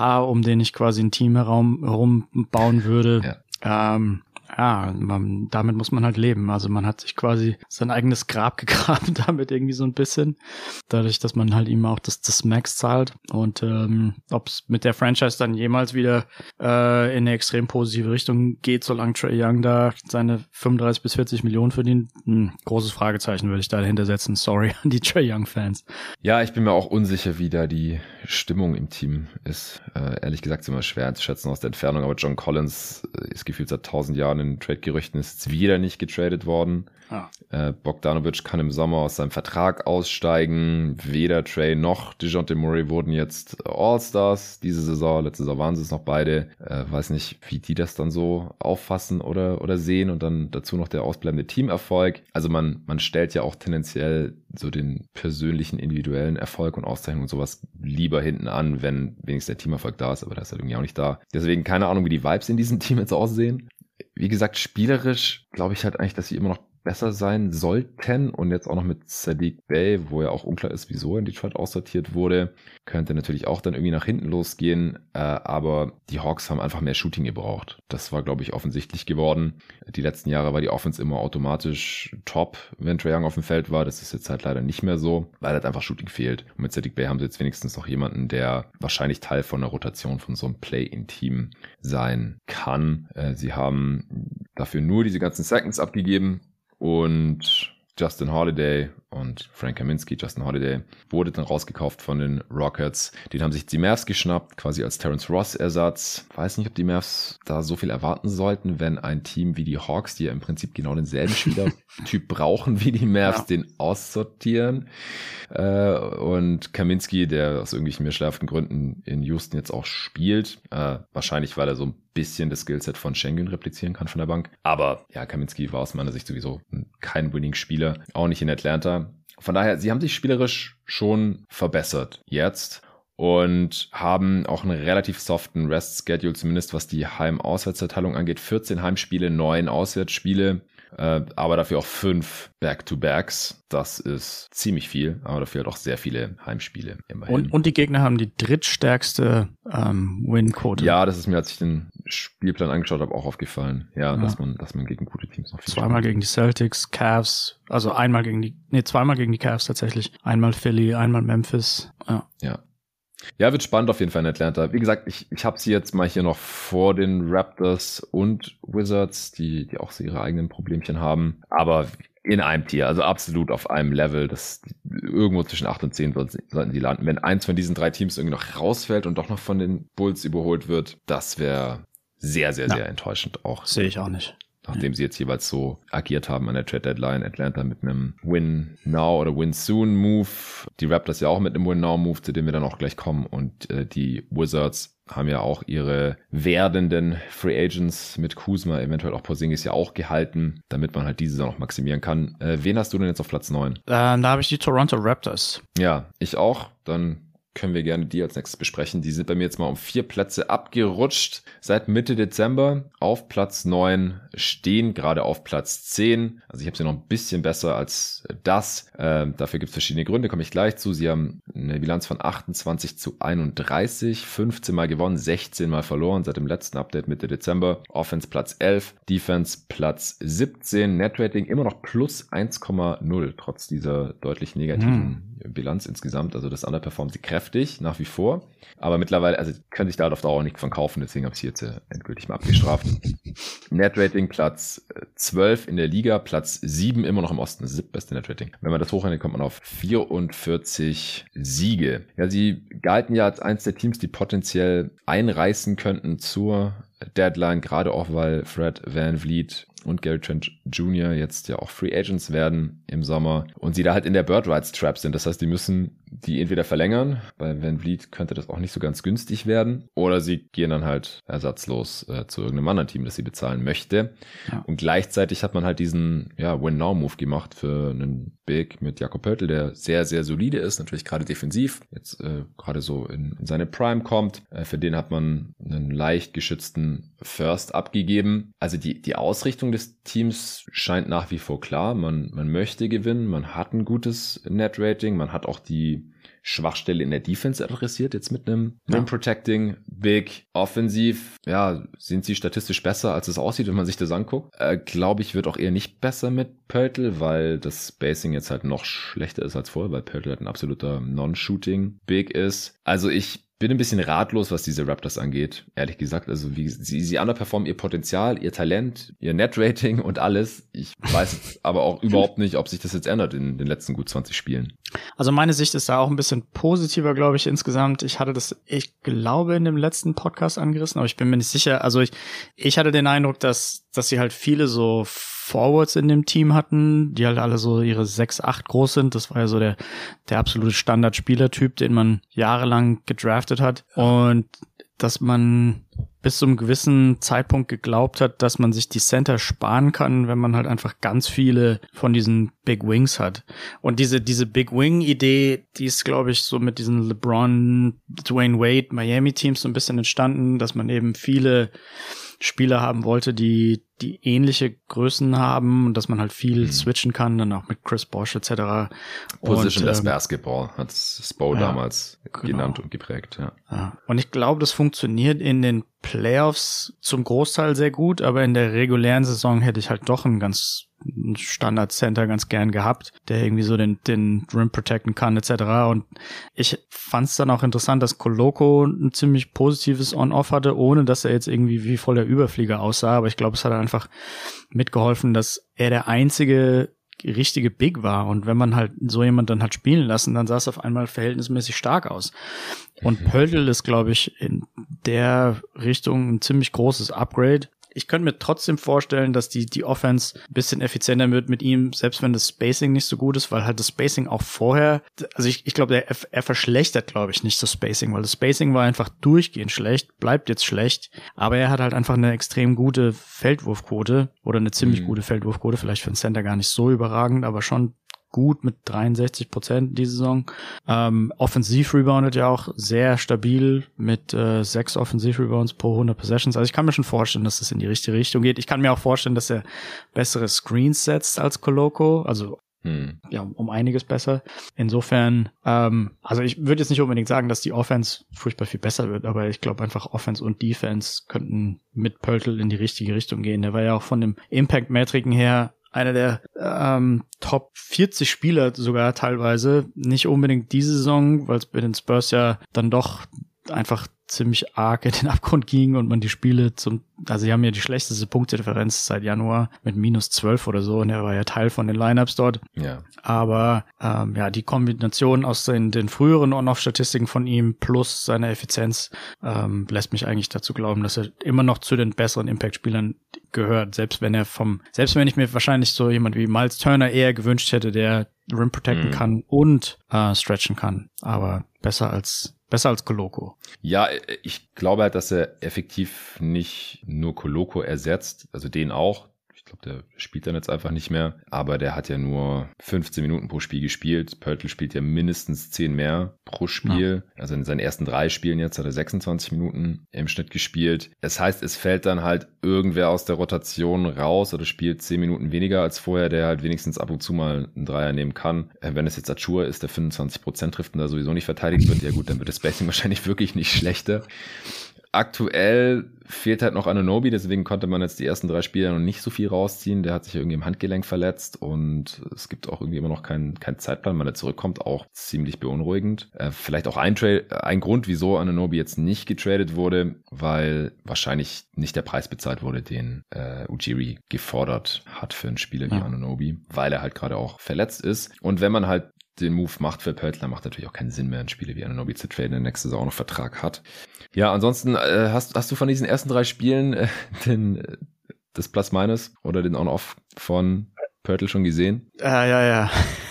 um den ich quasi ein Team herum, herum bauen würde. Ja. Ähm, ja, man, damit muss man halt leben. Also man hat sich quasi sein eigenes Grab gegraben damit irgendwie so ein bisschen. Dadurch, dass man halt ihm auch das, das Max zahlt. Und ähm, ob es mit der Franchise dann jemals wieder äh, in eine extrem positive Richtung geht, solange Trey Young da seine 35 bis 40 Millionen verdient, ein großes Fragezeichen würde ich da dahinter setzen. Sorry an die Trey Young-Fans. Ja, ich bin mir auch unsicher, wie da die Stimmung im Team ist. Äh, ehrlich gesagt ist immer schwer einzuschätzen aus der Entfernung, aber John Collins äh, ist gefühlt seit tausend Jahren in Trade-Gerüchten ist wieder nicht getradet worden. Ah. Äh, Bogdanovic kann im Sommer aus seinem Vertrag aussteigen. Weder Trey noch DeJounte Murray wurden jetzt All-Stars diese Saison. Letzte Saison waren sie es noch beide. Äh, weiß nicht, wie die das dann so auffassen oder, oder sehen. Und dann dazu noch der ausbleibende Teamerfolg. Also man, man stellt ja auch tendenziell so den persönlichen, individuellen Erfolg und Auszeichnung und sowas lieber hinten an, wenn wenigstens der Teamerfolg da ist. Aber da ist er irgendwie auch nicht da. Deswegen keine Ahnung, wie die Vibes in diesem Team jetzt aussehen wie gesagt, spielerisch glaube ich halt eigentlich, dass sie immer noch besser sein sollten und jetzt auch noch mit Sadiq Bay, wo ja auch unklar ist, wieso in Detroit aussortiert wurde, könnte natürlich auch dann irgendwie nach hinten losgehen, äh, aber die Hawks haben einfach mehr Shooting gebraucht. Das war, glaube ich, offensichtlich geworden. Die letzten Jahre war die Offense immer automatisch top, wenn Trae Young auf dem Feld war. Das ist jetzt halt leider nicht mehr so, weil halt einfach Shooting fehlt. Und mit Sadiq Bay haben sie jetzt wenigstens noch jemanden, der wahrscheinlich Teil von der Rotation von so einem Play-in-Team sein kann. Äh, sie haben dafür nur diese ganzen Seconds abgegeben und Justin Holiday und Frank Kaminski, Justin Holiday, wurde dann rausgekauft von den Rockets. Den haben sich die Mavs geschnappt, quasi als Terence Ross Ersatz. Weiß nicht, ob die Mavs da so viel erwarten sollten, wenn ein Team wie die Hawks, die ja im Prinzip genau denselben Spielertyp brauchen wie die Mavs, ja. den aussortieren. Äh, und Kaminski, der aus irgendwelchen mir schärften Gründen in Houston jetzt auch spielt, äh, wahrscheinlich, weil er so ein bisschen das Skillset von Schengen replizieren kann von der Bank. Aber ja, Kaminski war aus meiner Sicht sowieso kein Winning-Spieler, auch nicht in Atlanta. Von daher, sie haben sich spielerisch schon verbessert jetzt und haben auch einen relativ soften Rest-Schedule, zumindest was die Heim-Auswärtserteilung angeht. 14 Heimspiele, 9 Auswärtsspiele äh, aber dafür auch fünf Back-to-Backs. Das ist ziemlich viel, aber dafür halt auch sehr viele Heimspiele immerhin. Und, und die Gegner haben die drittstärkste ähm, Win-Quote. Ja, das ist mir, als ich den Spielplan angeschaut habe, auch aufgefallen. Ja, ja, dass man, dass man gegen gute Teams noch viel Zweimal gegen die Celtics, Cavs, also einmal gegen die, nee, zweimal gegen die Cavs tatsächlich. Einmal Philly, einmal Memphis. Ja. Ja, ja, wird spannend auf jeden Fall in Atlanta. Wie gesagt, ich, ich habe sie jetzt mal hier noch vor den Raptors und Wizards, die, die auch so ihre eigenen Problemchen haben. Aber in einem Tier, also absolut auf einem Level. Das irgendwo zwischen 8 und 10 sollten die landen. Wenn eins von diesen drei Teams irgendwie noch rausfällt und doch noch von den Bulls überholt wird, das wäre sehr, sehr, sehr enttäuschend auch. Sehe ich auch nicht nachdem sie jetzt jeweils so agiert haben an der Trade Deadline. Atlanta mit einem Win Now oder Win Soon Move. Die Raptors ja auch mit einem Win Now Move, zu dem wir dann auch gleich kommen. Und äh, die Wizards haben ja auch ihre werdenden Free Agents mit Kuzma, eventuell auch Porzingis ja auch gehalten, damit man halt diese dann auch maximieren kann. Äh, wen hast du denn jetzt auf Platz 9? Ähm, da habe ich die Toronto Raptors. Ja, ich auch. Dann können wir gerne die als nächstes besprechen. Die sind bei mir jetzt mal um vier Plätze abgerutscht. Seit Mitte Dezember auf Platz neun stehen gerade auf Platz zehn. Also ich habe sie noch ein bisschen besser als das. Ähm, dafür gibt es verschiedene Gründe, komme ich gleich zu. Sie haben eine Bilanz von 28 zu 31, 15 Mal gewonnen, 16 Mal verloren seit dem letzten Update Mitte Dezember. Offense Platz 11, Defense Platz 17, Netrating immer noch plus 1,0, trotz dieser deutlich negativen hm. Bilanz insgesamt. Also das underperformt sie kräftig nach wie vor. Aber mittlerweile, also könnte ich da auf Dauer nicht von kaufen, deswegen habe ich sie jetzt äh, endgültig mal abgestraft. Netrating Platz 12 äh, in der Liga, Platz 7 immer noch im Osten, das siebtbeste Netrating. Wenn man das hochrechnet, kommt man auf 44 Siege. Ja, sie galten ja als eins der Teams, die potenziell einreißen könnten zur Deadline, gerade auch weil Fred Van Vliet und Gary Trent Jr. jetzt ja auch Free Agents werden im Sommer und sie da halt in der Bird Rights Trap sind. Das heißt, die müssen die entweder verlängern, bei Van Vliet könnte das auch nicht so ganz günstig werden, oder sie gehen dann halt ersatzlos äh, zu irgendeinem anderen Team, das sie bezahlen möchte. Ja. Und gleichzeitig hat man halt diesen ja, Win-Now-Move gemacht für einen Big mit Jakob Pörtl, der sehr, sehr solide ist, natürlich gerade defensiv, jetzt äh, gerade so in, in seine Prime kommt. Äh, für den hat man einen leicht geschützten First abgegeben. Also die, die Ausrichtung des Teams scheint nach wie vor klar. Man, man möchte gewinnen, man hat ein gutes Net-Rating, man hat auch die Schwachstelle in der Defense adressiert, jetzt mit einem ja. Rim Protecting, Big, Offensiv. Ja, sind sie statistisch besser, als es aussieht, wenn man sich das anguckt. Äh, Glaube ich, wird auch eher nicht besser mit Pörtl, weil das Spacing jetzt halt noch schlechter ist als vorher, weil Pörtl halt ein absoluter Non-Shooting Big ist. Also ich bin ein bisschen ratlos, was diese Raptors angeht, ehrlich gesagt. Also wie sie, sie underperformen ihr Potenzial, ihr Talent, ihr Net-Rating und alles. Ich weiß aber auch überhaupt nicht, ob sich das jetzt ändert in den letzten gut 20 Spielen. Also meine Sicht ist da auch ein bisschen positiver, glaube ich, insgesamt. Ich hatte das, ich glaube, in dem letzten Podcast angerissen, aber ich bin mir nicht sicher. Also ich, ich hatte den Eindruck, dass, dass sie halt viele so Forwards in dem Team hatten, die halt alle so ihre 6, 8 groß sind. Das war ja so der, der absolute Standard-Spielertyp, den man jahrelang gedraftet hat. Und dass man bis zu einem gewissen Zeitpunkt geglaubt hat, dass man sich die Center sparen kann, wenn man halt einfach ganz viele von diesen Big Wings hat. Und diese, diese Big Wing Idee, die ist, glaube ich, so mit diesen LeBron, Dwayne Wade, Miami Teams so ein bisschen entstanden, dass man eben viele Spieler haben wollte, die die ähnliche Größen haben und dass man halt viel mhm. switchen kann, dann auch mit Chris Bosch etc. Positionless ähm, Basketball hat Spo ja, damals genau. genannt und geprägt. Ja. ja. Und ich glaube, das funktioniert in den Playoffs zum Großteil sehr gut, aber in der regulären Saison hätte ich halt doch einen ganz Standard Center ganz gern gehabt, der irgendwie so den, den Rim protecten kann etc. Und ich fand es dann auch interessant, dass Coloco ein ziemlich positives On-Off hatte, ohne dass er jetzt irgendwie wie voller Überflieger aussah. Aber ich glaube, es hat einfach mitgeholfen, dass er der einzige richtige Big war. Und wenn man halt so jemand dann hat spielen lassen, dann sah es auf einmal verhältnismäßig stark aus. Und mhm. Pöltl ist, glaube ich, in der Richtung ein ziemlich großes Upgrade ich könnte mir trotzdem vorstellen, dass die, die Offense ein bisschen effizienter wird mit ihm, selbst wenn das Spacing nicht so gut ist, weil halt das Spacing auch vorher, also ich, ich glaube, er, er verschlechtert, glaube ich, nicht das Spacing, weil das Spacing war einfach durchgehend schlecht, bleibt jetzt schlecht, aber er hat halt einfach eine extrem gute Feldwurfquote oder eine ziemlich mhm. gute Feldwurfquote, vielleicht für einen Center gar nicht so überragend, aber schon gut mit 63 Prozent die Saison. Ähm, offensiv reboundet ja auch sehr stabil mit äh, sechs Offensiv-Rebounds pro 100 Possessions. Also ich kann mir schon vorstellen, dass das in die richtige Richtung geht. Ich kann mir auch vorstellen, dass er bessere Screens setzt als Coloco. Also hm. ja, um einiges besser. Insofern, ähm, also ich würde jetzt nicht unbedingt sagen, dass die Offense furchtbar viel besser wird, aber ich glaube einfach Offense und Defense könnten mit Pöltl in die richtige Richtung gehen. Der war ja auch von dem Impact-Metriken her einer der ähm, Top 40 Spieler sogar teilweise. Nicht unbedingt diese Saison, weil es bei den Spurs ja dann doch einfach ziemlich arg in den Abgrund ging und man die Spiele zum, also sie haben ja die schlechteste Punktedifferenz seit Januar mit minus 12 oder so und er war ja Teil von den Lineups dort. Ja. Aber ähm, ja, die Kombination aus den, den früheren On-Off-Statistiken von ihm plus seine Effizienz ähm, lässt mich eigentlich dazu glauben, dass er immer noch zu den besseren Impact-Spielern gehört, selbst wenn er vom, selbst wenn ich mir wahrscheinlich so jemand wie Miles Turner eher gewünscht hätte, der Rim protecten mhm. kann und äh, stretchen kann. Aber besser als Besser als Coloco. Ja, ich glaube halt, dass er effektiv nicht nur Coloco ersetzt, also den auch, glaube, der spielt dann jetzt einfach nicht mehr. Aber der hat ja nur 15 Minuten pro Spiel gespielt. Pörtl spielt ja mindestens 10 mehr pro Spiel. Ja. Also in seinen ersten drei Spielen jetzt hat er 26 Minuten im Schnitt gespielt. Das heißt, es fällt dann halt irgendwer aus der Rotation raus oder spielt 10 Minuten weniger als vorher, der halt wenigstens ab und zu mal einen Dreier nehmen kann. Äh, wenn es jetzt Achur ist, der 25 Prozent trifft und da sowieso nicht verteidigt wird, ja gut, dann wird das Spacing wahrscheinlich wirklich nicht schlechter. Aktuell fehlt halt noch Ananobi, deswegen konnte man jetzt die ersten drei Spiele noch nicht so viel rausziehen. Der hat sich irgendwie im Handgelenk verletzt und es gibt auch irgendwie immer noch keinen kein Zeitplan, wann er zurückkommt, auch ziemlich beunruhigend. Äh, vielleicht auch ein, Tra ein Grund, wieso Ananobi jetzt nicht getradet wurde, weil wahrscheinlich nicht der Preis bezahlt wurde, den äh, Ujiri gefordert hat für einen Spieler ja. wie Ananobi, weil er halt gerade auch verletzt ist. Und wenn man halt den Move macht für Pöltler, macht natürlich auch keinen Sinn mehr, ein Spieler wie Ananobi zu traden, der nächste Saison noch Vertrag hat. Ja, ansonsten äh, hast, hast du von diesen ersten drei Spielen äh, den, äh, das Plus-Minus oder den On-Off von Pörtl schon gesehen? Ja, ja, ja.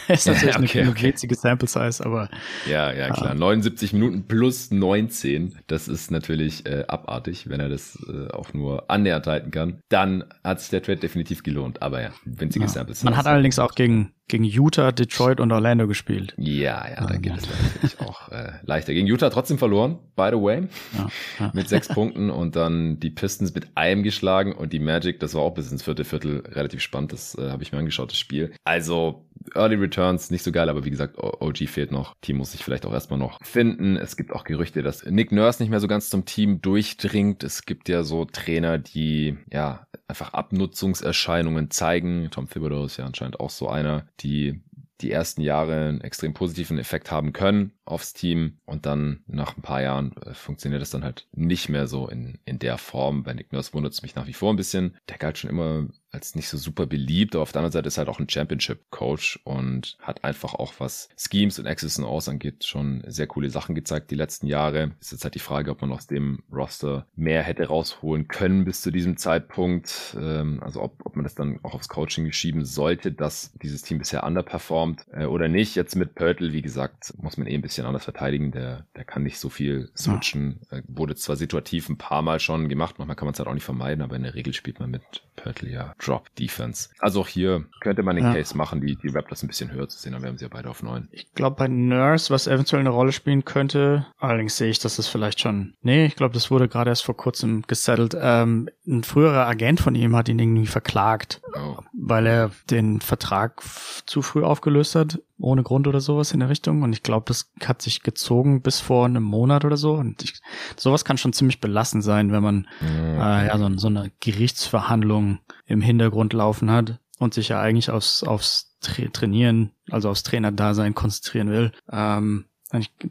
ist natürlich okay, eine, okay. winzige Sample Size, aber. Ja, ja, klar. 79 Minuten plus 19. Das ist natürlich äh, abartig, wenn er das äh, auch nur annähernd halten kann. Dann hat sich der Trade definitiv gelohnt. Aber ja, winzige ja. Sample Size. Man hat allerdings auch gegen gegen Utah, Detroit und Orlando gespielt. Ja, ja, da geht es natürlich auch äh, leichter. Gegen Utah trotzdem verloren, by the way, ja, ja. mit sechs Punkten und dann die Pistons mit einem geschlagen und die Magic, das war auch bis ins vierte Viertel relativ spannend, das äh, habe ich mir angeschaut, das Spiel. Also Early Returns nicht so geil, aber wie gesagt, OG fehlt noch. Team muss sich vielleicht auch erstmal noch finden. Es gibt auch Gerüchte, dass Nick Nurse nicht mehr so ganz zum Team durchdringt. Es gibt ja so Trainer, die ja einfach Abnutzungserscheinungen zeigen. Tom Thibodeau ist ja anscheinend auch so einer, die die ersten Jahre einen extrem positiven Effekt haben können aufs Team und dann nach ein paar Jahren äh, funktioniert das dann halt nicht mehr so in, in der Form. Bei Nick Nurse wundert es mich nach wie vor ein bisschen. Der galt schon immer als nicht so super beliebt, aber auf der anderen Seite ist er halt auch ein Championship-Coach und hat einfach auch was Schemes und Access und Aus angeht, schon sehr coole Sachen gezeigt die letzten Jahre. Ist jetzt halt die Frage, ob man aus dem Roster mehr hätte rausholen können bis zu diesem Zeitpunkt. Ähm, also ob, ob man das dann auch aufs Coaching schieben sollte, dass dieses Team bisher underperformt äh, oder nicht. Jetzt mit Pörtl, wie gesagt, muss man eh ein bisschen bisschen anders verteidigen. Der, der kann nicht so viel switchen. Ja. Wurde zwar situativ ein paar Mal schon gemacht, manchmal kann man es halt auch nicht vermeiden, aber in der Regel spielt man mit Pörtl ja Drop Defense. Also auch hier könnte man den ja. Case machen, die, die Raptors ein bisschen höher zu sehen, aber wir haben sie ja beide auf neun. Ich glaube bei Nurse, was eventuell eine Rolle spielen könnte, allerdings sehe ich, dass das vielleicht schon, nee, ich glaube, das wurde gerade erst vor kurzem gesettelt. Ähm, ein früherer Agent von ihm hat ihn irgendwie verklagt, oh. weil er den Vertrag zu früh aufgelöst hat ohne Grund oder sowas in der Richtung. Und ich glaube, das hat sich gezogen bis vor einem Monat oder so. Und ich, sowas kann schon ziemlich belastend sein, wenn man mhm. äh, ja, so, so, eine Gerichtsverhandlung im Hintergrund laufen hat und sich ja eigentlich aufs, aufs Tra Trainieren, also aufs Trainerdasein konzentrieren will. Ähm,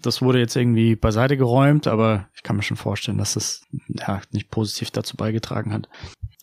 das wurde jetzt irgendwie beiseite geräumt, aber ich kann mir schon vorstellen, dass das ja nicht positiv dazu beigetragen hat.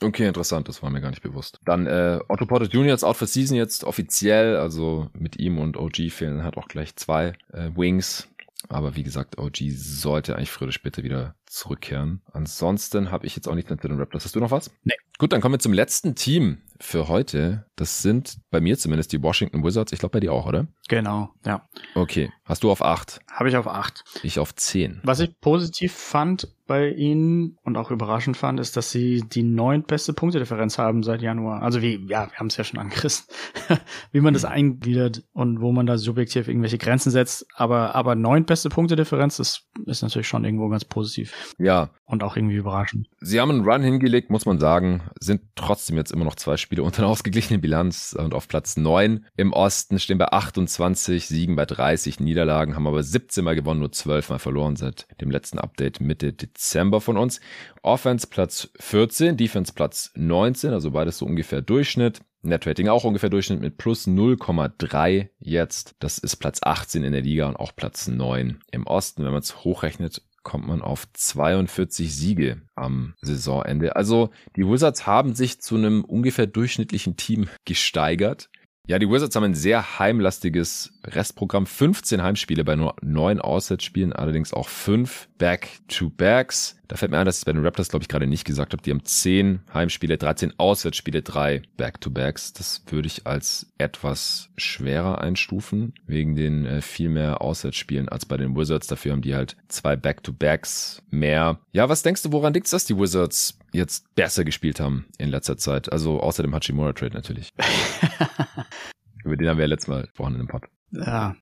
Okay, interessant, das war mir gar nicht bewusst. Dann äh, Otto Porter Jr. ist out for season jetzt offiziell, also mit ihm und OG fehlen halt auch gleich zwei äh, Wings. Aber wie gesagt, OG sollte eigentlich früher oder später wieder zurückkehren. Ansonsten habe ich jetzt auch nicht mit den Raptors. Hast du noch was? Nee. Gut, dann kommen wir zum letzten Team für heute. Das sind bei mir zumindest die Washington Wizards. Ich glaube bei dir auch, oder? Genau, ja. Okay. Hast du auf acht? Habe ich auf acht. Ich auf zehn. Was ich positiv fand bei ihnen und auch überraschend fand, ist, dass sie die neuntbeste Punktedifferenz haben seit Januar. Also wie, ja, wir haben es ja schon angerissen, wie man das eingliedert und wo man da subjektiv irgendwelche Grenzen setzt. Aber, aber neuntbeste Punktedifferenz, das ist natürlich schon irgendwo ganz positiv. Ja. Und auch irgendwie überraschend. Sie haben einen Run hingelegt, muss man sagen, sind trotzdem jetzt immer noch zwei Spiele unter einer ausgeglichenen Bilanz und auf Platz neun im Osten stehen bei 28 Siegen bei 30 Niederlagen, haben aber 17 Mal gewonnen, nur 12 Mal verloren seit dem letzten Update Mitte Dezember von uns. Offense Platz 14, Defense Platz 19, also beides so ungefähr Durchschnitt. Netrating auch ungefähr Durchschnitt mit plus 0,3 jetzt. Das ist Platz 18 in der Liga und auch Platz 9 im Osten. Wenn man es hochrechnet, kommt man auf 42 Siege am Saisonende. Also die Wizards haben sich zu einem ungefähr durchschnittlichen Team gesteigert. Ja, die Wizards haben ein sehr heimlastiges Restprogramm. 15 Heimspiele bei nur 9 Auswärtsspielen, allerdings auch 5 Back-to-Backs. Da fällt mir ein, dass ich es bei den Raptors, glaube ich, gerade nicht gesagt habe. Die haben 10 Heimspiele, 13 Auswärtsspiele, 3 Back-to-Backs. Das würde ich als etwas schwerer einstufen, wegen den äh, viel mehr Auswärtsspielen als bei den Wizards. Dafür haben die halt zwei Back-to-Backs mehr. Ja, was denkst du, woran liegt es, dass die Wizards jetzt besser gespielt haben in letzter Zeit. Also außer dem Hachimura-Trade natürlich. Über den haben wir ja letztes Mal gesprochen in dem Pod. Ja,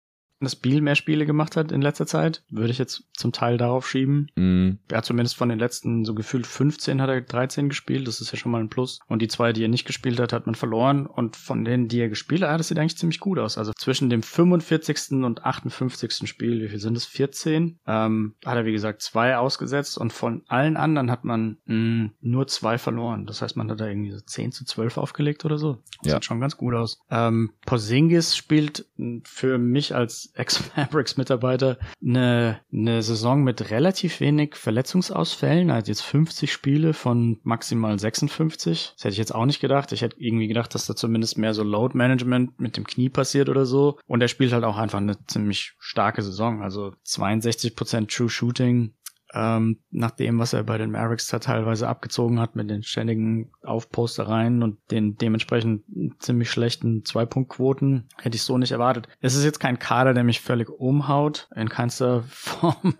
dass Biel mehr Spiele gemacht hat in letzter Zeit, würde ich jetzt zum Teil darauf schieben. Mm. Er hat zumindest von den letzten so gefühlt 15 hat er 13 gespielt, das ist ja schon mal ein Plus. Und die zwei, die er nicht gespielt hat, hat man verloren. Und von denen, die er gespielt hat, das sieht eigentlich ziemlich gut aus. Also zwischen dem 45. und 58. Spiel, wie viel sind es? 14, ähm, hat er wie gesagt zwei ausgesetzt und von allen anderen hat man mh, mm, nur zwei verloren. Das heißt, man hat da irgendwie so 10 zu 12 aufgelegt oder so. Das ja. sieht schon ganz gut aus. Ähm, Porzingis spielt für mich als Ex-Mavericks-Mitarbeiter eine, eine Saison mit relativ wenig Verletzungsausfällen. Also jetzt 50 Spiele von maximal 56. Das hätte ich jetzt auch nicht gedacht. Ich hätte irgendwie gedacht, dass da zumindest mehr so Load-Management mit dem Knie passiert oder so. Und er spielt halt auch einfach eine ziemlich starke Saison. Also 62% True Shooting, ähm, nach dem, was er bei den Mavericks da teilweise abgezogen hat mit den ständigen Aufpostereien und den dementsprechend ziemlich schlechten Zwei-Punkt-Quoten, hätte ich so nicht erwartet. Es ist jetzt kein Kader, der mich völlig umhaut, in keinster Form.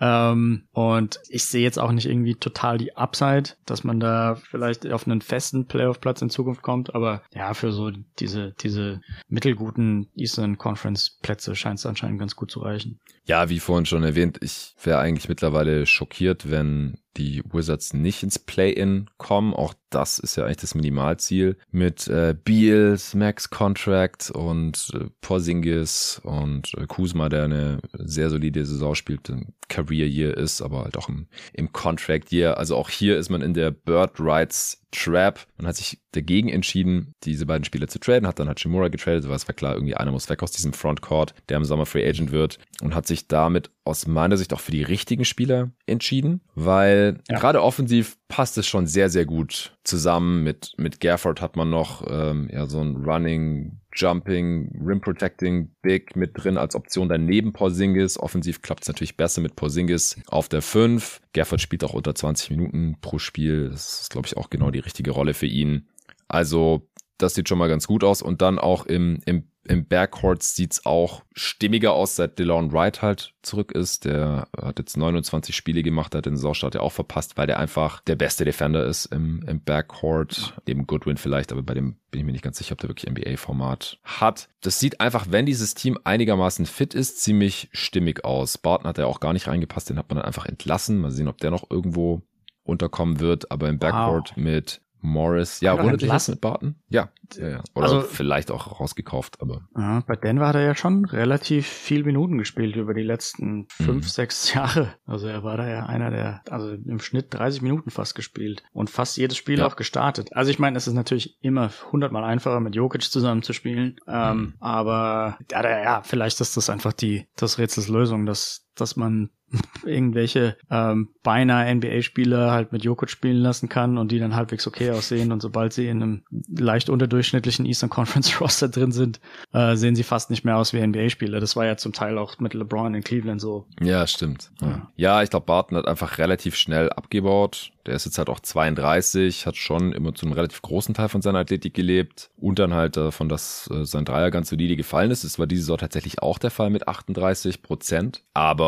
ähm, und ich sehe jetzt auch nicht irgendwie total die Upside, dass man da vielleicht auf einen festen Playoff-Platz in Zukunft kommt, aber ja, für so diese, diese mittelguten Eastern Conference-Plätze scheint es anscheinend ganz gut zu reichen. Ja, wie vorhin schon erwähnt, ich wäre eigentlich mittlerweile schockiert, wenn die Wizards nicht ins Play-In kommen. Auch das ist ja eigentlich das Minimalziel mit äh, Beals, Max Contract und äh, Porzingis und äh, Kuzma, der eine sehr solide Saison spielt, ein Career Year ist, aber halt auch im, im Contract Year. Also auch hier ist man in der Bird Rights Trap. Man hat sich dagegen entschieden, diese beiden Spieler zu traden, hat dann Hachimura getradet, weil es war klar, irgendwie einer muss weg aus diesem Frontcourt, der im Sommer Free Agent wird und hat sich damit aus meiner Sicht auch für die richtigen Spieler entschieden, weil ja. gerade offensiv passt es schon sehr, sehr gut zusammen. Mit, mit Gafford hat man noch ähm, ja so ein Running, Jumping, Rim Protecting Big mit drin als Option daneben Porzingis. Offensiv klappt es natürlich besser mit Porzingis auf der 5. Gafford spielt auch unter 20 Minuten pro Spiel. Das ist, glaube ich, auch genau die richtige Rolle für ihn. Also, das sieht schon mal ganz gut aus. Und dann auch im, im Im Backcourt sieht's auch stimmiger aus, seit DeLon Wright halt zurück ist. Der hat jetzt 29 Spiele gemacht, hat den Saisonstart ja auch verpasst, weil der einfach der beste Defender ist im, im Backcourt. Neben Goodwin vielleicht, aber bei dem bin ich mir nicht ganz sicher, ob der wirklich NBA-Format hat. Das sieht einfach, wenn dieses Team einigermaßen fit ist, ziemlich stimmig aus. Barton hat ja auch gar nicht reingepasst, den hat man dann einfach entlassen. Mal sehen, ob der noch irgendwo unterkommen wird, aber im Backcourt wow. mit Morris. Ja, wurde das mit Barton? Ja, ja, ja. Oder also, vielleicht auch rausgekauft, aber. Ja, bei Denver hat er ja schon relativ viel Minuten gespielt über die letzten fünf, mhm. sechs Jahre. Also er war da ja einer der, also im Schnitt 30 Minuten fast gespielt und fast jedes Spiel ja. auch gestartet. Also ich meine, es ist natürlich immer hundertmal einfacher mit Jokic zusammen zu spielen, ähm, mhm. aber ja, ja, vielleicht ist das einfach die, das Rätsels Lösung, dass dass man irgendwelche ähm, beinahe NBA-Spieler halt mit Jokic spielen lassen kann und die dann halbwegs okay aussehen und sobald sie in einem leicht unterdurchschnittlichen Eastern Conference Roster drin sind, äh, sehen sie fast nicht mehr aus wie NBA-Spieler. Das war ja zum Teil auch mit LeBron in Cleveland so. Ja, stimmt. Ja, ja ich glaube, Barton hat einfach relativ schnell abgebaut. Der ist jetzt halt auch 32, hat schon immer zu einem relativ großen Teil von seiner Athletik gelebt und dann halt davon, dass äh, sein Dreier ganz solide gefallen ist. Das war diese Saison tatsächlich auch der Fall mit 38 Prozent. Aber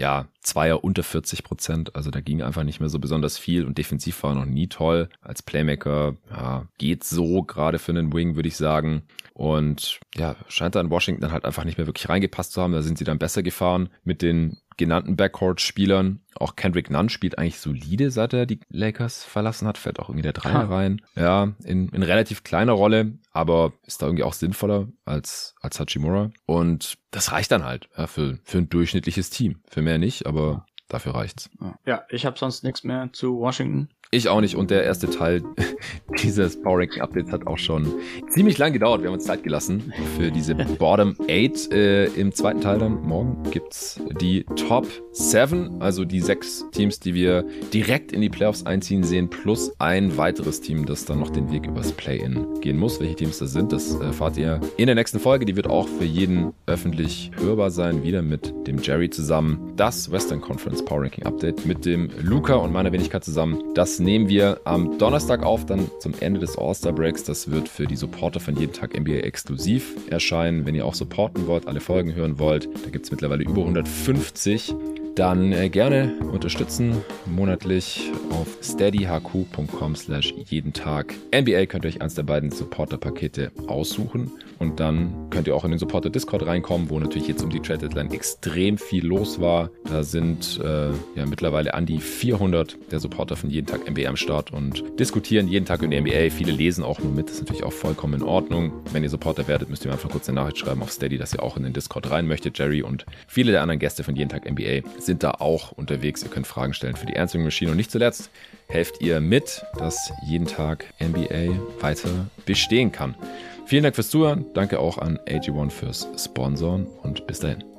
ja, Zweier unter 40 Prozent. Also da ging einfach nicht mehr so besonders viel und defensiv war er noch nie toll. Als Playmaker ja, geht so, gerade für einen Wing, würde ich sagen. Und ja, scheint da in Washington halt einfach nicht mehr wirklich reingepasst zu haben. Da sind sie dann besser gefahren mit den genannten Backcourt-Spielern. Auch Kendrick Nunn spielt eigentlich solide, seit er die Lakers verlassen hat. Fällt auch irgendwie der Dreier rein. Ja, in, in relativ kleiner Rolle, aber ist da irgendwie auch sinnvoller als, als Hachimura. Und das reicht dann halt ja, für, für ein durchschnittliches Team. Für mehr nicht, aber dafür reicht's. Ja, ich habe sonst nichts mehr zu Washington. Ich auch nicht. Und der erste Teil dieses Power Ranking Updates hat auch schon ziemlich lang gedauert. Wir haben uns Zeit gelassen für diese Bottom 8. Äh, Im zweiten Teil dann morgen gibt's die Top 7, also die sechs Teams, die wir direkt in die Playoffs einziehen sehen, plus ein weiteres Team, das dann noch den Weg übers Play-In gehen muss. Welche Teams das sind, das erfahrt ihr in der nächsten Folge. Die wird auch für jeden öffentlich hörbar sein, wieder mit dem Jerry zusammen. Das Western Conference Power Ranking Update mit dem Luca und meiner Wenigkeit zusammen. Das nehmen wir am Donnerstag auf, dann zum Ende des All-Star Breaks. Das wird für die Supporter von jeden Tag NBA exklusiv erscheinen. Wenn ihr auch supporten wollt, alle Folgen hören wollt, da gibt es mittlerweile über 150 dann äh, gerne unterstützen monatlich auf steadyhq.com slash jeden Tag. NBA könnt ihr euch eins der beiden Supporter-Pakete aussuchen und dann könnt ihr auch in den Supporter Discord reinkommen, wo natürlich jetzt um die Trade Deadline extrem viel los war. Da sind äh, ja mittlerweile an die 400 der Supporter von jeden Tag NBA am Start und diskutieren jeden Tag in der NBA. Viele lesen auch nur mit, das ist natürlich auch vollkommen in Ordnung. Wenn ihr Supporter werdet, müsst ihr mir einfach kurz eine Nachricht schreiben auf Steady, dass ihr auch in den Discord rein möchtet. Jerry und viele der anderen Gäste von jeden Tag NBA sind da auch unterwegs. Ihr könnt Fragen stellen für die Answering Machine. Und nicht zuletzt helft ihr mit, dass jeden Tag NBA weiter bestehen kann. Vielen Dank fürs Zuhören. Danke auch an AG1 fürs Sponsoren und bis dahin.